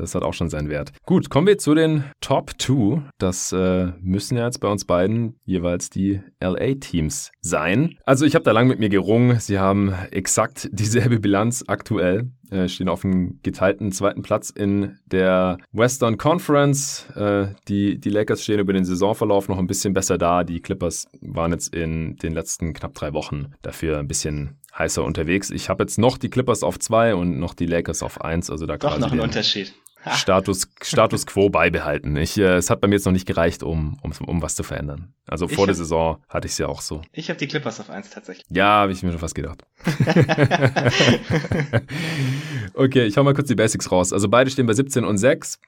Das hat auch schon seinen Wert. Gut, kommen wir zu den Top 2. Das äh, müssen ja jetzt bei uns beiden jeweils die LA-Teams sein. Also ich habe da lang mit mir gerungen. Sie haben exakt dieselbe Bilanz aktuell. Äh, stehen auf dem geteilten zweiten Platz in der Western Conference. Äh, die, die Lakers stehen über den Saisonverlauf noch ein bisschen besser da. Die Clippers waren jetzt in den letzten knapp drei Wochen dafür ein bisschen heißer unterwegs. Ich habe jetzt noch die Clippers auf zwei und noch die Lakers auf eins. Also da Doch noch ein Unterschied. Status, Status quo beibehalten. Ich, äh, es hat bei mir jetzt noch nicht gereicht, um, um, um was zu verändern. Also vor hab, der Saison hatte ich es ja auch so. Ich habe die Clippers auf eins tatsächlich. Ja, habe ich mir schon fast gedacht. okay, ich hau mal kurz die Basics raus. Also beide stehen bei 17 und 6.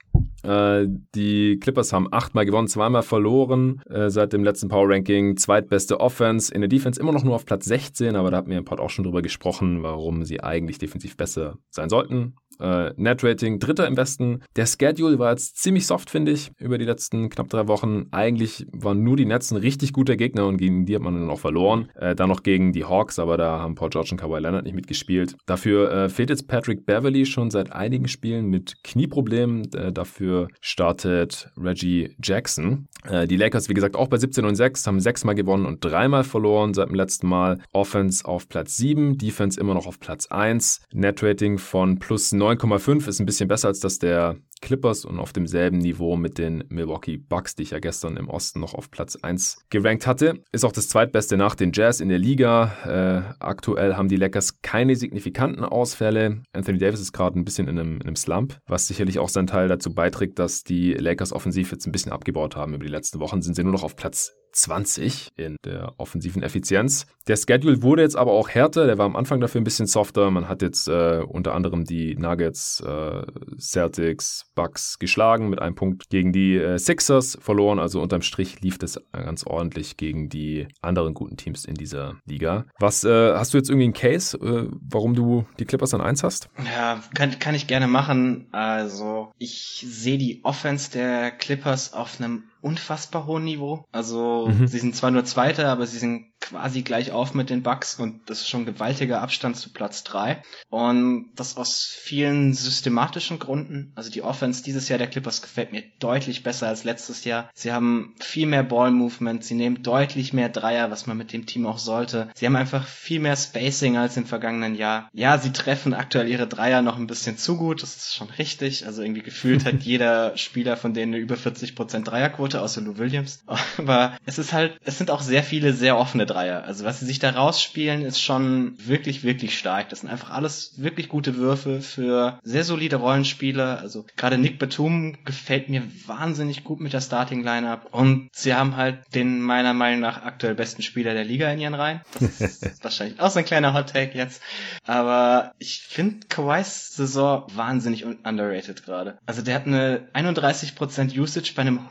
Äh, die Clippers haben achtmal gewonnen, zweimal verloren äh, seit dem letzten Power Ranking. Zweitbeste Offense. In der Defense immer noch nur auf Platz 16, aber da hat mir im Pod auch schon drüber gesprochen, warum sie eigentlich defensiv besser sein sollten. Äh, Net-Rating Dritter im Westen. Der Schedule war jetzt ziemlich soft, finde ich, über die letzten knapp drei Wochen. Eigentlich waren nur die Nets ein richtig guter Gegner und gegen die hat man dann auch verloren. Äh, dann noch gegen die Hawks, aber da haben Paul George und Kawhi Leonard nicht mitgespielt. Dafür äh, fehlt jetzt Patrick Beverly schon seit einigen Spielen mit Knieproblemen. Äh, dafür startet Reggie Jackson. Äh, die Lakers, wie gesagt, auch bei 17 und 6, haben sechsmal gewonnen und dreimal verloren seit dem letzten Mal. Offense auf Platz 7, Defense immer noch auf Platz 1. Net-Rating von plus 9 9,5 ist ein bisschen besser als das der Clippers und auf demselben Niveau mit den Milwaukee Bucks, die ich ja gestern im Osten noch auf Platz 1 gerankt hatte. Ist auch das zweitbeste nach den Jazz in der Liga. Äh, aktuell haben die Lakers keine signifikanten Ausfälle. Anthony Davis ist gerade ein bisschen in einem, in einem Slump, was sicherlich auch seinen Teil dazu beiträgt, dass die Lakers offensiv jetzt ein bisschen abgebaut haben. Über die letzten Wochen sind sie nur noch auf Platz 20 in der offensiven Effizienz. Der Schedule wurde jetzt aber auch härter. Der war am Anfang dafür ein bisschen softer. Man hat jetzt äh, unter anderem die Nuggets, äh, Celtics, Bucks geschlagen mit einem Punkt gegen die äh, Sixers verloren. Also unterm Strich lief das ganz ordentlich gegen die anderen guten Teams in dieser Liga. Was äh, hast du jetzt irgendwie einen Case, äh, warum du die Clippers an 1 hast? Ja, kann, kann ich gerne machen. Also ich sehe die Offense der Clippers auf einem unfassbar hohen Niveau. Also mhm. sie sind zwar nur Zweiter, aber sie sind quasi gleich auf mit den Bucks und das ist schon gewaltiger Abstand zu Platz drei Und das aus vielen systematischen Gründen. Also die Offense dieses Jahr der Clippers gefällt mir deutlich besser als letztes Jahr. Sie haben viel mehr Ball-Movement, sie nehmen deutlich mehr Dreier, was man mit dem Team auch sollte. Sie haben einfach viel mehr Spacing als im vergangenen Jahr. Ja, sie treffen aktuell ihre Dreier noch ein bisschen zu gut, das ist schon richtig. Also irgendwie gefühlt hat jeder Spieler von denen eine über 40% Dreierquote, außer Lou Williams. Aber es ist halt, es sind auch sehr viele sehr offene Dreier. Also was sie sich da rausspielen, ist schon wirklich, wirklich stark. Das sind einfach alles wirklich gute Würfe für sehr solide Rollenspieler. Also gerade Nick Batum gefällt mir wahnsinnig gut mit der Starting Lineup. Und sie haben halt den meiner Meinung nach aktuell besten Spieler der Liga in ihren Reihen. Das ist wahrscheinlich auch so ein kleiner Hot Take jetzt. Aber ich finde Kawhis Saison wahnsinnig underrated gerade. Also der hat eine 31% Usage bei einem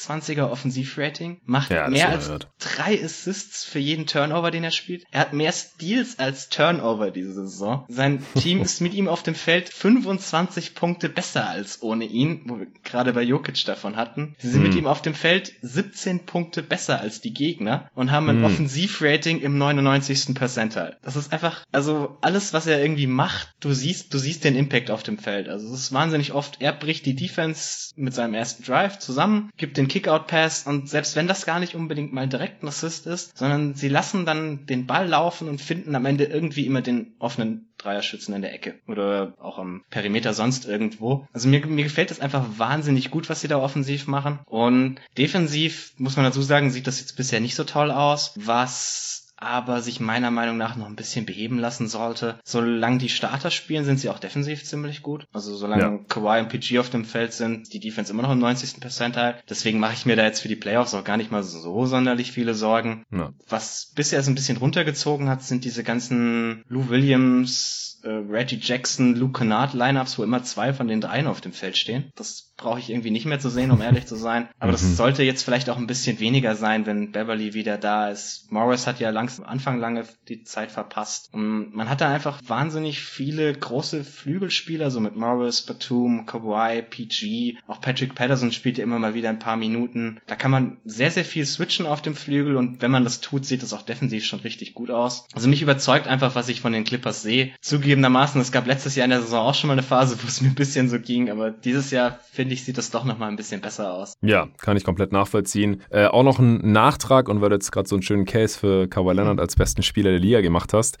128er Offensivrating, macht ja, mehr als drei Assists für jeden Turnover, den er spielt. Er hat mehr Steals als Turnover diese Saison. Sein Team ist mit ihm auf dem Feld 25 Punkte besser als ohne ihn, wo wir gerade bei Jokic davon hatten. Sie sind hm. mit ihm auf dem Feld 17 Punkte besser als die Gegner und haben ein hm. Offensivrating im 99. Percentile. Das ist einfach, also alles, was er irgendwie macht, du siehst, du siehst den Impact auf dem Feld. Also es ist wahnsinnig oft, er bricht die Defense mit seinem ersten Drive zusammen, gibt den Kickout-Pass und selbst wenn das gar nicht unbedingt mal direkt ein Assist ist, sondern sie lassen dann den Ball laufen und finden am Ende irgendwie immer den offenen Dreierschützen in der Ecke oder auch am Perimeter sonst irgendwo. Also mir, mir gefällt das einfach wahnsinnig gut, was sie da offensiv machen. Und defensiv, muss man dazu sagen, sieht das jetzt bisher nicht so toll aus. Was aber sich meiner Meinung nach noch ein bisschen beheben lassen sollte. Solange die Starter spielen, sind sie auch defensiv ziemlich gut. Also solange ja. Kawhi und PG auf dem Feld sind, die Defense immer noch im 90. Percentile. Deswegen mache ich mir da jetzt für die Playoffs auch gar nicht mal so sonderlich viele Sorgen. Ja. Was bisher so ein bisschen runtergezogen hat, sind diese ganzen Lou Williams, äh, Reggie Jackson, Luke Kennard Lineups, wo immer zwei von den dreien auf dem Feld stehen. Das brauche ich irgendwie nicht mehr zu sehen, um ehrlich zu sein. Aber mhm. das sollte jetzt vielleicht auch ein bisschen weniger sein, wenn Beverly wieder da ist. Morris hat ja langsam Anfang lange die Zeit verpasst. Und man hat da einfach wahnsinnig viele große Flügelspieler, so mit Morris, Batum, Kawhi, PG. Auch Patrick Patterson spielt ja immer mal wieder ein paar Minuten. Da kann man sehr, sehr viel switchen auf dem Flügel und wenn man das tut, sieht es auch defensiv schon richtig gut aus. Also mich überzeugt einfach, was ich von den Clippers sehe. Zugegebenermaßen, es gab letztes Jahr in der Saison auch schon mal eine Phase, wo es mir ein bisschen so ging, aber dieses Jahr finde ich, sieht das doch nochmal ein bisschen besser aus. Ja, kann ich komplett nachvollziehen. Äh, auch noch ein Nachtrag und weil du jetzt gerade so einen schönen Case für Kawhi Leonard als besten Spieler der Liga gemacht hast.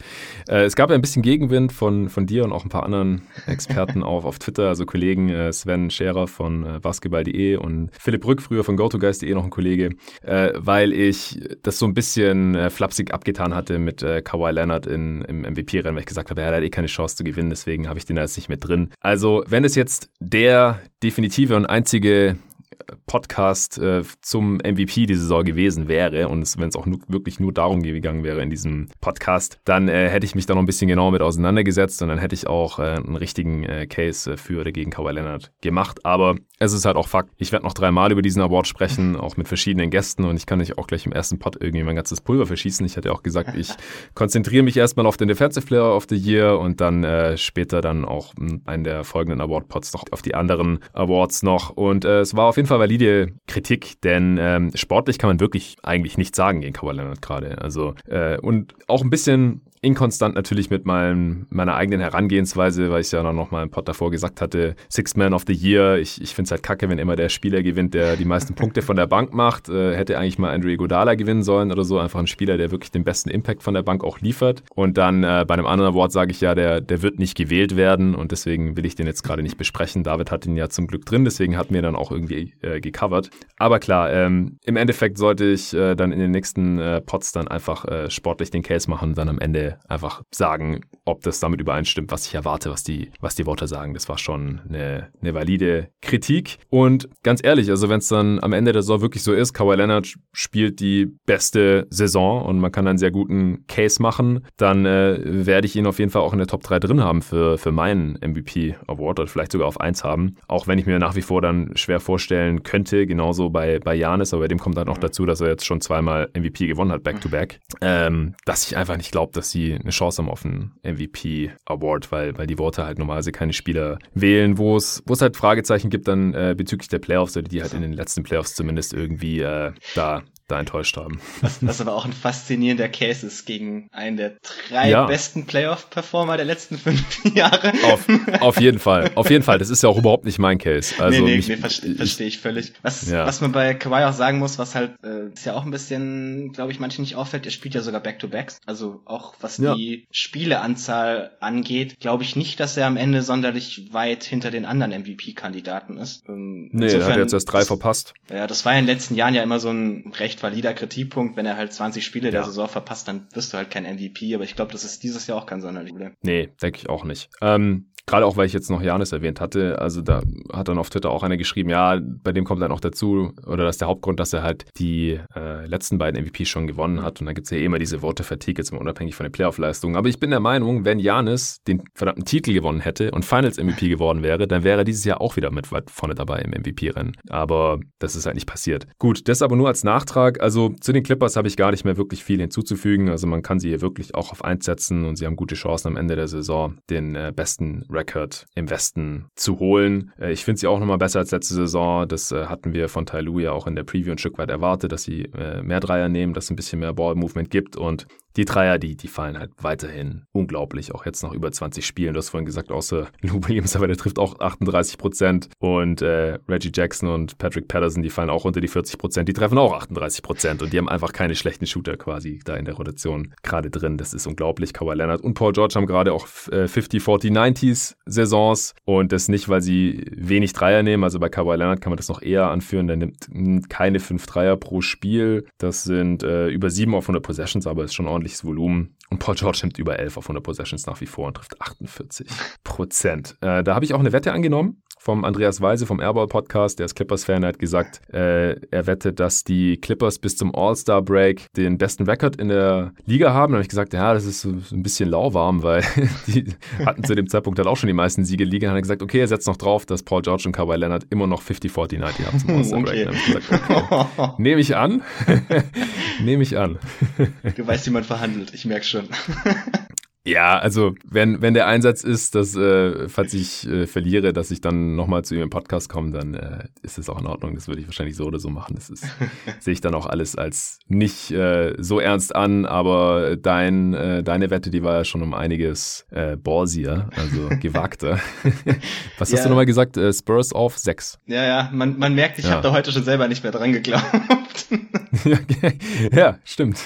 Äh, es gab ja ein bisschen Gegenwind von, von dir und auch ein paar anderen Experten auf, auf Twitter, also Kollegen äh, Sven Scherer von äh, basketball.de und Philipp Rück, früher von GoToGuys.de noch ein Kollege, äh, weil ich das so ein bisschen äh, flapsig abgetan hatte mit Kawhi Leonard in, im MVP-Rennen, weil ich gesagt habe, er hat eh keine Chance zu gewinnen, deswegen habe ich den da jetzt nicht mit drin. Also, wenn es jetzt der definitive und einzige Podcast äh, zum MVP die Saison gewesen wäre und wenn es auch nur, wirklich nur darum gegangen wäre in diesem Podcast, dann äh, hätte ich mich da noch ein bisschen genauer mit auseinandergesetzt und dann hätte ich auch äh, einen richtigen äh, Case äh, für oder gegen Kawhi Leonard gemacht. Aber es ist halt auch Fakt. Ich werde noch dreimal über diesen Award sprechen, auch mit verschiedenen Gästen und ich kann nicht auch gleich im ersten Pod irgendwie mein ganzes Pulver verschießen. Ich hatte auch gesagt, ich konzentriere mich erstmal auf den Defensive Player of the Year und dann äh, später dann auch einen der folgenden Award-Pods noch auf die anderen Awards noch. Und es war auf jeden Fall Fall valide Kritik, denn ähm, sportlich kann man wirklich eigentlich nichts sagen gegen Kawhi Leonard gerade. Also äh, und auch ein bisschen inkonstant natürlich mit meinem, meiner eigenen Herangehensweise, weil ich ja noch mal im Pod davor gesagt hatte, Sixth Man of the Year. Ich, ich finde es halt kacke, wenn immer der Spieler gewinnt, der die meisten Punkte von der Bank macht. Äh, hätte eigentlich mal Andrew Godala gewinnen sollen oder so. Einfach ein Spieler, der wirklich den besten Impact von der Bank auch liefert. Und dann äh, bei einem anderen Award sage ich ja, der, der wird nicht gewählt werden und deswegen will ich den jetzt gerade nicht besprechen. David hat ihn ja zum Glück drin, deswegen hat mir dann auch irgendwie äh, gecovert. Aber klar, ähm, im Endeffekt sollte ich äh, dann in den nächsten äh, Pods dann einfach äh, sportlich den Case machen und dann am Ende einfach sagen, ob das damit übereinstimmt, was ich erwarte, was die, was die Worte sagen. Das war schon eine, eine valide Kritik. Und ganz ehrlich, also wenn es dann am Ende der Saison wirklich so ist, Kawhi Leonard spielt die beste Saison und man kann einen sehr guten Case machen, dann äh, werde ich ihn auf jeden Fall auch in der Top 3 drin haben für, für meinen MVP Award oder vielleicht sogar auf 1 haben. Auch wenn ich mir nach wie vor dann schwer vorstellen könnte, genauso bei, bei Janis, aber bei dem kommt dann auch dazu, dass er jetzt schon zweimal MVP gewonnen hat, back-to-back, -back, ähm, dass ich einfach nicht glaube, dass sie eine Chance haben auf einen MVP Award, weil, weil die Worte halt normalerweise keine Spieler wählen, wo es, wo es halt Fragezeichen gibt dann äh, bezüglich der Playoffs oder die halt in den letzten Playoffs zumindest irgendwie äh, da da enttäuscht haben. Was, was aber auch ein faszinierender Case ist gegen einen der drei ja. besten Playoff-Performer der letzten fünf Jahre. Auf, auf jeden Fall. Auf jeden Fall. Das ist ja auch überhaupt nicht mein Case. Also nee, nee, nee verstehe versteh ich völlig. Was, ja. was man bei Kawhi auch sagen muss, was halt äh, ist ja auch ein bisschen, glaube ich, manchen nicht auffällt, er spielt ja sogar Back-to-Backs. Also auch was ja. die Spieleanzahl angeht, glaube ich nicht, dass er am Ende sonderlich weit hinter den anderen MVP-Kandidaten ist. Ähm, nee, er hat jetzt erst drei verpasst. Ja, das war ja in den letzten Jahren ja immer so ein recht valider Kritikpunkt. Wenn er halt 20 Spiele ja. der Saison verpasst, dann wirst du halt kein MVP. Aber ich glaube, das ist dieses Jahr auch kein sonderlich Problem. Nee, denke ich auch nicht. Ähm, Gerade auch, weil ich jetzt noch Janis erwähnt hatte. Also da hat dann auf Twitter auch einer geschrieben, ja, bei dem kommt dann auch dazu, oder das ist der Hauptgrund, dass er halt die äh, letzten beiden MVPs schon gewonnen hat. Und da gibt es ja eh immer diese Worte Fatigue, jetzt mal unabhängig von den Playoff-Leistungen. Aber ich bin der Meinung, wenn Janis den verdammten Titel gewonnen hätte und Finals MVP geworden wäre, dann wäre er dieses Jahr auch wieder mit weit vorne dabei im MVP-Rennen. Aber das ist halt nicht passiert. Gut, das aber nur als Nachtrag. Also zu den Clippers habe ich gar nicht mehr wirklich viel hinzuzufügen. Also man kann sie hier wirklich auch auf eins setzen und sie haben gute Chancen am Ende der Saison, den äh, besten Record im Westen zu holen. Äh, ich finde sie auch nochmal besser als letzte Saison. Das äh, hatten wir von Tai Lu ja auch in der Preview ein Stück weit erwartet, dass sie äh, mehr Dreier nehmen, dass es ein bisschen mehr Ball-Movement gibt und die Dreier, die, die fallen halt weiterhin unglaublich. Auch jetzt noch über 20 Spielen. Du hast vorhin gesagt, außer Lou Williams, aber der trifft auch 38 Prozent. Und äh, Reggie Jackson und Patrick Patterson, die fallen auch unter die 40 Prozent. Die treffen auch 38 Prozent. Und die haben einfach keine schlechten Shooter quasi da in der Rotation gerade drin. Das ist unglaublich. Kawhi Leonard und Paul George haben gerade auch äh, 50, 40, 90s Saisons. Und das nicht, weil sie wenig Dreier nehmen. Also bei Kawhi Leonard kann man das noch eher anführen. Der nimmt keine 5 Dreier pro Spiel. Das sind äh, über 7 auf 100 Possessions, aber ist schon ordentlich ordentliches Volumen. Und Paul George nimmt über 11 auf 100 Possessions nach wie vor und trifft 48 Prozent. Äh, da habe ich auch eine Wette angenommen vom Andreas Weise vom Airball Podcast, der ist Clippers-Fan, hat gesagt, äh, er wettet, dass die Clippers bis zum All-Star-Break den besten Rekord in der Liga haben. Da habe ich gesagt, ja, das ist so, ein bisschen lauwarm, weil die hatten zu dem Zeitpunkt halt auch schon die meisten Siege Liga. Dann hat er gesagt, okay, er setzt noch drauf, dass Paul George und Kawhi Leonard immer noch 50-40-90 haben zum All-Star-Break. Okay. okay. Nehme ich an. Nehme ich an. du weißt, wie man verhandelt, ich merke schon. Ja, also wenn, wenn der Einsatz ist, dass äh, falls ich äh, verliere, dass ich dann nochmal zu ihm im Podcast komme, dann äh, ist es auch in Ordnung. Das würde ich wahrscheinlich so oder so machen. Das ist, sehe ich dann auch alles als nicht äh, so ernst an, aber dein, äh, deine Wette, die war ja schon um einiges äh, ballsier, also gewagter. Was ja. hast du nochmal gesagt? Äh, Spurs auf sechs. Ja, ja, man, man merkt, ich ja. habe da heute schon selber nicht mehr dran geglaubt. ja, stimmt.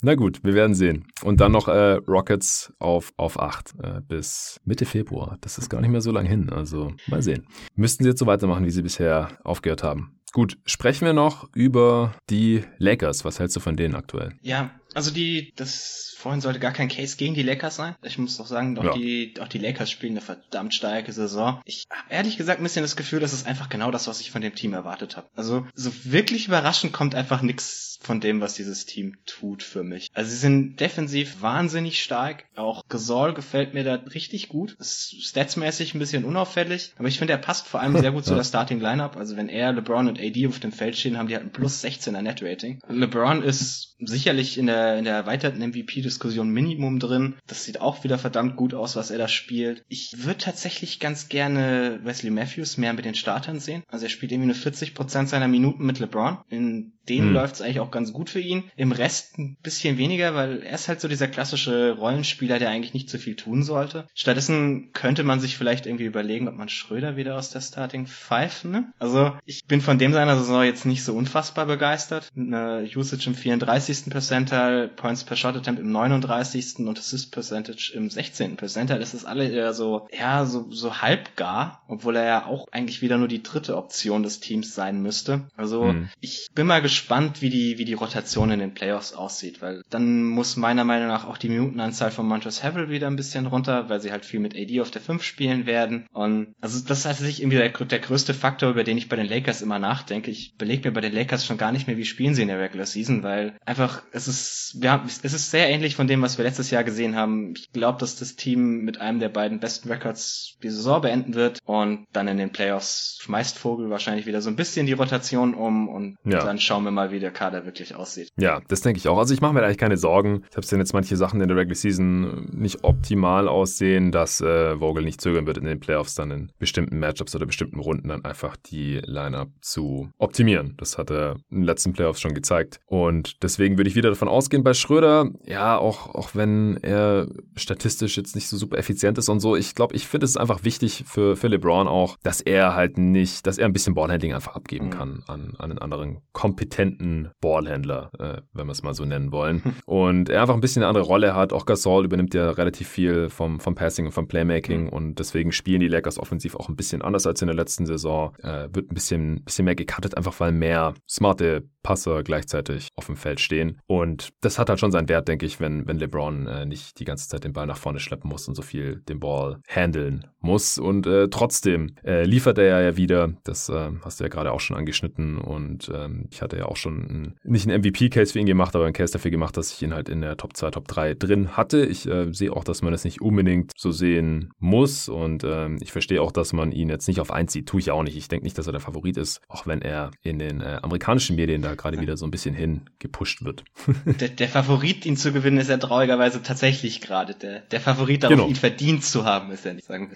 Na gut, wir werden sehen. Und dann noch äh, Rockets auf, auf 8 äh, bis Mitte Februar. Das ist gar nicht mehr so lang hin. Also mal sehen. Müssten sie jetzt so weitermachen, wie sie bisher aufgehört haben. Gut, sprechen wir noch über die Lakers. Was hältst du von denen aktuell? Ja, also die, das vorhin sollte gar kein Case gegen die Lakers sein. Ich muss doch sagen, auch ja. die, auch die Lakers spielen eine verdammt starke Saison. Ich habe ehrlich gesagt ein bisschen das Gefühl, das ist einfach genau das, was ich von dem Team erwartet habe. Also so wirklich überraschend kommt einfach nichts von dem, was dieses Team tut für mich. Also sie sind defensiv wahnsinnig stark. Auch Gasol gefällt mir da richtig gut. Ist statsmäßig ein bisschen unauffällig, aber ich finde, er passt vor allem sehr gut zu der Starting Lineup. Also wenn er, LeBron und AD auf dem Feld stehen, haben die halt ein plus 16er Net Rating. LeBron ist sicherlich in der, in der erweiterten MVP-Diskussion Minimum drin. Das sieht auch wieder verdammt gut aus, was er da spielt. Ich würde tatsächlich ganz gerne Wesley Matthews mehr mit den Startern sehen. Also er spielt irgendwie nur 40% seiner Minuten mit LeBron. In denen hm. läuft es eigentlich auch ganz gut für ihn. Im Rest ein bisschen weniger, weil er ist halt so dieser klassische Rollenspieler, der eigentlich nicht so viel tun sollte. Stattdessen könnte man sich vielleicht irgendwie überlegen, ob man Schröder wieder aus der Starting Five, ne? Also ich bin von dem seiner Saison jetzt nicht so unfassbar begeistert. Eine Usage im 34. Percentile, Points per Shot Attempt im 39. und Assist Percentage im 16. Percentile. Das ist alle eher so, ja, so, so halbgar, obwohl er ja auch eigentlich wieder nur die dritte Option des Teams sein müsste. Also hm. ich bin mal gespannt, wie die, wie die Rotation in den Playoffs aussieht, weil dann muss meiner Meinung nach auch die Minutenanzahl von Montrezl Harrell wieder ein bisschen runter, weil sie halt viel mit AD auf der 5 spielen werden. Und also das ist tatsächlich irgendwie der, der größte Faktor, über den ich bei den Lakers immer nachdenke. Ich belege mir bei den Lakers schon gar nicht mehr, wie spielen sie in der Regular Season, weil einfach es ist, ja, es ist sehr ähnlich von dem, was wir letztes Jahr gesehen haben. Ich glaube, dass das Team mit einem der beiden besten Records die Saison beenden wird und dann in den Playoffs schmeißt Vogel wahrscheinlich wieder so ein bisschen die Rotation um und ja. dann schauen wir wir mal, wie der Kader wirklich aussieht. Ja, das denke ich auch. Also ich mache mir eigentlich keine Sorgen. Selbst wenn jetzt manche Sachen in der Regular Season nicht optimal aussehen, dass äh, Vogel nicht zögern wird, in den Playoffs dann in bestimmten Matchups oder bestimmten Runden dann einfach die Lineup zu optimieren. Das hat er in den letzten Playoffs schon gezeigt. Und deswegen würde ich wieder davon ausgehen, bei Schröder, ja, auch, auch wenn er statistisch jetzt nicht so super effizient ist und so, ich glaube, ich finde es einfach wichtig für, für LeBron auch, dass er halt nicht, dass er ein bisschen Ballhandling einfach abgeben mhm. kann an, an einen anderen kompetenten kompetenten Ballhändler, äh, wenn wir es mal so nennen wollen. Und er einfach ein bisschen eine andere Rolle hat. Auch Gasol übernimmt ja relativ viel vom, vom Passing und vom Playmaking mhm. und deswegen spielen die Lakers offensiv auch ein bisschen anders als in der letzten Saison. Äh, wird ein bisschen, bisschen mehr gecuttet, einfach weil mehr smarte Passer gleichzeitig auf dem Feld stehen. Und das hat halt schon seinen Wert, denke ich, wenn, wenn LeBron äh, nicht die ganze Zeit den Ball nach vorne schleppen muss und so viel den Ball handeln muss. Und äh, trotzdem äh, liefert er ja wieder. Das äh, hast du ja gerade auch schon angeschnitten. Und ähm, ich hatte ja auch schon ein, nicht einen MVP-Case für ihn gemacht, aber einen Case dafür gemacht, dass ich ihn halt in der Top 2, Top 3 drin hatte. Ich äh, sehe auch, dass man das nicht unbedingt so sehen muss. Und ähm, ich verstehe auch, dass man ihn jetzt nicht auf 1 sieht. Tue ich auch nicht. Ich denke nicht, dass er der Favorit ist, auch wenn er in den äh, amerikanischen Medien da gerade wieder so ein bisschen hin gepusht wird. der, der, Favorit, ihn zu gewinnen, ist ja traurigerweise tatsächlich gerade. Der, der Favorit darauf, genau. ihn verdient zu haben, ist ja nicht sagen.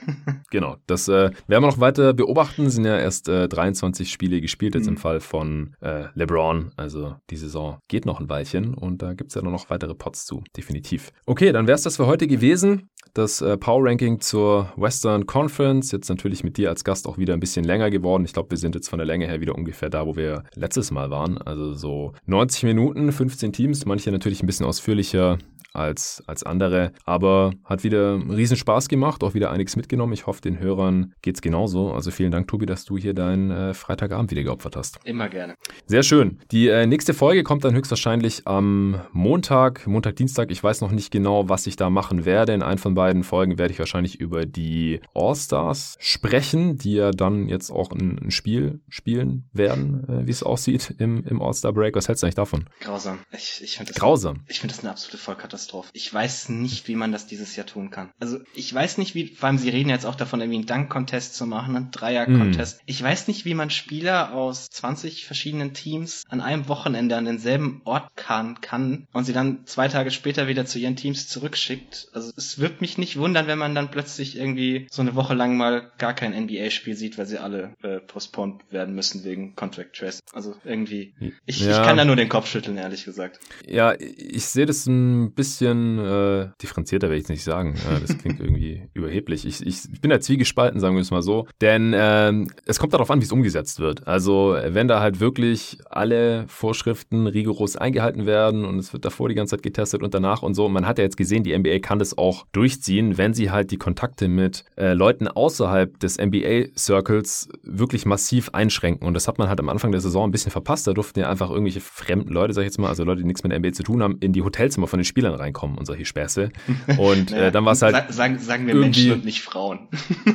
genau, das äh, werden wir noch weiter beobachten. Sind ja erst äh, 23 Spiele gespielt, jetzt mhm. im Fall von äh, LeBron. Also die Saison geht noch ein Weilchen und da gibt es ja noch weitere Pots zu, definitiv. Okay, dann wäre es das für heute gewesen. Das äh, Power Ranking zur Western Conference. Jetzt natürlich mit dir als Gast auch wieder ein bisschen länger geworden. Ich glaube, wir sind jetzt von der Länge her wieder ungefähr da, wo wir letztes Mal waren. Also so 90 Minuten, 15 Teams. Manche natürlich ein bisschen ausführlicher als, als andere. Aber hat wieder riesen Spaß gemacht, auch wieder einiges mitgenommen. Ich hoffe, den Hörern geht es genauso. Also vielen Dank, Tobi, dass du hier deinen äh, Freitagabend wieder geopfert hast. Immer gerne. Sehr schön. Die äh, nächste Folge kommt dann höchstwahrscheinlich am Montag, Montag, Dienstag. Ich weiß noch nicht genau, was ich da machen werde. In einer von beiden Folgen werde ich wahrscheinlich über die All-Stars sprechen, die ja dann jetzt auch ein, ein Spiel spielen werden, äh, wie es aussieht im, im All-Star-Break. Was hältst du eigentlich davon? Grausam. Ich, ich finde das, Grausam. Ich finde das eine absolute Vollkatastrophe. Katastrophe. Ich weiß nicht, wie man das dieses Jahr tun kann. Also ich weiß nicht, wie, vor allem sie reden jetzt auch davon, irgendwie einen Dank-Contest zu machen, einen Dreier-Contest. Mm. Ich weiß nicht, wie man Spieler aus 20 verschiedenen Teams an einem Wochenende an denselben Ort kann, kann und sie dann zwei Tage später wieder zu ihren Teams zurückschickt. Also es wird mich nicht wundern, wenn man dann plötzlich irgendwie so eine Woche lang mal gar kein NBA-Spiel sieht, weil sie alle äh, postponed werden müssen wegen Contract Trace. Also irgendwie, ich, ja. ich kann da nur den Kopf schütteln, ehrlich gesagt. Ja, ich sehe das ein bisschen bisschen äh, differenzierter, werde ich nicht sagen. Äh, das klingt irgendwie überheblich. Ich, ich, bin da zwiegespalten, sagen wir es mal so. Denn äh, es kommt darauf an, wie es umgesetzt wird. Also wenn da halt wirklich alle Vorschriften rigoros eingehalten werden und es wird davor die ganze Zeit getestet und danach und so. man hat ja jetzt gesehen, die NBA kann das auch durchziehen, wenn sie halt die Kontakte mit äh, Leuten außerhalb des NBA-Circles wirklich massiv einschränken. Und das hat man halt am Anfang der Saison ein bisschen verpasst. Da durften ja einfach irgendwelche fremden Leute, sag ich jetzt mal, also Leute, die nichts mit der NBA zu tun haben, in die Hotelzimmer von den Spielern reinkommen und solche Späße. Und naja, äh, dann war es halt. Sagen, sagen wir Menschen und nicht Frauen.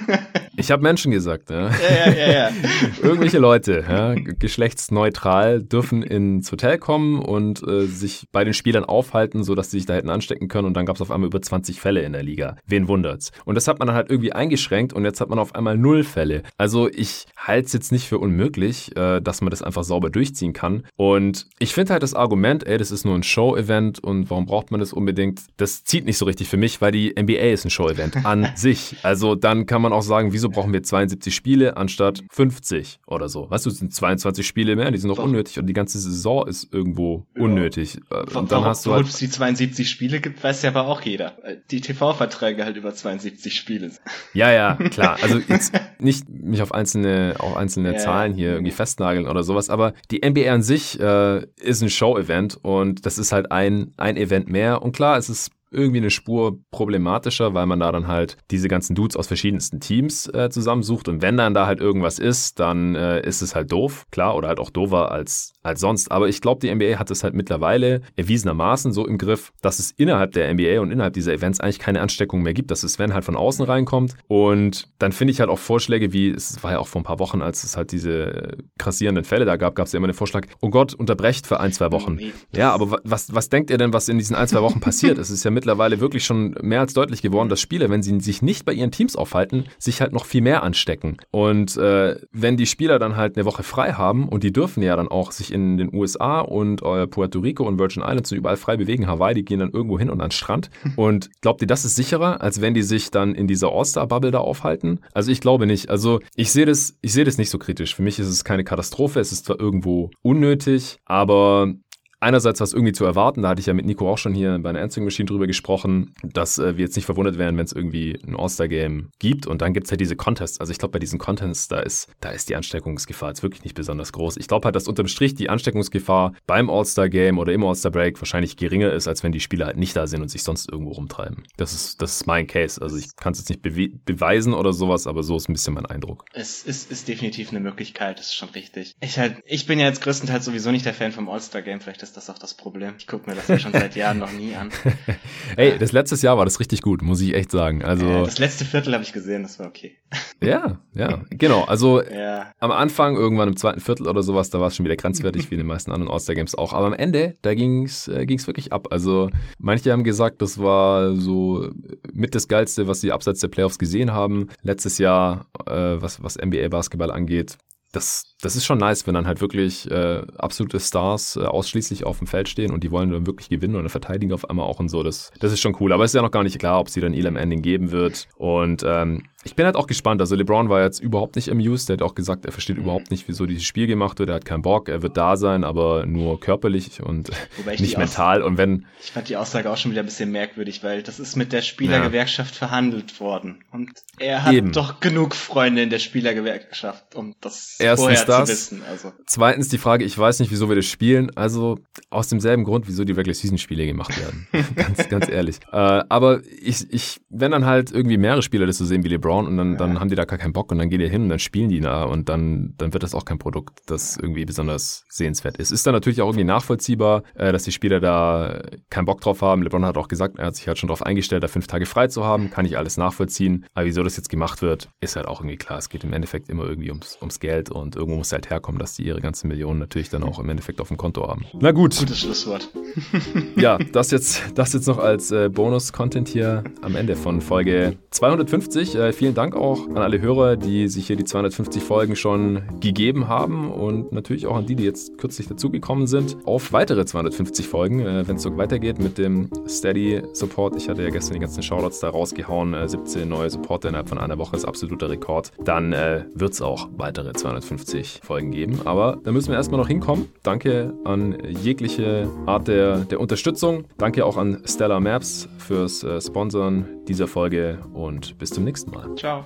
ich habe Menschen gesagt, ja. Ja, ja, ja, Irgendwelche Leute, ja, geschlechtsneutral, dürfen ins Hotel kommen und äh, sich bei den Spielern aufhalten, sodass sie sich da hätten anstecken können. Und dann gab es auf einmal über 20 Fälle in der Liga. Wen wundert's? Und das hat man dann halt irgendwie eingeschränkt und jetzt hat man auf einmal null Fälle. Also ich halte es jetzt nicht für unmöglich, äh, dass man das einfach sauber durchziehen kann. Und ich finde halt das Argument, ey, das ist nur ein Show-Event und warum braucht man das unbedingt? Das zieht nicht so richtig für mich, weil die NBA ist ein Show-Event an sich. Also dann kann man auch sagen, wieso brauchen wir 72 Spiele anstatt 50 oder so? Weißt du, es sind 22 Spiele mehr, die sind doch unnötig und die ganze Saison ist irgendwo ja. unnötig. Äh, und dann warum, hast du halt es die 72 Spiele gibt, weiß ja aber auch jeder. Die TV-Verträge halt über 72 Spiele. Ja, ja, klar. Also jetzt nicht mich auf einzelne, auf einzelne ja, Zahlen hier irgendwie festnageln oder sowas, aber die NBA an sich äh, ist ein Show-Event und das ist halt ein, ein Event mehr. Und klar, es ist irgendwie eine Spur problematischer, weil man da dann halt diese ganzen Dudes aus verschiedensten Teams äh, zusammensucht und wenn dann da halt irgendwas ist, dann äh, ist es halt doof, klar, oder halt auch doofer als, als sonst. Aber ich glaube, die NBA hat es halt mittlerweile erwiesenermaßen so im Griff, dass es innerhalb der NBA und innerhalb dieser Events eigentlich keine Ansteckung mehr gibt, dass es, wenn halt von außen reinkommt und dann finde ich halt auch Vorschläge wie, es war ja auch vor ein paar Wochen, als es halt diese krassierenden Fälle da gab, gab es ja immer den Vorschlag, oh Gott, unterbrecht für ein, zwei Wochen. Ja, aber was, was denkt ihr denn, was in diesen ein, zwei Wochen passiert? Es ist ja mittlerweile wirklich schon mehr als deutlich geworden, dass Spieler, wenn sie sich nicht bei ihren Teams aufhalten, sich halt noch viel mehr anstecken. Und äh, wenn die Spieler dann halt eine Woche frei haben und die dürfen ja dann auch sich in den USA und äh, Puerto Rico und Virgin Islands und überall frei bewegen, Hawaii, die gehen dann irgendwo hin und an den Strand. Und glaubt ihr, das ist sicherer, als wenn die sich dann in dieser All-Star-Bubble da aufhalten? Also ich glaube nicht. Also ich sehe das, ich sehe das nicht so kritisch. Für mich ist es keine Katastrophe. Es ist zwar irgendwo unnötig, aber einerseits was irgendwie zu erwarten. Da hatte ich ja mit Nico auch schon hier bei einer Answering Machine drüber gesprochen, dass äh, wir jetzt nicht verwundert wären, wenn es irgendwie ein All-Star-Game gibt. Und dann gibt es halt diese Contests. Also ich glaube, bei diesen Contests, da ist, da ist die Ansteckungsgefahr jetzt wirklich nicht besonders groß. Ich glaube halt, dass unterm Strich die Ansteckungsgefahr beim All-Star-Game oder im All-Star-Break wahrscheinlich geringer ist, als wenn die Spieler halt nicht da sind und sich sonst irgendwo rumtreiben. Das ist, das ist mein Case. Also ich kann es jetzt nicht bewe beweisen oder sowas, aber so ist ein bisschen mein Eindruck. Es ist, ist definitiv eine Möglichkeit, das ist schon richtig. Ich halt, ich bin ja jetzt größtenteils sowieso nicht der Fan vom All-Star-Game, vielleicht ist das auch das Problem. Ich gucke mir das ja schon seit Jahren noch nie an. Ey, das letztes Jahr war das richtig gut, muss ich echt sagen. Also äh, das letzte Viertel habe ich gesehen, das war okay. Ja, ja, genau. Also ja. am Anfang, irgendwann im zweiten Viertel oder sowas, da war es schon wieder grenzwertig, wie in den meisten anderen All-Star-Games auch. Aber am Ende, da ging's äh, ging's wirklich ab. Also manche haben gesagt, das war so mit das Geilste, was sie abseits der Playoffs gesehen haben. Letztes Jahr, äh, was, was NBA-Basketball angeht, das, das ist schon nice, wenn dann halt wirklich äh, absolute Stars äh, ausschließlich auf dem Feld stehen und die wollen dann wirklich gewinnen oder verteidigen auf einmal auch und so. Das, das ist schon cool. Aber es ist ja noch gar nicht klar, ob sie dann Elam Ending geben wird. Und ähm, ich bin halt auch gespannt. Also LeBron war jetzt überhaupt nicht amused. Der hat auch gesagt, er versteht überhaupt nicht, wieso dieses Spiel gemacht wird. Er hat keinen Bock. Er wird da sein, aber nur körperlich und nicht mental. Und wenn ich fand die Aussage auch schon wieder ein bisschen merkwürdig, weil das ist mit der Spielergewerkschaft ja. verhandelt worden. Und er hat Eben. doch genug Freunde in der Spielergewerkschaft, um das Erstens das. wissen. Also. Zweitens die Frage, ich weiß nicht, wieso wir das spielen. Also aus demselben Grund, wieso die Regular Season Spiele gemacht werden. ganz, ganz ehrlich. Äh, aber ich, ich, wenn dann halt irgendwie mehrere Spieler das so sehen wie LeBron, und dann, dann haben die da gar keinen Bock und dann gehen die hin und dann spielen die da und dann, dann wird das auch kein Produkt, das irgendwie besonders sehenswert ist. Ist dann natürlich auch irgendwie nachvollziehbar, äh, dass die Spieler da keinen Bock drauf haben. LeBron hat auch gesagt, er hat sich halt schon darauf eingestellt, da fünf Tage frei zu haben, kann ich alles nachvollziehen. Aber wieso das jetzt gemacht wird, ist halt auch irgendwie klar. Es geht im Endeffekt immer irgendwie ums, ums Geld und irgendwo muss halt herkommen, dass die ihre ganzen Millionen natürlich dann auch im Endeffekt auf dem Konto haben. Na gut. Gutes Schlusswort. ja, das jetzt, das jetzt noch als äh, Bonus-Content hier am Ende von Folge 250. Äh, vielen Dank auch an alle Hörer, die sich hier die 250 Folgen schon gegeben haben und natürlich auch an die, die jetzt kürzlich dazugekommen sind, auf weitere 250 Folgen, äh, wenn es so weitergeht mit dem Steady Support. Ich hatte ja gestern die ganzen Shoutouts da rausgehauen, äh, 17 neue Supporter innerhalb von einer Woche ist absoluter Rekord. Dann äh, wird es auch weitere 250 Folgen geben, aber da müssen wir erstmal noch hinkommen. Danke an jegliche Art der, der Unterstützung. Danke auch an Stellar Maps fürs äh, Sponsoren dieser Folge und bis zum nächsten Mal. Ciao.